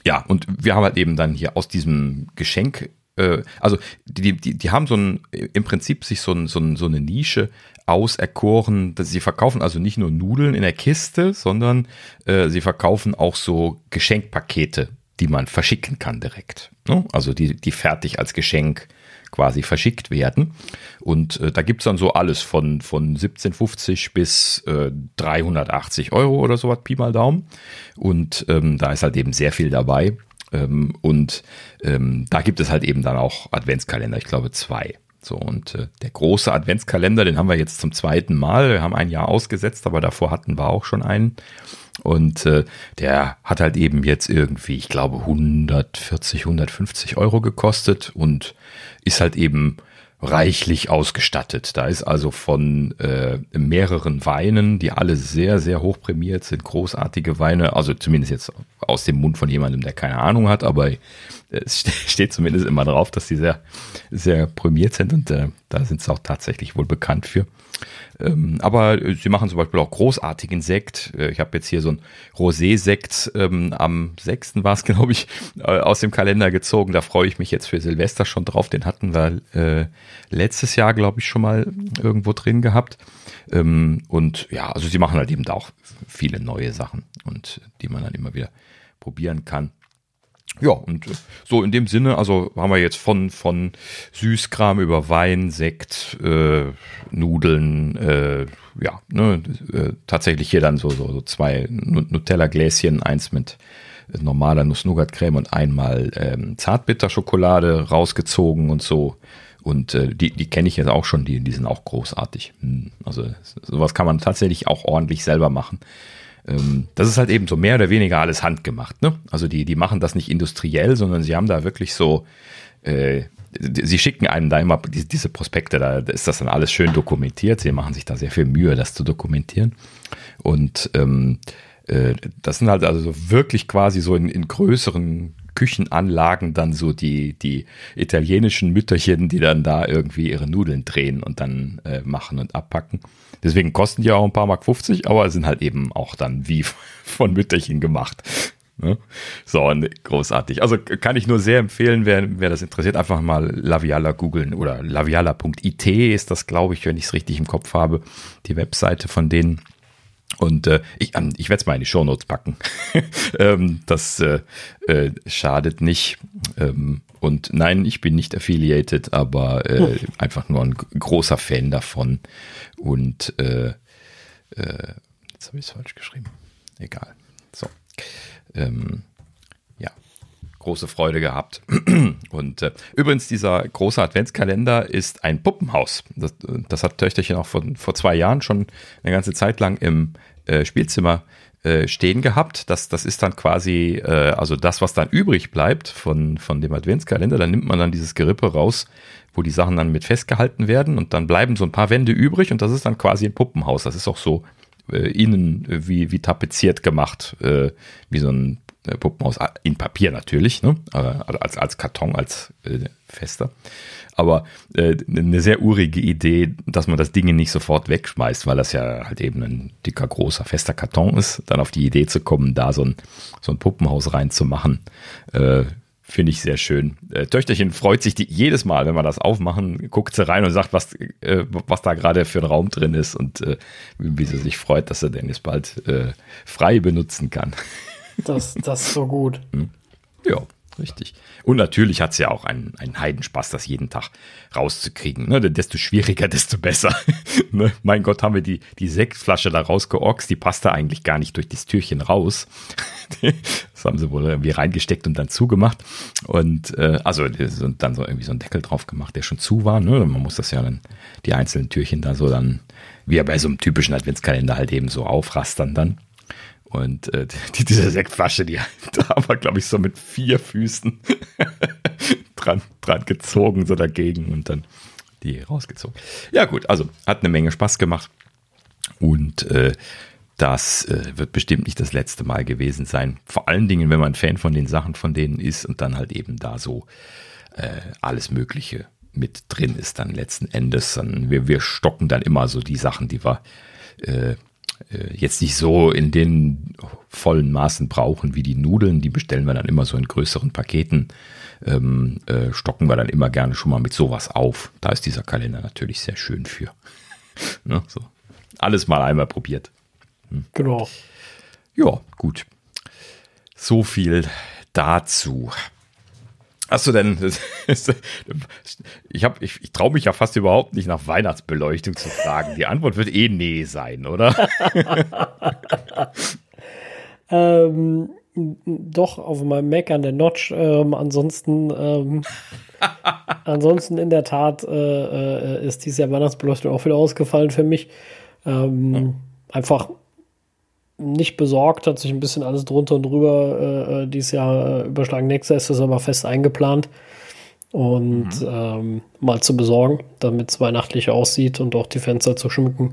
[SPEAKER 1] ja, und wir haben halt eben dann hier aus diesem Geschenk äh, also die, die, die haben so ein, im Prinzip sich so, ein, so, ein, so eine Nische auserkoren, dass sie verkaufen also nicht nur Nudeln in der Kiste, sondern äh, sie verkaufen auch so Geschenkpakete, die man verschicken kann direkt. Ne? Also die, die fertig als Geschenk quasi verschickt werden. Und äh, da es dann so alles von, von 17,50 bis äh, 380 Euro oder sowas, Pi mal Daumen. Und ähm, da ist halt eben sehr viel dabei. Ähm, und ähm, da gibt es halt eben dann auch Adventskalender, ich glaube zwei. So, und äh, der große Adventskalender, den haben wir jetzt zum zweiten Mal. Wir haben ein Jahr ausgesetzt, aber davor hatten wir auch schon einen. Und äh, der hat halt eben jetzt irgendwie, ich glaube, 140, 150 Euro gekostet und ist halt eben reichlich ausgestattet. Da ist also von äh, mehreren Weinen, die alle sehr, sehr hoch prämiert sind, großartige Weine, also zumindest jetzt aus dem Mund von jemandem, der keine Ahnung hat, aber es steht zumindest immer drauf, dass die sehr, sehr prämiert sind und äh, da sind sie auch tatsächlich wohl bekannt für. Ähm, aber sie machen zum Beispiel auch großartigen Sekt. Äh, ich habe jetzt hier so ein Rosé-Sekt ähm, am 6. war es, glaube ich, äh, aus dem Kalender gezogen. Da freue ich mich jetzt für Silvester schon drauf. Den hatten wir äh, letztes Jahr, glaube ich, schon mal irgendwo drin gehabt. Ähm, und ja, also sie machen halt eben da auch viele neue Sachen und die man dann immer wieder probieren kann. Ja, und so in dem Sinne, also haben wir jetzt von, von Süßkram über Wein, Sekt, äh, Nudeln, äh, ja, ne, äh, tatsächlich hier dann so, so, so zwei Nutella-Gläschen, eins mit normaler Nuss-Nougat-Creme und einmal ähm, Zartbitterschokolade rausgezogen und so. Und äh, die, die kenne ich jetzt auch schon, die, die sind auch großartig. Hm, also sowas kann man tatsächlich auch ordentlich selber machen ähm, das ist halt eben so mehr oder weniger alles handgemacht. Ne? Also die, die machen das nicht industriell, sondern sie haben da wirklich so, äh, sie schicken einem da immer diese Prospekte, da ist das dann alles schön dokumentiert. Sie machen sich da sehr viel Mühe, das zu dokumentieren. Und ähm, äh, das sind halt also wirklich quasi so in, in größeren Küchenanlagen dann so die, die italienischen Mütterchen, die dann da irgendwie ihre Nudeln drehen und dann äh, machen und abpacken. Deswegen kosten die auch ein paar Mark 50, aber sind halt eben auch dann wie von Mütterchen gemacht. Ne? So, großartig. Also kann ich nur sehr empfehlen, wer, wer das interessiert, einfach mal Laviala googeln oder laviala.it ist das, glaube ich, wenn ich es richtig im Kopf habe, die Webseite von denen. Und äh, ich, ähm, ich werde es mal in die Shownotes packen. ähm, das äh, äh, schadet nicht. Ähm, Und nein, ich bin nicht affiliated, aber äh, hm. einfach nur ein großer Fan davon. Und äh, äh, jetzt habe ich es falsch geschrieben. Egal. So. Ähm, ja, große Freude gehabt. Und äh, übrigens, dieser große Adventskalender ist ein Puppenhaus. Das, das hat Töchterchen auch von, vor zwei Jahren schon eine ganze Zeit lang im äh, Spielzimmer äh, stehen gehabt. Das, das ist dann quasi, äh, also das, was dann übrig bleibt von, von dem Adventskalender, dann nimmt man dann dieses Gerippe raus, wo die Sachen dann mit festgehalten werden und dann bleiben so ein paar Wände übrig und das ist dann quasi ein Puppenhaus. Das ist auch so äh, innen wie, wie tapeziert gemacht, äh, wie so ein äh, Puppenhaus in Papier natürlich, ne? also als, als Karton, als äh, fester aber äh, eine sehr urige Idee, dass man das Ding nicht sofort wegschmeißt, weil das ja halt eben ein dicker, großer, fester Karton ist. Dann auf die Idee zu kommen, da so ein, so ein Puppenhaus reinzumachen, äh, finde ich sehr schön. Äh, Töchterchen freut sich die, jedes Mal, wenn wir das aufmachen, guckt sie rein und sagt, was, äh, was da gerade für ein Raum drin ist und äh, wie sie sich freut, dass sie den jetzt bald äh, frei benutzen kann.
[SPEAKER 2] Das, das ist so gut. Hm.
[SPEAKER 1] Ja. Richtig. Und natürlich hat es ja auch einen, einen Heidenspaß, das jeden Tag rauszukriegen. Ne? Desto schwieriger, desto besser. ne? Mein Gott, haben wir die, die Sektflasche da rausgeoxt, die passt da eigentlich gar nicht durch das Türchen raus. das haben sie wohl irgendwie reingesteckt und dann zugemacht. Und äh, also und dann so irgendwie so einen Deckel drauf gemacht, der schon zu war. Ne? Man muss das ja dann, die einzelnen Türchen da so dann, wie bei so einem typischen Adventskalender halt eben so aufrastern dann. Und äh, die, diese Sektflasche, die da wir, glaube ich, so mit vier Füßen dran, dran gezogen, so dagegen und dann die rausgezogen. Ja, gut, also hat eine Menge Spaß gemacht. Und äh, das äh, wird bestimmt nicht das letzte Mal gewesen sein. Vor allen Dingen, wenn man Fan von den Sachen von denen ist und dann halt eben da so äh, alles Mögliche mit drin ist, dann letzten Endes. Dann, wir, wir stocken dann immer so die Sachen, die wir äh, jetzt nicht so in den vollen Maßen brauchen wie die Nudeln. Die bestellen wir dann immer so in größeren Paketen. Ähm, äh, stocken wir dann immer gerne schon mal mit sowas auf. Da ist dieser Kalender natürlich sehr schön für. ne, so. Alles mal einmal probiert.
[SPEAKER 2] Hm. Genau.
[SPEAKER 1] Ja, gut. So viel dazu. Hast du denn, ich, hab, ich, ich traue mich ja fast überhaupt nicht nach Weihnachtsbeleuchtung zu fragen. Die Antwort wird eh nee sein, oder?
[SPEAKER 2] ähm, doch, auf meinem Mac an der Notch. Ähm, ansonsten, ähm, ansonsten in der Tat äh, äh, ist dieses Jahr Weihnachtsbeleuchtung auch wieder ausgefallen für mich. Ähm, ja. Einfach nicht besorgt, hat sich ein bisschen alles drunter und drüber äh, äh dieses Jahr äh, überschlagen. Nächstes ist das aber fest eingeplant und mhm. ähm, mal zu besorgen, damit es weihnachtlich aussieht und auch die Fenster zu schmücken.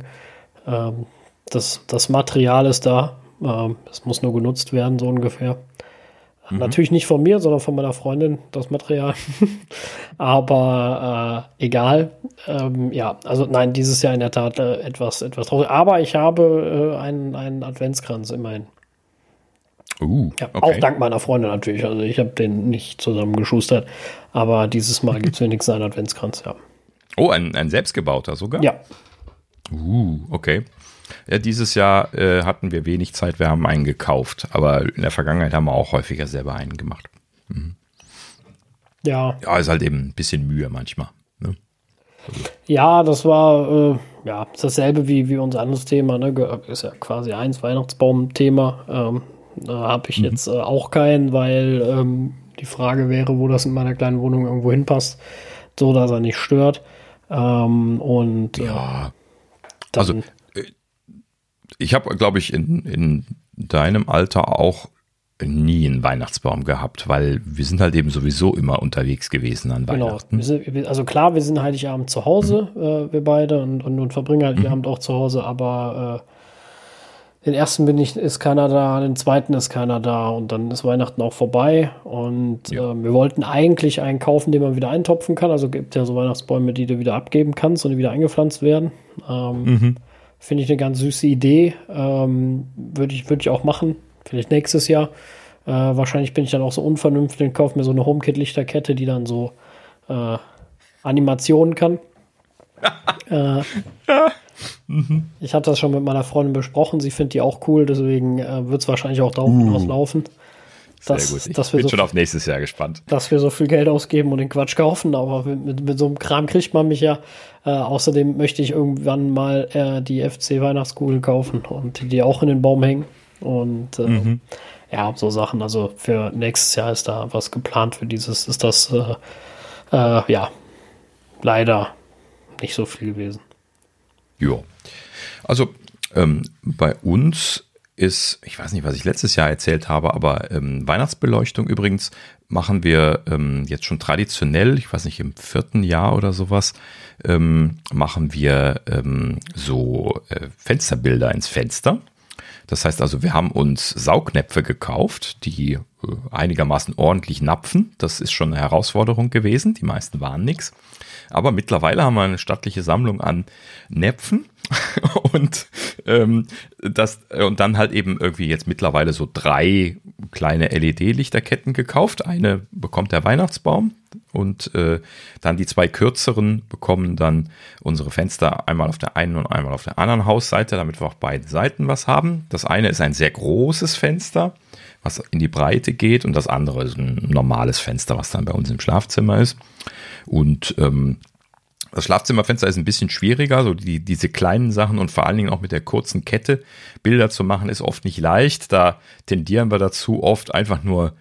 [SPEAKER 2] Ähm, das, das Material ist da. Ähm, es muss nur genutzt werden, so ungefähr. Mhm. Natürlich nicht von mir, sondern von meiner Freundin, das Material. Aber äh, egal. Ähm, ja, also nein, dieses Jahr in der Tat äh, etwas, etwas traurig. Aber ich habe äh, einen, einen Adventskranz immerhin. Uh, ja, okay. Auch dank meiner Freundin natürlich. Also ich habe den nicht zusammengeschustert. Aber dieses Mal gibt es wenigstens einen Adventskranz, ja.
[SPEAKER 1] Oh, ein, ein selbstgebauter sogar?
[SPEAKER 2] Ja.
[SPEAKER 1] Uh, okay. Ja, dieses Jahr äh, hatten wir wenig Zeit, wir haben einen gekauft, aber in der Vergangenheit haben wir auch häufiger selber einen gemacht. Mhm.
[SPEAKER 2] Ja.
[SPEAKER 1] Ja, ist halt eben ein bisschen Mühe manchmal. Ne?
[SPEAKER 2] Ja, das war äh, ja dasselbe wie, wie unser anderes Thema, ne? Ist ja quasi eins Weihnachtsbaum-Thema. Ähm, da habe ich mhm. jetzt äh, auch keinen, weil ähm, die Frage wäre, wo das in meiner kleinen Wohnung irgendwo hinpasst, so dass er nicht stört. Ähm, und
[SPEAKER 1] ja, äh, also ich habe, glaube ich, in, in deinem Alter auch nie einen Weihnachtsbaum gehabt, weil wir sind halt eben sowieso immer unterwegs gewesen an genau. Weihnachten.
[SPEAKER 2] Sind, also klar, wir sind Heiligabend zu Hause, mhm. äh, wir beide, und, und, und verbringen halt mhm. Abend auch zu Hause, aber äh, den ersten bin ich, ist keiner da, den zweiten ist keiner da und dann ist Weihnachten auch vorbei und ja. äh, wir wollten eigentlich einen kaufen, den man wieder eintopfen kann. Also gibt ja so Weihnachtsbäume, die du wieder abgeben kannst und die wieder eingepflanzt werden. Ähm, mhm. Finde ich eine ganz süße Idee. Ähm, Würde ich, würd ich auch machen. Vielleicht nächstes Jahr. Äh, wahrscheinlich bin ich dann auch so unvernünftig und kaufe mir so eine HomeKit-Lichterkette, die dann so äh, Animationen kann. äh, ja. mhm. Ich hatte das schon mit meiner Freundin besprochen. Sie findet die auch cool, deswegen äh, wird es wahrscheinlich auch darauf uh. Laufen. dass,
[SPEAKER 1] Sehr gut. Ich
[SPEAKER 2] dass wir
[SPEAKER 1] bin
[SPEAKER 2] so
[SPEAKER 1] schon auf nächstes Jahr gespannt.
[SPEAKER 2] dass wir so viel Geld ausgeben und den Quatsch kaufen, aber mit, mit so einem Kram kriegt man mich ja. Äh, außerdem möchte ich irgendwann mal äh, die FC Weihnachtskugeln kaufen und die auch in den Baum hängen. Und äh,
[SPEAKER 1] Mhm.
[SPEAKER 2] ja, so Sachen. Also für nächstes Jahr ist da was geplant für dieses, ist das äh, äh, ja leider nicht so viel gewesen.
[SPEAKER 1] Ja. Also ähm, bei uns ist, ich weiß nicht, was ich letztes Jahr erzählt habe, aber ähm, Weihnachtsbeleuchtung übrigens machen wir ähm, jetzt schon traditionell, ich weiß nicht, im vierten Jahr oder sowas, ähm, machen wir ähm, so äh, Fensterbilder ins Fenster. Das heißt also, wir haben uns Saugnäpfe gekauft, die äh, einigermaßen ordentlich napfen. Das ist schon eine Herausforderung gewesen. Die meisten waren nix. Aber mittlerweile haben wir eine stattliche Sammlung an Näpfen und ähm, das und dann halt eben irgendwie jetzt mittlerweile so drei kleine LED-Lichterketten gekauft. Eine bekommt der Weihnachtsbaum und äh, dann die zwei kürzeren bekommen dann unsere Fenster einmal auf der einen und einmal auf der anderen Hausseite, damit wir auf beiden Seiten was haben. Das eine ist ein sehr großes Fenster, was in die Breite geht und das andere ist ein normales Fenster, was dann bei uns im Schlafzimmer ist. Und ähm, das Schlafzimmerfenster ist ein bisschen schwieriger, so die, diese kleinen Sachen und vor allen Dingen auch mit der kurzen Kette Bilder zu machen, ist oft nicht leicht. Da tendieren wir dazu, oft einfach nur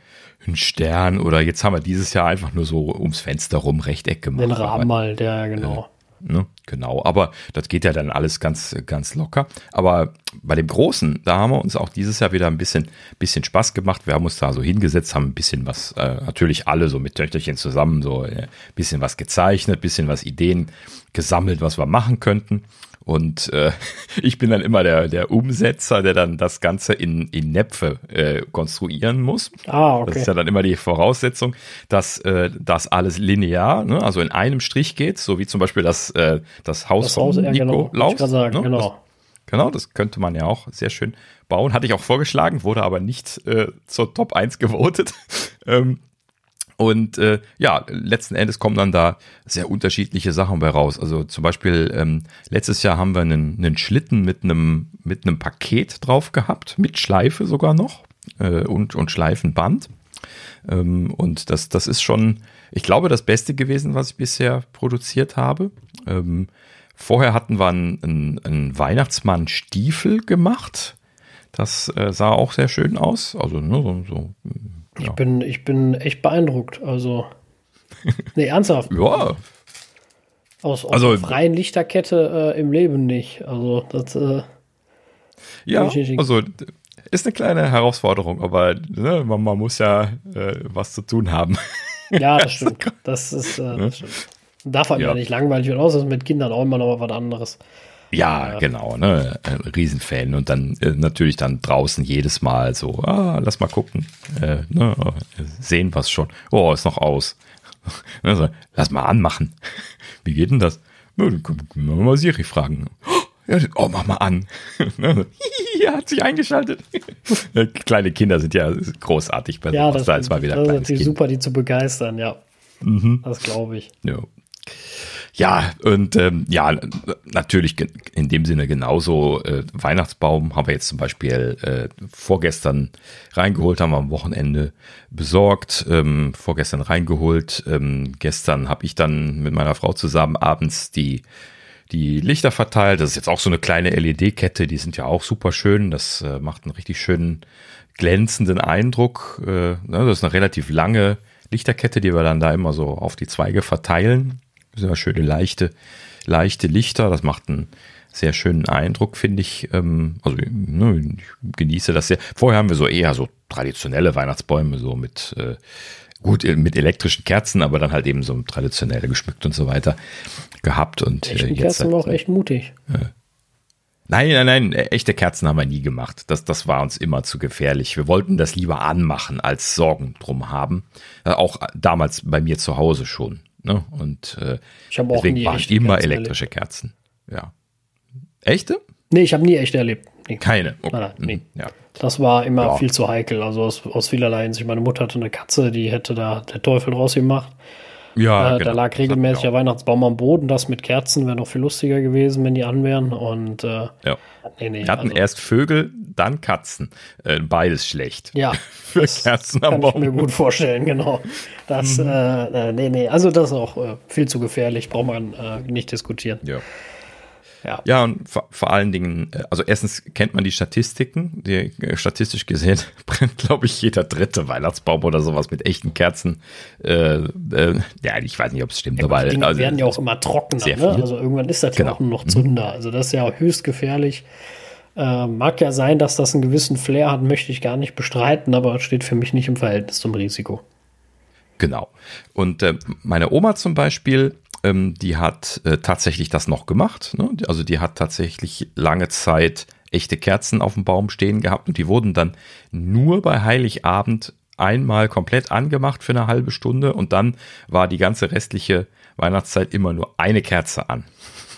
[SPEAKER 1] einen Stern oder jetzt haben wir dieses Jahr einfach nur so ums Fenster rum Rechteck gemacht.
[SPEAKER 2] Den Rahmen mal, der genau.
[SPEAKER 1] Ne? Genau, aber das geht ja dann alles ganz, ganz locker. Aber bei dem Großen, da haben wir uns auch dieses Jahr wieder ein bisschen, bisschen Spaß gemacht. Wir haben uns da so hingesetzt, haben ein bisschen was, äh, natürlich alle so mit Töchterchen zusammen, so äh, ein bisschen was gezeichnet, bisschen was Ideen gesammelt, was wir machen könnten. Und äh, ich bin dann immer der, der Umsetzer, der dann das Ganze in, in Näpfe äh, konstruieren muss.
[SPEAKER 2] Ah,
[SPEAKER 1] Das
[SPEAKER 2] okay.
[SPEAKER 1] ist ja dann immer die Voraussetzung, dass äh, das alles linear, ne, also in einem Strich geht, so wie zum Beispiel das, äh, das Haus
[SPEAKER 2] Das Haus,
[SPEAKER 1] von
[SPEAKER 2] genau. Wollte
[SPEAKER 1] Nikolaus.
[SPEAKER 2] ich gerade sagen,
[SPEAKER 1] ne?
[SPEAKER 2] genau.
[SPEAKER 1] Das, genau, das könnte man ja auch sehr schön bauen. Hatte ich auch vorgeschlagen, wurde aber nicht äh, zur Top 1 gewotet. ähm, und äh, ja, letzten Endes kommen dann da sehr unterschiedliche Sachen bei raus. Also zum Beispiel ähm, letztes Jahr haben wir einen, einen Schlitten mit einem mit einem Paket drauf gehabt, mit Schleife sogar noch äh, und und Schleifenband. Ähm, und das das ist schon, ich glaube, das Beste gewesen, was ich bisher produziert habe. Ähm, vorher hatten wir einen, einen, einen Weihnachtsmann-Stiefel gemacht. Das äh, sah auch sehr schön aus. Also ne, so, so
[SPEAKER 2] Ich, bin, ich bin echt beeindruckt. Also, nee, ernsthaft.
[SPEAKER 1] ja,
[SPEAKER 2] Aus, aus
[SPEAKER 1] Also-
[SPEAKER 2] freien Lichterkette äh, im Leben nicht. Also, das, äh,
[SPEAKER 1] Ja,
[SPEAKER 2] Richtig.
[SPEAKER 1] also ist eine kleine Herausforderung, aber ne, man, man muss ja äh, was zu tun haben.
[SPEAKER 2] ja, das stimmt. Das ist, äh, das stimmt. Darf halt
[SPEAKER 1] Ja.
[SPEAKER 2] ja. nicht langweilig werden. Außer mit Kindern auch immer noch was anderes.
[SPEAKER 1] Ja, genau, ne, ein Riesenfan und dann äh, natürlich dann draußen jedes Mal so, ah, lass mal gucken, äh, ne, äh, sehen was schon. Oh, ist noch aus. Ne, so, lass mal anmachen. Wie geht denn das? Ja, dann können wir mal Siri fragen. Ja, oh, mach mal an. Ne, Hihi, hat sich eingeschaltet. Äh, Kleine Kinder sind ja großartig bei
[SPEAKER 2] Ja,
[SPEAKER 1] sowas.
[SPEAKER 2] das,
[SPEAKER 1] da ist mal wieder
[SPEAKER 2] das ist natürlich
[SPEAKER 1] Kind. Mhm.
[SPEAKER 2] super, die zu begeistern, ja. Das glaube ich.
[SPEAKER 1] Ja. Ja, und ähm, ja, natürlich in dem Sinne genauso. Äh, Weihnachtsbaum haben wir jetzt zum Beispiel äh, vorgestern reingeholt, haben wir am Wochenende besorgt, ähm, vorgestern reingeholt. Ähm, gestern habe ich dann mit meiner Frau zusammen abends die die Lichter verteilt. Das ist jetzt auch so eine kleine LED-Kette, die sind ja auch super schön. Das äh, macht einen richtig schönen glänzenden Eindruck. Äh, ne, das ist eine relativ lange Lichterkette, die wir dann da immer so auf die Zweige verteilen. Ja schöne leichte, leichte Lichter. Das macht einen sehr schönen Eindruck, finde ich. Ähm, also ne, ich genieße das sehr. Vorher haben wir so eher so traditionelle Weihnachtsbäume, so mit äh, gut äh, mit elektrischen Kerzen, aber dann halt eben so traditionell geschmückt und so weiter gehabt. Und äh,
[SPEAKER 2] Echten
[SPEAKER 1] jetzt
[SPEAKER 2] Kerzen war auch echt mutig.
[SPEAKER 1] Nein, nein, nein, äh, echte Kerzen haben wir nie gemacht. Das, das war uns immer zu gefährlich. Wir wollten das lieber anmachen, als Sorgen drum haben. Äh, auch damals bei mir zu Hause schon. Ne? Und äh,
[SPEAKER 2] Ich habe auch
[SPEAKER 1] deswegen
[SPEAKER 2] nie
[SPEAKER 1] waren
[SPEAKER 2] echte
[SPEAKER 1] immer
[SPEAKER 2] Kerzen
[SPEAKER 1] elektrische Kerzen. Ja. Echte?
[SPEAKER 2] Nee, ich habe nie echt erlebt. Nee.
[SPEAKER 1] Keine. Okay.
[SPEAKER 2] Nein, nein, nee.
[SPEAKER 1] Mhm, Ja.
[SPEAKER 2] Das war immer
[SPEAKER 1] Ja.
[SPEAKER 2] viel zu heikel. Also aus, aus vielerlei Hinsicht. Meine Mutter hatte eine Katze, die hätte da der Teufel draus gemacht. Ja, äh, genau. Da lag regelmäßig der Weihnachtsbaum am Boden. Das mit Kerzen wäre noch viel lustiger gewesen, wenn die an wären. Und äh,
[SPEAKER 1] ja. nee, nee, Wir hatten also, erst Vögel, dann Katzen. Äh, beides schlecht.
[SPEAKER 2] Ja. Für Kerzen am Baum. Kann ich mir gut vorstellen, genau. Das, mhm. äh, äh nee, nee. Also das ist auch äh, viel zu gefährlich. Braucht man nicht diskutieren.
[SPEAKER 1] Ja. Ja, ja und vor, vor, allen Dingen, äh, also erstens kennt man die Statistiken. Die, äh, statistisch gesehen brennt, glaube ich, jeder dritte Weihnachtsbaum oder sowas mit echten Kerzen. Äh, äh, ja, ich weiß nicht, ob es stimmt, ja,
[SPEAKER 2] aber. Die Dinge also, werden ja auch immer trockener, ne? Also irgendwann ist das genau. ja auch noch Zunder. Also das ist ja höchst gefährlich. Äh, mag ja sein, dass das einen gewissen Flair hat, möchte ich gar nicht bestreiten, aber steht für mich nicht im Verhältnis zum Risiko.
[SPEAKER 1] Genau. Und äh, meine Oma zum Beispiel, ähm, die hat äh, tatsächlich das noch gemacht. Ne? Also die hat tatsächlich lange Zeit echte Kerzen auf dem Baum stehen gehabt und die wurden dann nur bei Heiligabend einmal komplett angemacht für eine halbe Stunde und dann war die ganze restliche Weihnachtszeit immer nur eine Kerze an.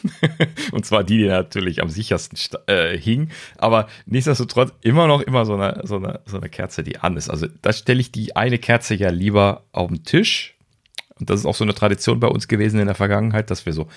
[SPEAKER 1] und zwar die, die natürlich am sichersten äh, hing, aber nichtsdestotrotz immer noch immer so eine, so, eine, so eine Kerze, die an ist. Also da stelle ich die eine Kerze ja lieber auf den Tisch und das ist auch so eine Tradition bei uns gewesen in der Vergangenheit, dass wir so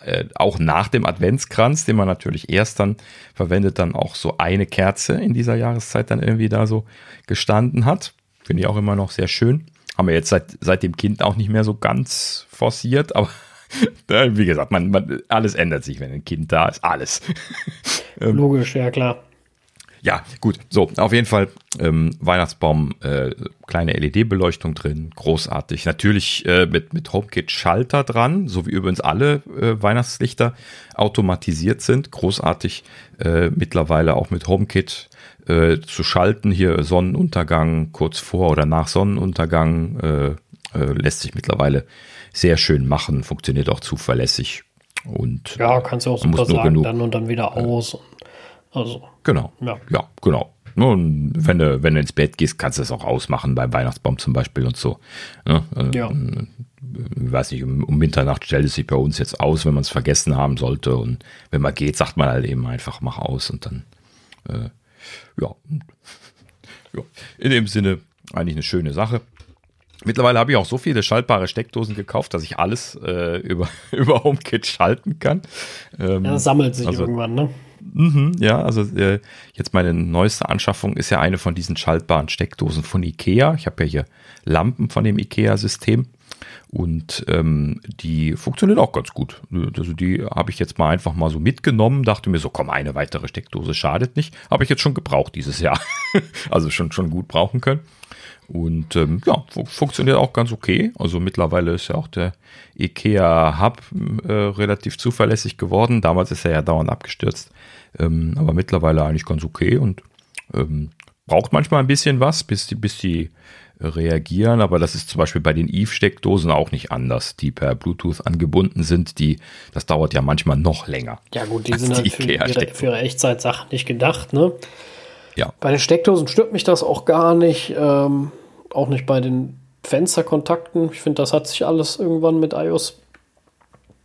[SPEAKER 1] äh, auch nach dem Adventskranz, den man natürlich erst dann verwendet, dann auch so eine Kerze in dieser Jahreszeit dann irgendwie da so gestanden hat. Finde ich auch immer noch sehr schön. Haben wir jetzt seit, seit dem Kind auch nicht mehr so ganz forciert, aber wie gesagt, man, man, alles ändert sich, wenn ein Kind da ist. Alles.
[SPEAKER 2] Logisch, ja klar.
[SPEAKER 1] Ja, gut. So, auf jeden Fall ähm, Weihnachtsbaum, äh, kleine LED-Beleuchtung drin, großartig. Natürlich äh, mit, mit HomeKit-Schalter dran, so wie übrigens alle äh, Weihnachtslichter automatisiert sind. Großartig äh, mittlerweile auch mit HomeKit äh, zu schalten. Hier Sonnenuntergang kurz vor oder nach Sonnenuntergang äh, lässt sich mittlerweile sehr schön machen, funktioniert auch zuverlässig. Und
[SPEAKER 2] ja, kannst du auch super sagen, genug, dann und dann wieder aus.
[SPEAKER 1] Also, genau. Ja, ja genau. Und wenn du, wenn du ins Bett gehst, kannst du es auch ausmachen, beim Weihnachtsbaum zum Beispiel und so. Ne? Ja. Äh, ich weiß nicht, um, um Mitternacht stellt es sich bei uns jetzt aus, wenn man es vergessen haben sollte. Und wenn man geht, sagt man halt eben einfach, mach aus und dann, äh, ja. ja. In dem Sinne, eigentlich eine schöne Sache. Mittlerweile habe ich auch so viele schaltbare Steckdosen gekauft, dass ich alles äh, über, über HomeKit schalten kann.
[SPEAKER 2] Ähm, ja, das sammelt sich
[SPEAKER 1] also,
[SPEAKER 2] irgendwann, ne?
[SPEAKER 1] Mhm, ja, also äh, jetzt meine neueste Anschaffung ist ja eine von diesen schaltbaren Steckdosen von Ikea. Ich habe ja hier Lampen von dem Ikea-System und ähm, die funktioniert auch ganz gut. Also die habe ich jetzt mal einfach mal so mitgenommen, dachte mir so, komm, eine weitere Steckdose schadet nicht. Habe ich jetzt schon gebraucht dieses Jahr. also schon, schon gut brauchen können. Und ähm, ja, funktioniert auch ganz okay. Also mittlerweile ist ja auch der IKEA Hub äh, relativ zuverlässig geworden. Damals ist er ja dauernd abgestürzt. Ähm, aber mittlerweile eigentlich ganz okay und ähm, braucht manchmal ein bisschen was, bis die, bis die reagieren. Aber das ist zum Beispiel bei den Eve-Steckdosen auch nicht anders, die per Bluetooth angebunden sind. Die, das dauert ja manchmal noch länger.
[SPEAKER 2] Ja gut, die sind halt für ihre, für ihre Echtzeit-Sachen nicht gedacht, ne? Ja. Bei den Steckdosen stört mich das auch gar nicht. Ähm, auch nicht bei den Fensterkontakten. Ich finde, das hat sich alles irgendwann mit iOS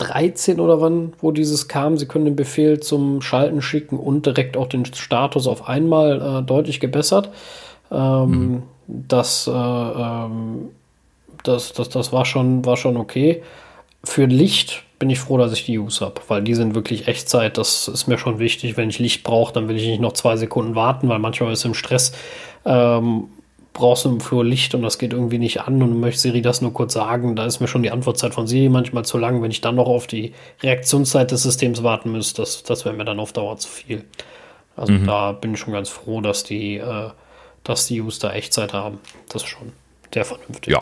[SPEAKER 2] 13 oder wann, wo dieses kam. Sie können den Befehl zum Schalten schicken und direkt auch den Status auf einmal äh, deutlich gebessert. Ähm, mhm. das, äh, ähm, das, das, das war schon, war schon okay. Für Licht bin ich froh, dass ich die Use habe, weil die sind wirklich Echtzeit. Das ist mir schon wichtig. Wenn ich Licht brauche, dann will ich nicht noch zwei Sekunden warten, weil manchmal ist im Stress, ähm, brauchst du im Flur Licht und das geht irgendwie nicht an und möchte Siri das nur kurz sagen. Da ist mir schon die Antwortzeit von Siri manchmal zu lang. Wenn ich dann noch auf die Reaktionszeit des Systems warten müsste, das, das wäre mir dann auf Dauer zu viel. Also mhm. da bin ich schon ganz froh, dass die, äh, dass die User Echtzeit haben. Das ist schon sehr vernünftig.
[SPEAKER 1] Ja,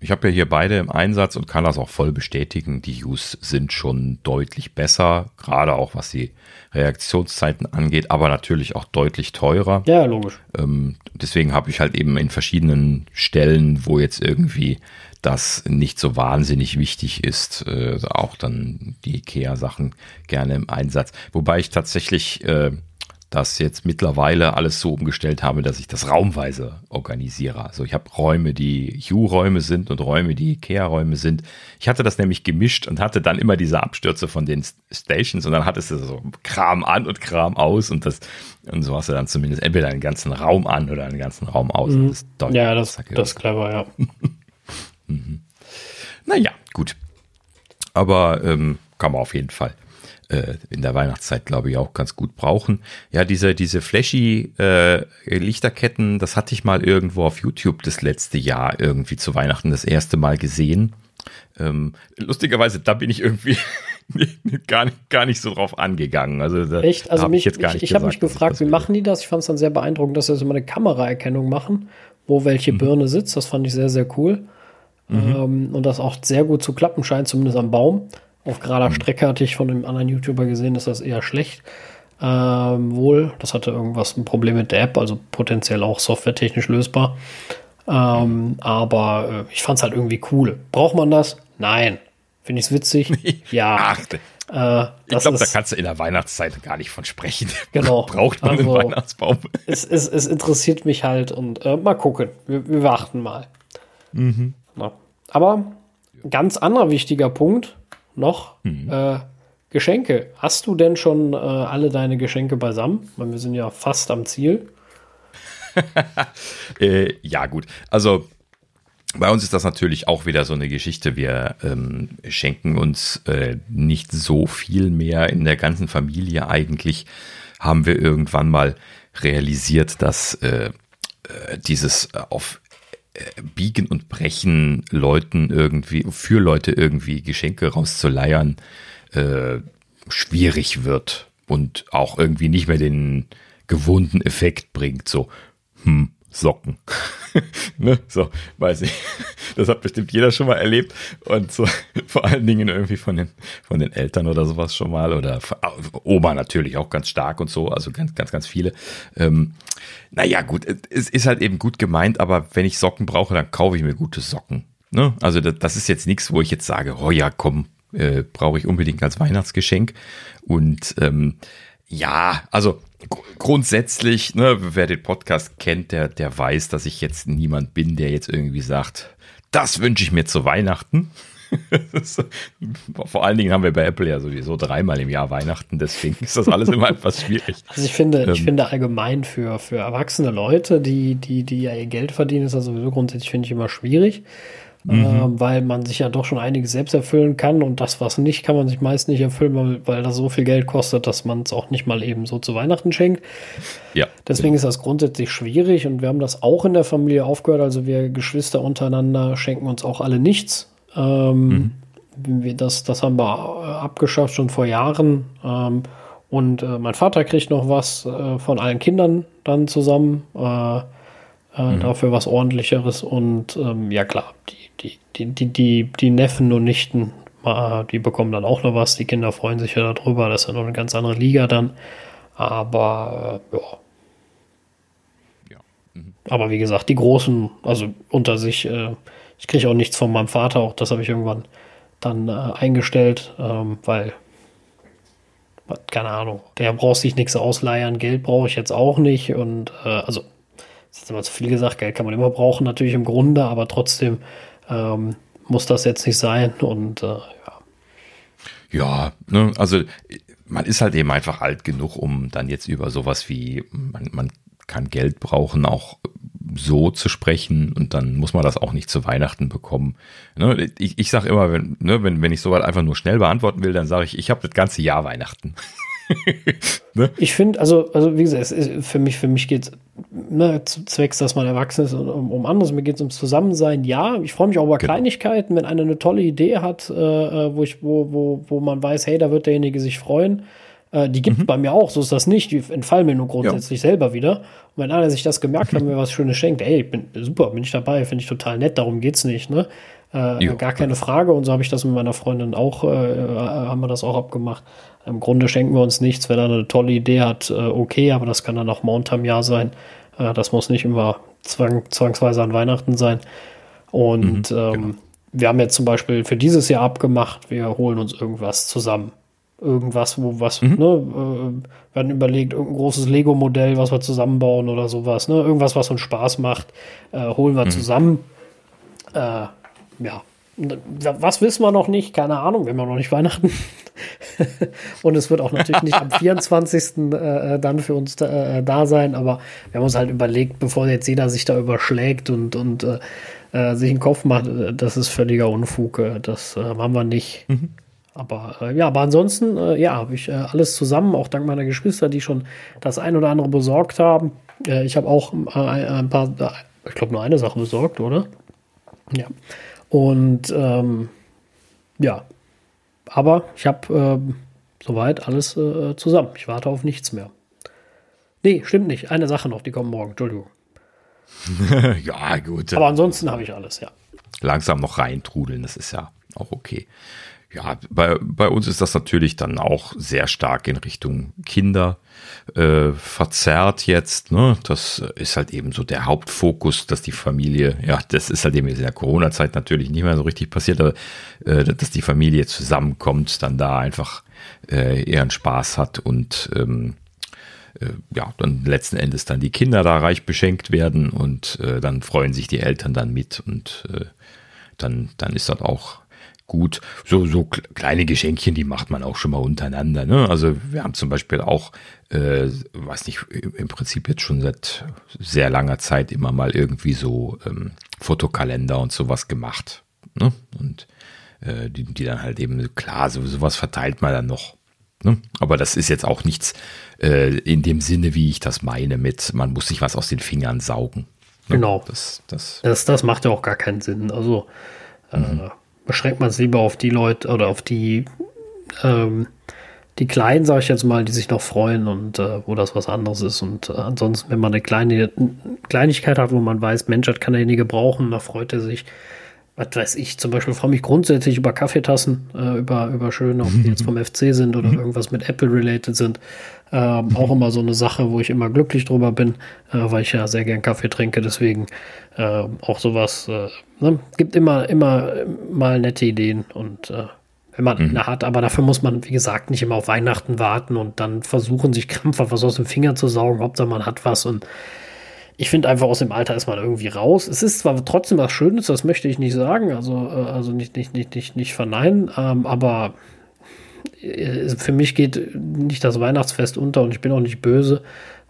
[SPEAKER 1] ich habe ja hier beide im Einsatz und kann das auch voll bestätigen. Die Use sind schon deutlich besser, gerade auch was die Reaktionszeiten angeht, aber natürlich auch deutlich teurer.
[SPEAKER 2] Ja, logisch.
[SPEAKER 1] Ähm, deswegen habe ich halt eben in verschiedenen Stellen, wo jetzt irgendwie das nicht so wahnsinnig wichtig ist, äh, auch dann die IKEA-Sachen gerne im Einsatz. Wobei ich tatsächlich äh, das jetzt mittlerweile alles so umgestellt habe, dass ich das raumweise organisiere. Also ich habe Räume, die Hue-Räume sind und Räume, die Ikea-Räume sind. Ich hatte das nämlich gemischt und hatte dann immer diese Abstürze von den Stations und dann hattest du so Kram an und Kram aus und das und so hast du dann zumindest entweder einen ganzen Raum an oder einen ganzen Raum aus.
[SPEAKER 2] Mhm. Das ja, das, das ist clever, ja. mhm.
[SPEAKER 1] Naja, gut. Aber ähm, kann man auf jeden Fall äh, in der Weihnachtszeit, glaube ich, auch ganz gut brauchen. Ja, diese, diese flashy äh, Lichterketten, das hatte ich mal irgendwo auf YouTube das letzte Jahr irgendwie zu Weihnachten das erste Mal gesehen. Ähm, lustigerweise, da bin ich irgendwie gar, nicht, gar nicht so drauf angegangen. Also da,
[SPEAKER 2] Echt? Also mich, ich, ich, ich habe mich gefragt, wie machen die das? Ich fand es dann sehr beeindruckend, dass sie so eine Kameraerkennung machen, wo welche mhm. Birne sitzt. Das fand ich sehr, sehr cool. Mhm. Ähm, und das auch sehr gut zu klappen scheint, zumindest am Baum. Auf gerader mhm. Strecke hatte ich von einem anderen YouTuber gesehen, dass das eher schlecht. Ähm, wohl, das hatte irgendwas ein Problem mit der App, also potenziell auch softwaretechnisch lösbar. Ähm, aber äh, ich fand es halt irgendwie cool. Braucht man das? Nein. Finde ich es witzig? ja. Ach,
[SPEAKER 1] äh, ich glaube, da kannst du in der Weihnachtszeit gar nicht von sprechen.
[SPEAKER 2] Genau.
[SPEAKER 1] Braucht man also, einen Weihnachtsbaum?
[SPEAKER 2] Es, es, es interessiert mich halt und äh, mal gucken. Wir, wir warten mal. Mhm. Aber ganz anderer wichtiger Punkt noch. Mhm. Äh, Geschenke. Hast du denn schon äh, alle deine Geschenke beisammen? Weil wir sind ja fast am Ziel.
[SPEAKER 1] äh, ja, gut. Also bei uns ist das natürlich auch wieder so eine Geschichte. Wir ähm, schenken uns äh, nicht so viel mehr in der ganzen Familie. Eigentlich haben wir irgendwann mal realisiert, dass äh, äh dieses auf Biegen und Brechen Leuten irgendwie, für Leute irgendwie Geschenke rauszuleiern, äh, schwierig wird und auch irgendwie nicht mehr den gewohnten Effekt bringt. So, hm, Socken. ne? So, weiß ich. Das hat bestimmt jeder schon mal erlebt. Und so, vor allen Dingen irgendwie von den, von den Eltern oder sowas schon mal. Oder Oma natürlich auch ganz stark und so. Also ganz, ganz, ganz viele. Ähm, naja, gut, es ist halt eben gut gemeint, aber wenn ich Socken brauche, dann kaufe ich mir gute Socken. Ne? Also das, das ist jetzt nichts, wo ich jetzt sage, oh ja, komm, äh, brauche ich unbedingt als Weihnachtsgeschenk. Und ähm, ja, also grundsätzlich, ne, wer den Podcast kennt, der, der weiß, dass ich jetzt niemand bin, der jetzt irgendwie sagt, das wünsche ich mir zu Weihnachten. Vor allen Dingen haben wir bei Apple ja sowieso dreimal im Jahr Weihnachten, deswegen ist das alles immer etwas schwierig.
[SPEAKER 2] Also ich finde, ähm, ich finde allgemein für, für erwachsene Leute, die, die, die ja ihr Geld verdienen, ist das sowieso grundsätzlich, finde ich, immer schwierig mhm. äh, weil man sich ja doch schon einiges selbst erfüllen kann und das, was nicht, kann man sich meist nicht erfüllen, weil, weil das so viel Geld kostet, dass man es auch nicht mal eben so zu Weihnachten schenkt. Ja. Deswegen ist das grundsätzlich schwierig und wir haben das auch in der Familie aufgehört. Also wir Geschwister untereinander schenken uns auch alle nichts. Ähm, mhm. das, das haben wir äh, abgeschafft schon vor Jahren. Ähm, und äh, mein Vater kriegt noch was äh, von allen Kindern dann zusammen. Mhm. Dafür was ordentlicheres. Und ähm, ja klar, die die, die, die, die, Neffen und Nichten, die bekommen dann auch noch was. Die Kinder freuen sich ja darüber. Das ist ja noch eine ganz andere Liga dann. Aber äh, ja. ja. Mhm. Aber wie gesagt, die Großen, also unter sich, äh, ich kriege auch nichts von meinem Vater, auch das habe ich irgendwann dann äh, eingestellt, ähm, weil, keine Ahnung, der braucht sich nichts ausleihen, Geld brauche ich jetzt auch nicht und äh, also, das ist immer zu viel gesagt, Geld kann man immer brauchen, natürlich im Grunde, aber trotzdem ähm, muss das jetzt nicht sein und äh, ja.
[SPEAKER 1] Ja, ne, also man ist halt eben einfach alt genug, um dann jetzt über sowas wie, man, man kann Geld brauchen, auch so zu sprechen und dann muss man das auch nicht zu Weihnachten bekommen. Ne, ich ich sage immer, wenn, ne, wenn, wenn ich sowas einfach nur schnell beantworten will, dann sage ich, ich habe das ganze Jahr Weihnachten.
[SPEAKER 2] ne? Ich finde, also, also wie gesagt, für mich, für mich geht es ne, zwecks, dass man erwachsen ist und um, um anderes. Mir geht es ums Zusammensein. Ja, ich freue mich auch über genau. Kleinigkeiten, wenn einer eine tolle Idee hat, äh, äh, wo, ich, wo, wo, wo man weiß, hey, da wird derjenige sich freuen. Äh, die gibt es mhm. bei mir auch, so ist das nicht. Die entfallen mir nur grundsätzlich ja. selber wieder. Und wenn einer sich das gemerkt hat und mir was Schönes schenkt, ey, ich bin super, bin ich dabei, finde ich total nett, darum geht es nicht. Ne? Äh, gar keine Frage. Und so habe ich das mit meiner Freundin auch, äh, haben wir das auch abgemacht. Im Grunde schenken wir uns nichts. Wenn er eine tolle Idee hat, äh, okay, aber das kann dann auch unterm Jahr sein. Äh, das muss nicht immer zwang, zwangsweise an Weihnachten sein. Und mhm, ähm, genau. wir haben jetzt zum Beispiel für dieses Jahr abgemacht, wir holen uns irgendwas zusammen. Irgendwas, wo was, mhm. ne, äh, werden überlegt, irgendein großes Lego-Modell, was wir zusammenbauen oder sowas, ne? Irgendwas, was uns Spaß macht, äh, holen wir mhm. zusammen. Äh, ja, was wissen wir noch nicht? Keine Ahnung, wir haben noch nicht Weihnachten. und es wird auch natürlich nicht am 24. Äh, dann für uns da, äh, da, sein, aber wir haben uns halt überlegt, bevor jetzt jeder sich da überschlägt und, und äh, äh, sich einen Kopf macht, äh, das ist völliger Unfug. Äh, das äh, haben wir nicht. Mhm. Aber äh, ja, aber ansonsten, äh, ja, habe ich alles zusammen, auch dank meiner Geschwister, die schon das ein oder andere besorgt haben. ich habe auch ein paar, ich glaube nur eine Sache besorgt, oder? Ja. Und ähm, ja, aber ich habe ähm, soweit alles zusammen. Ich warte auf nichts mehr. Nee, stimmt nicht. Eine Sache noch, die kommt morgen. Entschuldigung.
[SPEAKER 1] ja, gut.
[SPEAKER 2] Aber ansonsten habe ich alles, ja.
[SPEAKER 1] Langsam noch reintrudeln, das ist ja auch okay. Ja, bei, bei uns ist das natürlich dann auch sehr stark in Richtung Kinder äh, verzerrt jetzt. Ne? Das ist halt eben so der Hauptfokus, dass die Familie, ja, das ist halt eben in der Corona-Zeit natürlich nicht mehr so richtig passiert, aber äh, dass die Familie zusammenkommt, dann da einfach äh, einen Spaß hat und ähm, äh, ja, dann letzten Endes dann die Kinder da reich beschenkt werden und äh, dann freuen sich die Eltern dann mit und äh, dann, dann ist das auch gut. So, so kleine Geschenkchen, die macht man auch schon mal untereinander. Ne? Also wir haben zum Beispiel auch, äh, weiß nicht, im Prinzip jetzt schon seit sehr langer Zeit immer mal irgendwie so ähm, Fotokalender und sowas gemacht. Ne? Und äh, die, die dann halt eben, klar, so, sowas verteilt man dann noch. Ne? Aber das ist jetzt auch nichts äh, in dem Sinne, wie ich das meine, mit man muss sich was aus den Fingern saugen.
[SPEAKER 2] Ne? Genau. Das, das, das, das macht ja auch gar keinen Sinn. Also äh, mhm. äh, beschränkt man es lieber auf die Leute oder auf die, ähm, die Kleinen, sage ich jetzt mal, die sich noch freuen und äh, wo das was anderes ist. Und äh, ansonsten, wenn man eine kleine Kleinigkeit hat, wo man weiß, Mensch, das kann derjenige brauchen, da freut er sich was weiß ich, zum Beispiel freue mich grundsätzlich über Kaffeetassen, äh, über, über schöne, ob die jetzt vom FC sind oder mhm. irgendwas mit Apple related sind. Ähm, auch immer so eine Sache, wo ich immer glücklich drüber bin, äh, weil ich ja sehr gern Kaffee trinke. Deswegen äh, auch sowas. Äh, ne? Gibt immer, immer mal nette Ideen und äh, wenn man mhm. eine hat, aber dafür muss man, wie gesagt, nicht immer auf Weihnachten warten und dann versuchen, sich krampfhaft was aus dem Finger zu saugen. Hauptsache man hat was und ich finde einfach aus dem Alter ist man irgendwie raus. Es ist zwar trotzdem was Schönes, das möchte ich nicht sagen, also, äh, also nicht, nicht, nicht, nicht, nicht verneinen, ähm, aber äh, für mich geht nicht das Weihnachtsfest unter und ich bin auch nicht böse.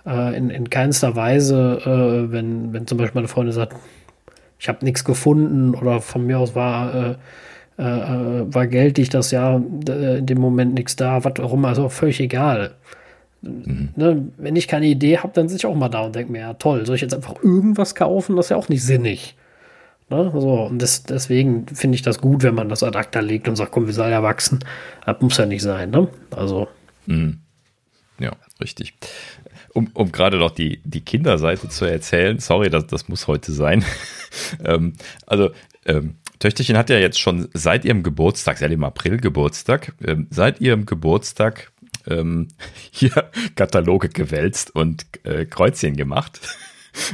[SPEAKER 2] Äh, in, in keinster Weise, äh, wenn, wenn zum Beispiel meine Freundin sagt, ich habe nichts gefunden oder von mir aus war, äh, äh, war geltig das Jahr in dem Moment nichts da, was auch immer, also völlig egal. Mhm. Ne, wenn ich keine Idee habe, dann sitze ich auch mal da und denke mir, ja toll, soll ich jetzt einfach irgendwas kaufen? Das ist ja auch nicht sinnig. Ne? So, und das, deswegen finde ich das gut, wenn man das ad acta legt und sagt, komm, wir sollen ja wachsen. Das muss ja nicht sein. Ne? Also.
[SPEAKER 1] Mhm. Ja, richtig. Um, um gerade noch die, die Kinderseite zu erzählen, sorry, das, das muss heute sein. ähm, also, ähm, Töchterchen hat ja jetzt schon seit ihrem Geburtstag, seit dem April Geburtstag, ähm, seit ihrem Geburtstag ähm, hier Kataloge gewälzt und äh, Kreuzchen gemacht.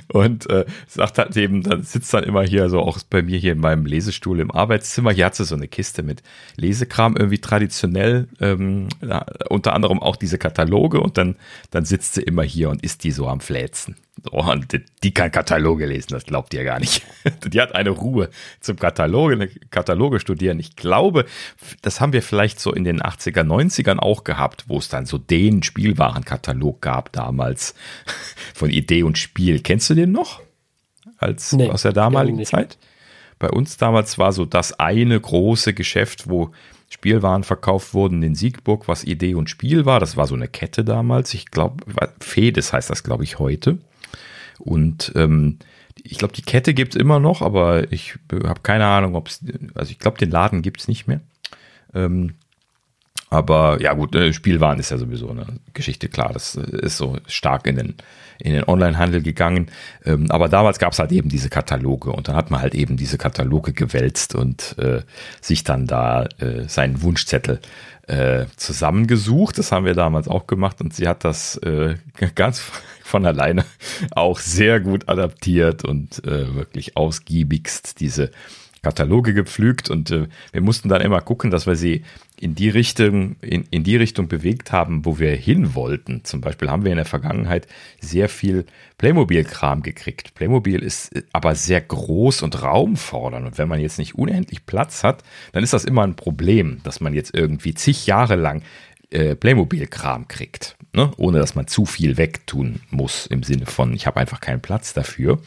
[SPEAKER 1] Und äh, sagt halt eben, dann sitzt dann immer hier so auch bei mir hier in meinem Lesestuhl im Arbeitszimmer. Hier hat sie so eine Kiste mit Lesekram irgendwie traditionell, ähm, ja, unter anderem auch diese Kataloge und dann, dann sitzt sie immer hier und ist die so am Fläzen. Oh, und die kann Kataloge lesen, das glaubt ihr gar nicht. Die hat eine Ruhe zum Kataloge, Kataloge studieren. Ich glaube, das haben wir vielleicht so in den 80er, 90ern auch gehabt, wo es dann so den Spielwarenkatalog gab damals von Idee und Spiel. Kennst du den noch? Als nee, aus der damaligen Zeit? Bei uns damals war so das eine große Geschäft, wo Spielwaren verkauft wurden in Siegburg, was Idee und Spiel war. Das war so eine Kette damals. Ich glaube, Fedes heißt das, glaube ich, heute. Und ähm, ich glaube, die Kette gibt es immer noch, aber ich habe keine Ahnung, ob es, also ich glaube, den Laden gibt es nicht mehr. Ähm, aber ja gut, äh, Spielwaren ist ja sowieso eine Geschichte, klar, das ist so stark in den, in den Online-Handel gegangen. Ähm, aber damals gab es halt eben diese Kataloge und dann hat man halt eben diese Kataloge gewälzt und äh, sich dann da äh, seinen Wunschzettel äh, zusammengesucht. Das haben wir damals auch gemacht und sie hat das äh, ganz von alleine auch sehr gut adaptiert und äh, wirklich ausgiebigst diese Kataloge gepflügt und äh, wir mussten dann immer gucken, dass wir sie in die Richtung, in, in die Richtung bewegt haben, wo wir hin wollten. Zum Beispiel haben wir in der Vergangenheit sehr viel Playmobil-Kram gekriegt. Playmobil ist äh, aber sehr groß und raumfordernd und wenn man jetzt nicht unendlich Platz hat, dann ist das immer ein Problem, dass man jetzt irgendwie zig Jahre lang äh, Playmobil-Kram kriegt. Ne? Ohne dass man zu viel wegtun muss im Sinne von, ich habe einfach keinen Platz dafür.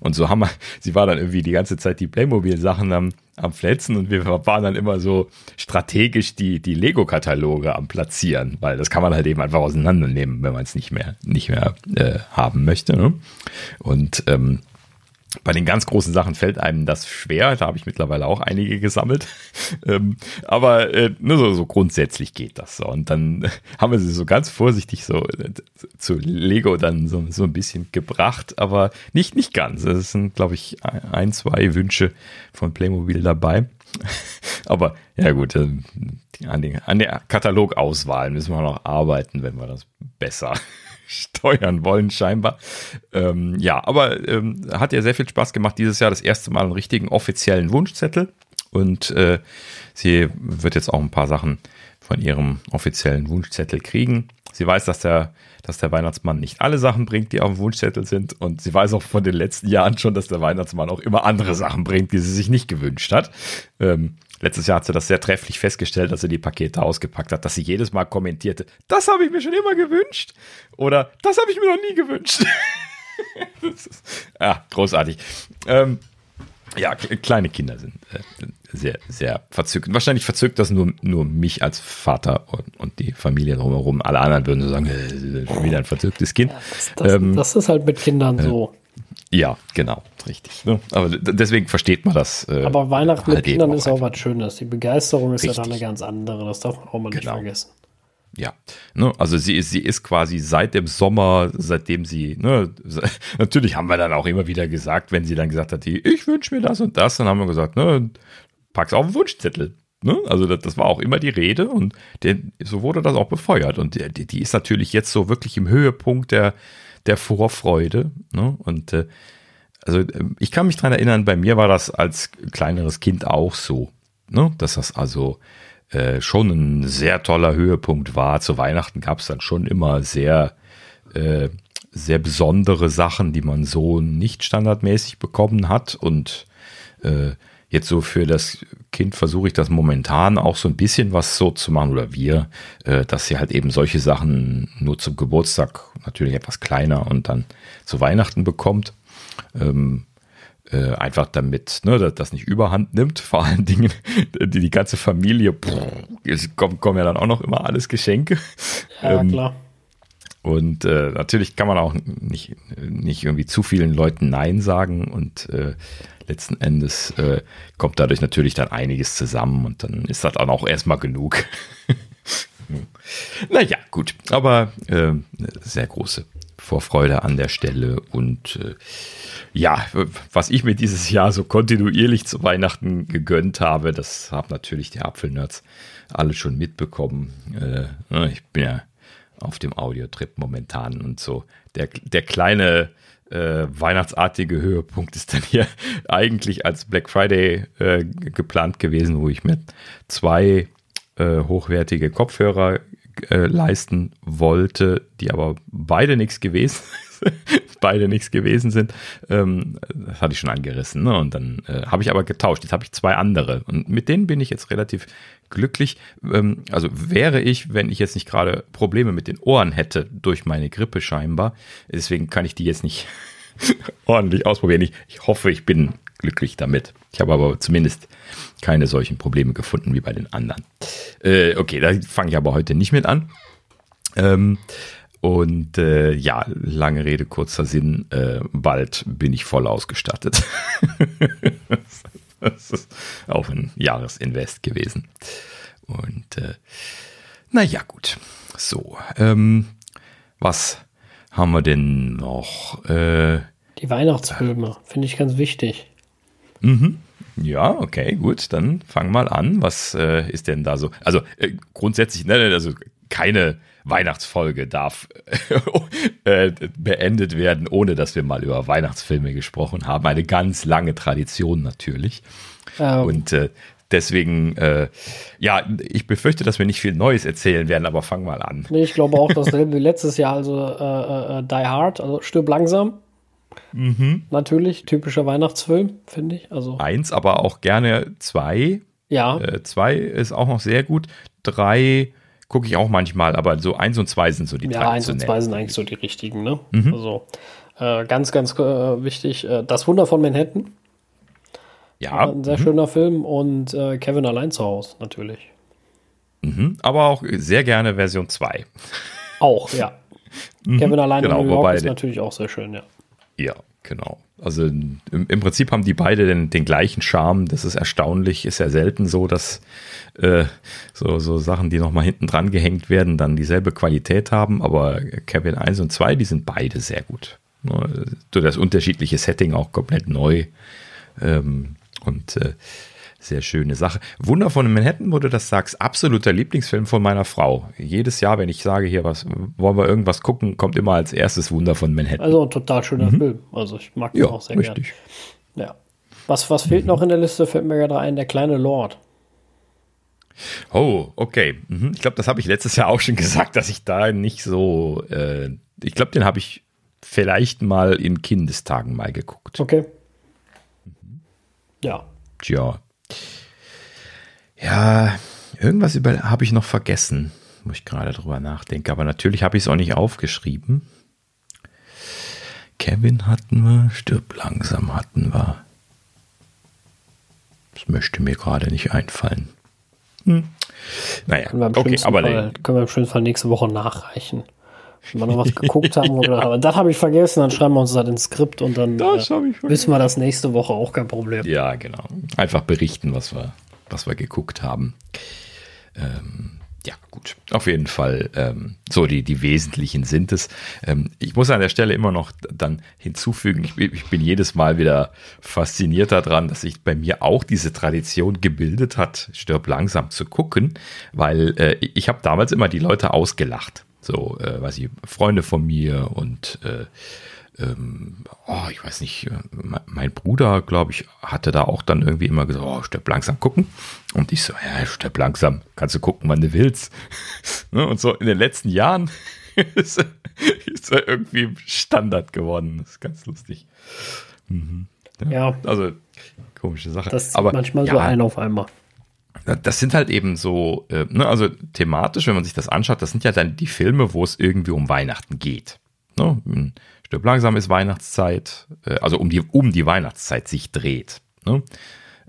[SPEAKER 1] Und so haben wir, sie war dann irgendwie die ganze Zeit die Playmobil-Sachen am, am Fletzen und wir waren dann immer so strategisch die, die Lego-Kataloge am Platzieren, weil das kann man halt eben einfach auseinandernehmen, wenn man es nicht mehr, nicht mehr äh, haben möchte. Ne? Und ähm, bei den ganz großen Sachen fällt einem das schwer. Da habe ich mittlerweile auch einige gesammelt. ähm, aber äh, nur so, so grundsätzlich geht das so. Und dann haben wir sie so ganz vorsichtig so äh, zu Lego dann so, so ein bisschen gebracht, aber nicht, nicht ganz. Es sind, glaube ich, ein, zwei Wünsche von Playmobil dabei. aber ja gut, äh, an, den, an der Katalogauswahl müssen wir noch arbeiten, wenn wir das besser steuern wollen, scheinbar. Ähm, ja, aber ähm, hat ja sehr viel Spaß gemacht, dieses Jahr das erste Mal einen richtigen offiziellen Wunschzettel. Und äh, sie wird jetzt auch ein paar Sachen von ihrem offiziellen Wunschzettel kriegen. Sie weiß, dass der, dass der Weihnachtsmann nicht alle Sachen bringt, die auf dem Wunschzettel sind. Und sie weiß auch von den letzten Jahren schon, dass der Weihnachtsmann auch immer andere Sachen bringt, die sie sich nicht gewünscht hat. Ähm, Letztes Jahr hat sie das sehr trefflich festgestellt, als sie die Pakete ausgepackt hat, dass sie jedes Mal kommentierte, das habe ich mir schon immer gewünscht oder das habe ich mir noch nie gewünscht. ist, ja, großartig. Ähm, ja, kleine Kinder sind äh, sehr, sehr verzückt. Wahrscheinlich verzückt das nur, nur mich als Vater und, und die Familie drumherum. Alle anderen würden so sagen, äh, schon wieder ein verzücktes Kind. Ja,
[SPEAKER 2] das, das, ähm, das, ist halt mit Kindern äh, so.
[SPEAKER 1] Ja, genau, richtig. Ne? Aber deswegen versteht man das.
[SPEAKER 2] Äh, Aber Weihnachten halt mit Kindern ist auch was Schönes. Die Begeisterung ist richtig. ja dann eine ganz andere. Das darf man auch mal genau. nicht vergessen.
[SPEAKER 1] Ja, ne, also sie ist, sie ist quasi seit dem Sommer, seitdem sie, ne, natürlich haben wir dann auch immer wieder gesagt, wenn sie dann gesagt hat, ich wünsche mir das und das, dann haben wir gesagt, ne, pack's auf den Wunschzettel. Ne? Also das, das, war auch immer die Rede und der, so wurde das auch befeuert. Und die, die ist natürlich jetzt so wirklich im Höhepunkt der, der Vorfreude. Ne? Und äh, also ähm, ich kann mich dran erinnern, bei mir war das als kleineres Kind auch so, ne? dass das also äh, schon ein sehr toller Höhepunkt war. Zu Weihnachten gab es dann schon immer sehr, äh, sehr besondere Sachen, die man so nicht standardmäßig bekommen hat. Und äh, jetzt so für das Kind versuche ich das momentan auch so ein bisschen was so zu machen oder wir, äh, dass sie halt eben solche Sachen nur zum Geburtstag natürlich etwas kleiner und dann zu Weihnachten bekommt. Ähm, äh, einfach damit ne, das nicht überhand nimmt. Vor allen Dingen die, die ganze Familie, es kommen, kommen ja dann auch noch immer alles Geschenke.
[SPEAKER 2] Ja, ähm, klar.
[SPEAKER 1] Und äh, natürlich kann man auch nicht, nicht irgendwie zu vielen Leuten Nein sagen und äh, letzten Endes äh, kommt dadurch natürlich dann einiges zusammen und dann ist das dann auch erstmal genug. naja, gut, aber äh, sehr große Vorfreude an der Stelle und äh, ja, was ich mir dieses Jahr so kontinuierlich zu Weihnachten gegönnt habe, das haben natürlich die Apfelnerds alle schon mitbekommen. Äh, ich bin ja auf dem Audiotrip momentan und so. Der, der kleine äh, weihnachtsartige Höhepunkt ist dann hier eigentlich als Black Friday äh, geplant gewesen, wo ich mir zwei äh, hochwertige Kopfhörer äh, leisten wollte, die aber beide nichts gewesen beide nichts gewesen sind. Ähm, das hatte ich schon angerissen. Ne? Und dann äh, habe ich aber getauscht. Jetzt habe ich zwei andere. Und mit denen bin ich jetzt relativ glücklich. Ähm, also wäre ich, wenn ich jetzt nicht gerade Probleme mit den Ohren hätte, durch meine Grippe scheinbar. Deswegen kann ich die jetzt nicht ordentlich ausprobieren. Ich, ich hoffe, ich bin glücklich damit. Ich habe aber zumindest keine solchen Probleme gefunden wie bei den anderen. Äh, okay, da fange ich aber heute nicht mit an. Ähm, und äh, ja, lange Rede, kurzer Sinn, äh, bald bin ich voll ausgestattet. das ist auch ein Jahresinvest gewesen. Und äh, naja, gut. So, ähm, was haben wir denn noch? Äh,
[SPEAKER 2] Die Weihnachtsfilme, finde ich ganz wichtig.
[SPEAKER 1] Mhm. Ja, okay, gut, dann fang mal an. Was äh, ist denn da so? Also äh, grundsätzlich, ne, also keine Weihnachtsfolge darf äh, beendet werden, ohne dass wir mal über Weihnachtsfilme gesprochen haben. Eine ganz lange Tradition natürlich. Ähm. Und äh, deswegen, äh, ja, ich befürchte, dass wir nicht viel Neues erzählen werden, aber fang mal an.
[SPEAKER 2] Nee, ich glaube auch dasselbe wie letztes Jahr, also Die Hard, also stirb langsam. Mhm. Natürlich, typischer Weihnachtsfilm, finde ich. Also.
[SPEAKER 1] Eins, aber auch gerne zwei.
[SPEAKER 2] Ja.
[SPEAKER 1] Zwei ist auch noch sehr gut. Drei gucke ich auch manchmal, aber so eins und zwei sind so die
[SPEAKER 2] Ja, eins und zwei sind eigentlich so die richtigen, ne? Mhm. Also äh, ganz, ganz äh, wichtig, äh, Das Wunder von Manhattan.
[SPEAKER 1] Ja.
[SPEAKER 2] Ein sehr mhm. schöner Film und äh, Kevin allein zu Hause, natürlich.
[SPEAKER 1] Mhm. Aber auch sehr gerne Version 2.
[SPEAKER 2] Auch, ja. Mhm. Kevin allein genau, in New York ist natürlich auch sehr schön, ja.
[SPEAKER 1] Ja, genau. Also im, im Prinzip haben die beide den, den, gleichen Charme. Das ist erstaunlich. Ist ja selten so, dass äh, so, so Sachen, die nochmal hinten dran gehängt werden, dann dieselbe Qualität haben. Aber Kevin 1 und 2, die sind beide sehr gut. Durch das unterschiedliche Setting auch komplett neu. Ähm, und äh, sehr schöne Sache. Wunder von Manhattan, wo du das sagst, absoluter Lieblingsfilm von meiner Frau. Jedes Jahr, wenn ich sage, hier was, wollen wir irgendwas gucken, kommt immer als erstes Wunder von Manhattan.
[SPEAKER 2] Also ein total schöner mhm. Film. Also ich mag den ja, auch sehr richtig. gerne. Ja. Was, was fehlt mhm. noch in der Liste, fällt mir gerade ein, der kleine Lord.
[SPEAKER 1] Oh, okay. Mhm. Ich glaube, das habe ich letztes Jahr auch schon gesagt, dass ich da nicht so. Äh, ich glaube, den habe ich vielleicht mal in Kindestagen mal geguckt.
[SPEAKER 2] Okay. Ja.
[SPEAKER 1] Tja, ja, irgendwas habe ich noch vergessen, wo ich gerade drüber nachdenke. Aber natürlich habe ich es auch nicht aufgeschrieben. Kevin hatten wir, stirb langsam hatten wir. Das möchte mir gerade nicht einfallen. Hm.
[SPEAKER 2] Naja, können wir okay, aber Fall, können wir im schönsten Fall nächste Woche nachreichen. Wenn wir noch was geguckt haben oder ja. aber das habe ich vergessen, dann schreiben wir uns das ins Skript und dann äh, wissen wir das nächste Woche auch kein Problem.
[SPEAKER 1] Ja, genau. Einfach berichten, was wir was wir geguckt haben. Ähm, ja, gut. Auf jeden Fall, ähm, so die, die wesentlichen sind es. Ähm, ich muss an der Stelle immer noch dann hinzufügen, ich, ich, bin jedes Mal wieder fasziniert daran, dass sich bei mir auch diese Tradition gebildet hat, stirb langsam zu gucken, weil äh, ich habe damals immer die Leute ausgelacht. So, äh, weiß ich, Freunde von mir und äh, ähm, oh, ich weiß nicht, äh, mein Bruder, glaube ich, hatte da auch dann irgendwie immer gesagt, oh, stirb langsam gucken. Und ich so, ja, stirb langsam, kannst du gucken, wann du willst. Ne, und so in den letzten Jahren ist, ist er irgendwie Standard geworden. Das ist ganz lustig.
[SPEAKER 2] Mhm. Ja, ja,
[SPEAKER 1] Also, komische Sache.
[SPEAKER 2] Das Aber, manchmal ja, so ein auf einmal.
[SPEAKER 1] Das sind halt eben so, äh, ne, also thematisch, wenn man sich das anschaut, das sind ja dann die Filme, wo es irgendwie um Weihnachten geht. Ne? Stirb langsam ist Weihnachtszeit, äh, also um die, um die Weihnachtszeit sich dreht. Ne?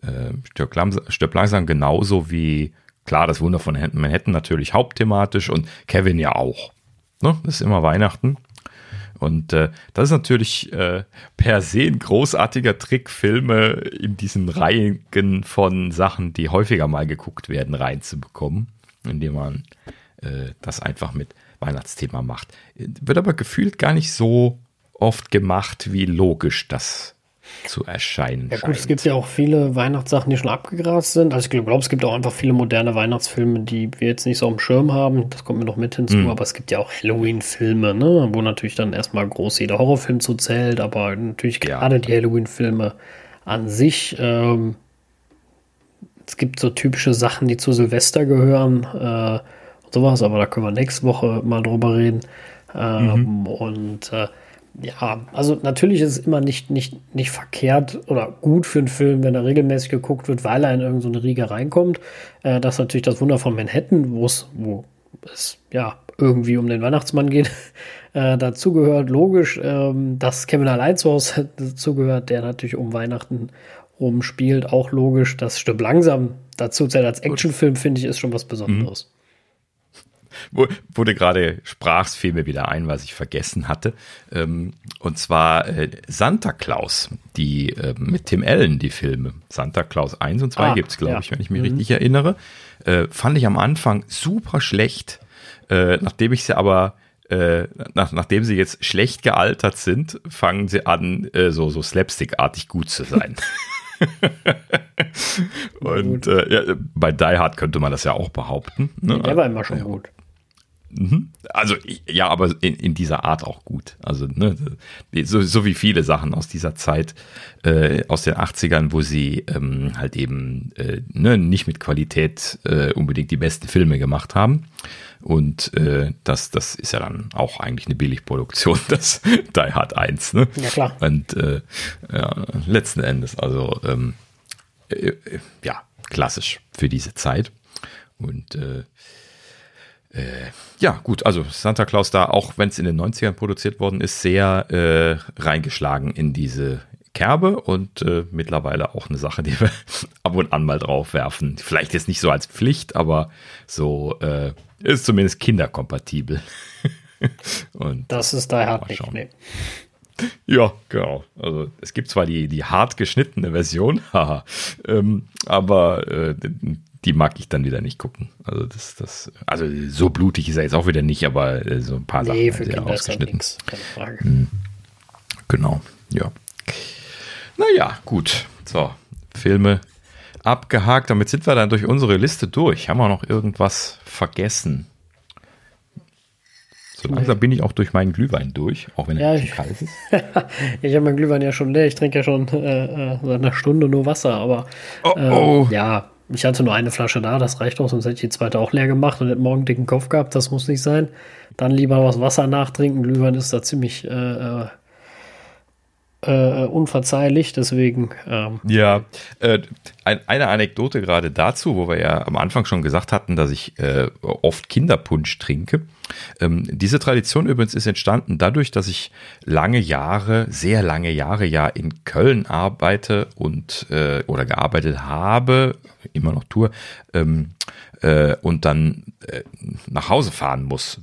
[SPEAKER 1] Äh, Stirb, langsam, Stirb langsam genauso wie, klar, das Wunder von Manhattan natürlich hauptthematisch und Kevin ja auch. Ne? Das ist immer Weihnachten. Und äh, das ist natürlich äh, per se ein großartiger Trick, Filme in diesen Reihen von Sachen, die häufiger mal geguckt werden, reinzubekommen, indem man äh, das einfach mit Weihnachtsthema macht. Wird aber gefühlt gar nicht so oft gemacht, wie logisch das zu erscheinen
[SPEAKER 2] Ja gut, es gibt ja auch viele Weihnachtssachen, die schon abgegrast sind. Also ich glaube, es gibt auch einfach viele moderne Weihnachtsfilme, die wir jetzt nicht so am Schirm haben. Das kommt mir noch mit hinzu. Mhm. Aber es gibt ja auch Halloween-Filme, ne? wo natürlich dann erstmal groß jeder Horrorfilm zu zählt. Aber natürlich gerade ja. die Halloween-Filme an sich. Ähm, es gibt so typische Sachen, die zu Silvester gehören äh, und sowas. Aber da können wir nächste Woche mal drüber reden. Ähm, mhm. Und äh, ja, also natürlich ist es immer nicht, nicht, nicht verkehrt oder gut für einen Film, wenn er regelmäßig geguckt wird, weil er in irgendeine so Riege reinkommt. Äh, das ist natürlich das Wunder von Manhattan, wo es, wo es ja irgendwie um den Weihnachtsmann geht, äh, dazugehört. Logisch, ähm, dass Kevin allein zu Hause dazugehört, der natürlich um Weihnachten rumspielt. Auch logisch, dass Stirb langsam dazu zählt als Actionfilm, finde ich, ist schon was Besonderes. Mhm
[SPEAKER 1] wurde gerade sprach's fiel mir wieder ein, was ich vergessen hatte. Ähm, und zwar äh, Santa Claus, die äh, mit Tim Allen, die Filme. Santa Claus 1 und 2 ah, gibt's, glaube ja. ich, wenn ich mich mhm. richtig erinnere. Äh, fand ich am Anfang super schlecht, äh, nachdem ich sie aber äh, nach, nachdem sie jetzt schlecht gealtert sind, fangen sie an, äh, so, so slapstick-artig gut zu sein. und äh, ja, bei Die Hard könnte man das ja auch behaupten.
[SPEAKER 2] Ne? Der war immer schon gut.
[SPEAKER 1] Mhm. Also ja, aber in, in, dieser Art auch gut. Also ne, so, so wie viele Sachen aus dieser Zeit, äh, aus den 80ern, wo sie ähm, halt eben äh, ne, nicht mit Qualität äh, unbedingt die besten Filme gemacht haben. Und äh, das, das ist ja dann auch eigentlich eine Billigproduktion, das Die Hard 1. Ne?
[SPEAKER 2] Ja, klar.
[SPEAKER 1] Und äh, ja, letzten Endes, also ähm, äh, ja, klassisch für diese Zeit. Und äh, ja, gut, also Santa Claus da, auch wenn es in den 90ern produziert worden ist, sehr äh, reingeschlagen in diese Kerbe und äh, mittlerweile auch eine Sache, die wir ab und an mal drauf werfen. Vielleicht jetzt nicht so als Pflicht, aber so äh, ist zumindest kinderkompatibel.
[SPEAKER 2] und das ist da hart nicht. Nee.
[SPEAKER 1] Ja, genau. Also es gibt zwar die, die hart geschnittene Version, haha, ähm, aber äh, die mag ich dann wieder nicht gucken. Also das, das, also so blutig ist er jetzt auch wieder nicht, aber äh, so ein paar nee, Sachen für Kinder ausgeschnitten. Ist nix, keine Frage. Hm. Genau, ja. Naja, gut. So, Filme abgehakt. Damit sind wir dann durch unsere Liste durch. Haben wir noch irgendwas vergessen? So langsam bin ich auch durch meinen Glühwein durch, auch wenn er ja, kalt ist.
[SPEAKER 2] ich habe meinen Glühwein ja schon leer. Ich trinke ja schon äh, äh, seit einer Stunde nur Wasser, aber oh, äh, oh. ja, ich hatte nur eine Flasche da, das reicht auch, sonst hätte ich die zweite auch leer gemacht und hätte morgen dicken Kopf gehabt. Das muss nicht sein. Dann lieber was Wasser nachtrinken. Glühwein ist da ziemlich äh, äh unverzeihlich, deswegen.
[SPEAKER 1] Ähm. Ja, äh, ein, eine Anekdote gerade dazu, wo wir ja am Anfang schon gesagt hatten, dass ich äh, oft Kinderpunsch trinke. Ähm, diese Tradition übrigens ist entstanden dadurch, dass ich lange Jahre, sehr lange Jahre ja in Köln arbeite und äh, oder gearbeitet habe, immer noch tue, ähm, äh, und dann äh, nach Hause fahren muss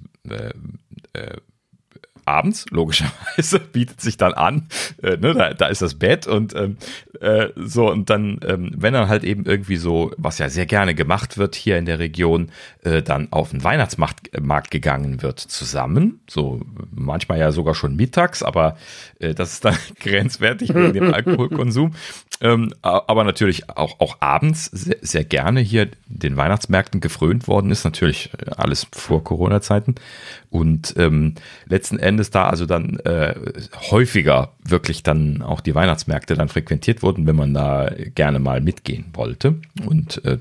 [SPEAKER 1] abends, logischerweise, bietet sich dann an, äh, ne, da, da ist das Bett und ähm, äh, so, und dann, ähm, wenn dann halt eben irgendwie so, was ja sehr gerne gemacht wird hier in der Region, äh, dann auf den Weihnachtsmarkt Markt gegangen wird zusammen, so manchmal ja sogar schon mittags, aber äh, das ist dann grenzwertig wegen dem Alkoholkonsum, ähm, aber natürlich auch, auch abends sehr, sehr gerne hier den Weihnachtsmärkten gefrönt worden ist, natürlich äh, alles vor Corona-Zeiten und ähm, letzten Endes da also dann äh, häufiger wirklich dann auch die Weihnachtsmärkte dann frequentiert wurden, wenn man da gerne mal mitgehen wollte. Und äh,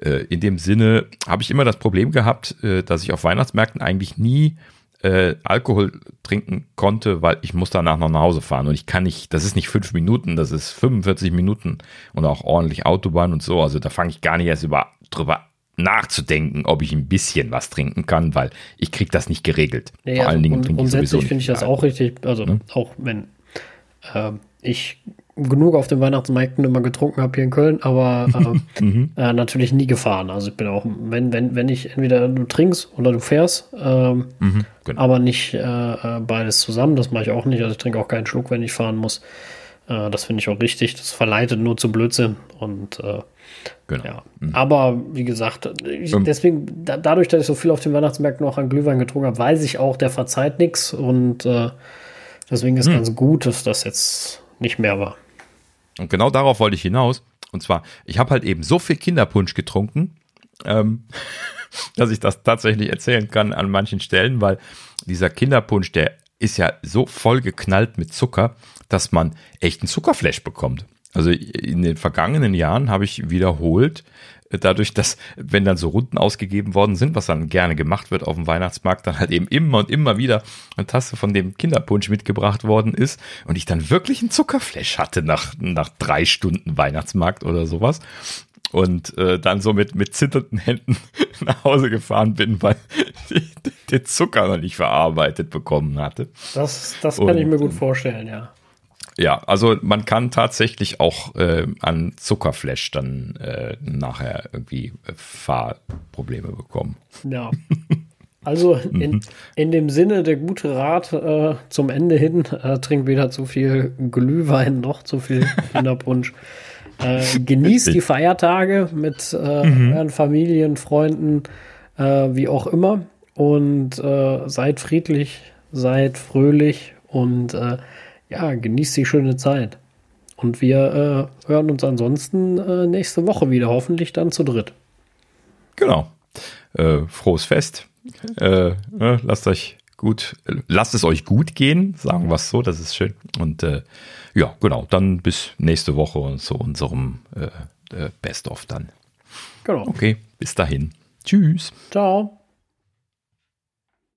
[SPEAKER 1] äh, in dem Sinne habe ich immer das Problem gehabt, äh, dass ich auf Weihnachtsmärkten eigentlich nie äh, Alkohol trinken konnte, weil ich muss danach noch nach Hause fahren und ich kann nicht, das ist nicht fünf Minuten, das ist 45 Minuten und auch ordentlich Autobahn und so, also da fange ich gar nicht erst über, drüber nachzudenken, ob ich ein bisschen was trinken kann, weil ich kriege das nicht geregelt.
[SPEAKER 2] Nee, Vor allen Dingen trinke ich Grundsätzlich finde ich das auch richtig, also ne? auch wenn äh, ich genug auf den Weihnachtsmärkten immer getrunken habe hier in Köln, aber äh, mhm. äh, natürlich nie gefahren. Also ich bin auch, wenn, wenn, wenn ich entweder du trinkst oder du fährst, ähm, mhm, genau. aber nicht äh, äh, beides zusammen, das mache ich auch nicht. Also ich trinke auch keinen Schluck, wenn ich fahren muss. Äh, das finde ich auch richtig. Das verleitet nur zu Blödsinn und Genau. Ja. Mhm. Aber wie gesagt, ich, ähm. deswegen, da, dadurch, dass ich so viel auf den Weihnachtsmärkten auch an Glühwein getrunken habe, weiß ich auch, der verzeiht nichts und äh, deswegen ist mhm. ganz gut, dass das jetzt nicht mehr war.
[SPEAKER 1] Und genau darauf wollte ich hinaus. Und zwar, ich habe halt eben so viel Kinderpunsch getrunken, ähm, dass ich das tatsächlich erzählen kann an manchen Stellen, weil dieser Kinderpunsch, der ist ja so voll geknallt mit Zucker, dass man echt einen Zuckerflash bekommt. Also in den vergangenen Jahren habe ich wiederholt, äh, dadurch, dass, wenn dann so Runden ausgegeben worden sind, was dann gerne gemacht wird auf dem Weihnachtsmarkt, dann halt eben immer und immer wieder eine Tasse von dem Kinderpunsch mitgebracht worden ist und ich dann wirklich einen Zuckerflash hatte nach, nach drei Stunden Weihnachtsmarkt oder sowas. Und äh, dann so mit, mit zitternden Händen nach Hause gefahren bin, weil ich den Zucker noch nicht verarbeitet bekommen hatte.
[SPEAKER 2] Das, das kann und, ich mir gut vorstellen, ja.
[SPEAKER 1] Ja, also man kann tatsächlich auch äh, an Zuckerflash dann äh, nachher irgendwie äh, Fahrprobleme bekommen.
[SPEAKER 2] Ja. Also in, mhm. in dem Sinne der gute Rat äh, zum Ende hin, äh, trink weder zu viel Glühwein noch zu viel Kinderpunsch. äh, genießt die Feiertage mit äh, mhm. euren Familien, Freunden, äh, wie auch immer. Und äh, seid friedlich, seid fröhlich und äh, ja, genießt die schöne Zeit. Und wir äh, hören uns ansonsten äh, nächste Woche wieder, hoffentlich dann zu dritt.
[SPEAKER 1] Genau. Äh, frohes Fest. Äh, ne, lasst euch gut, lasst es euch gut gehen, sagen wir es so, das ist schön. Und äh, ja, genau, dann bis nächste Woche und zu unserem äh, Best-of dann. Genau. Okay, bis dahin. Tschüss.
[SPEAKER 2] Ciao.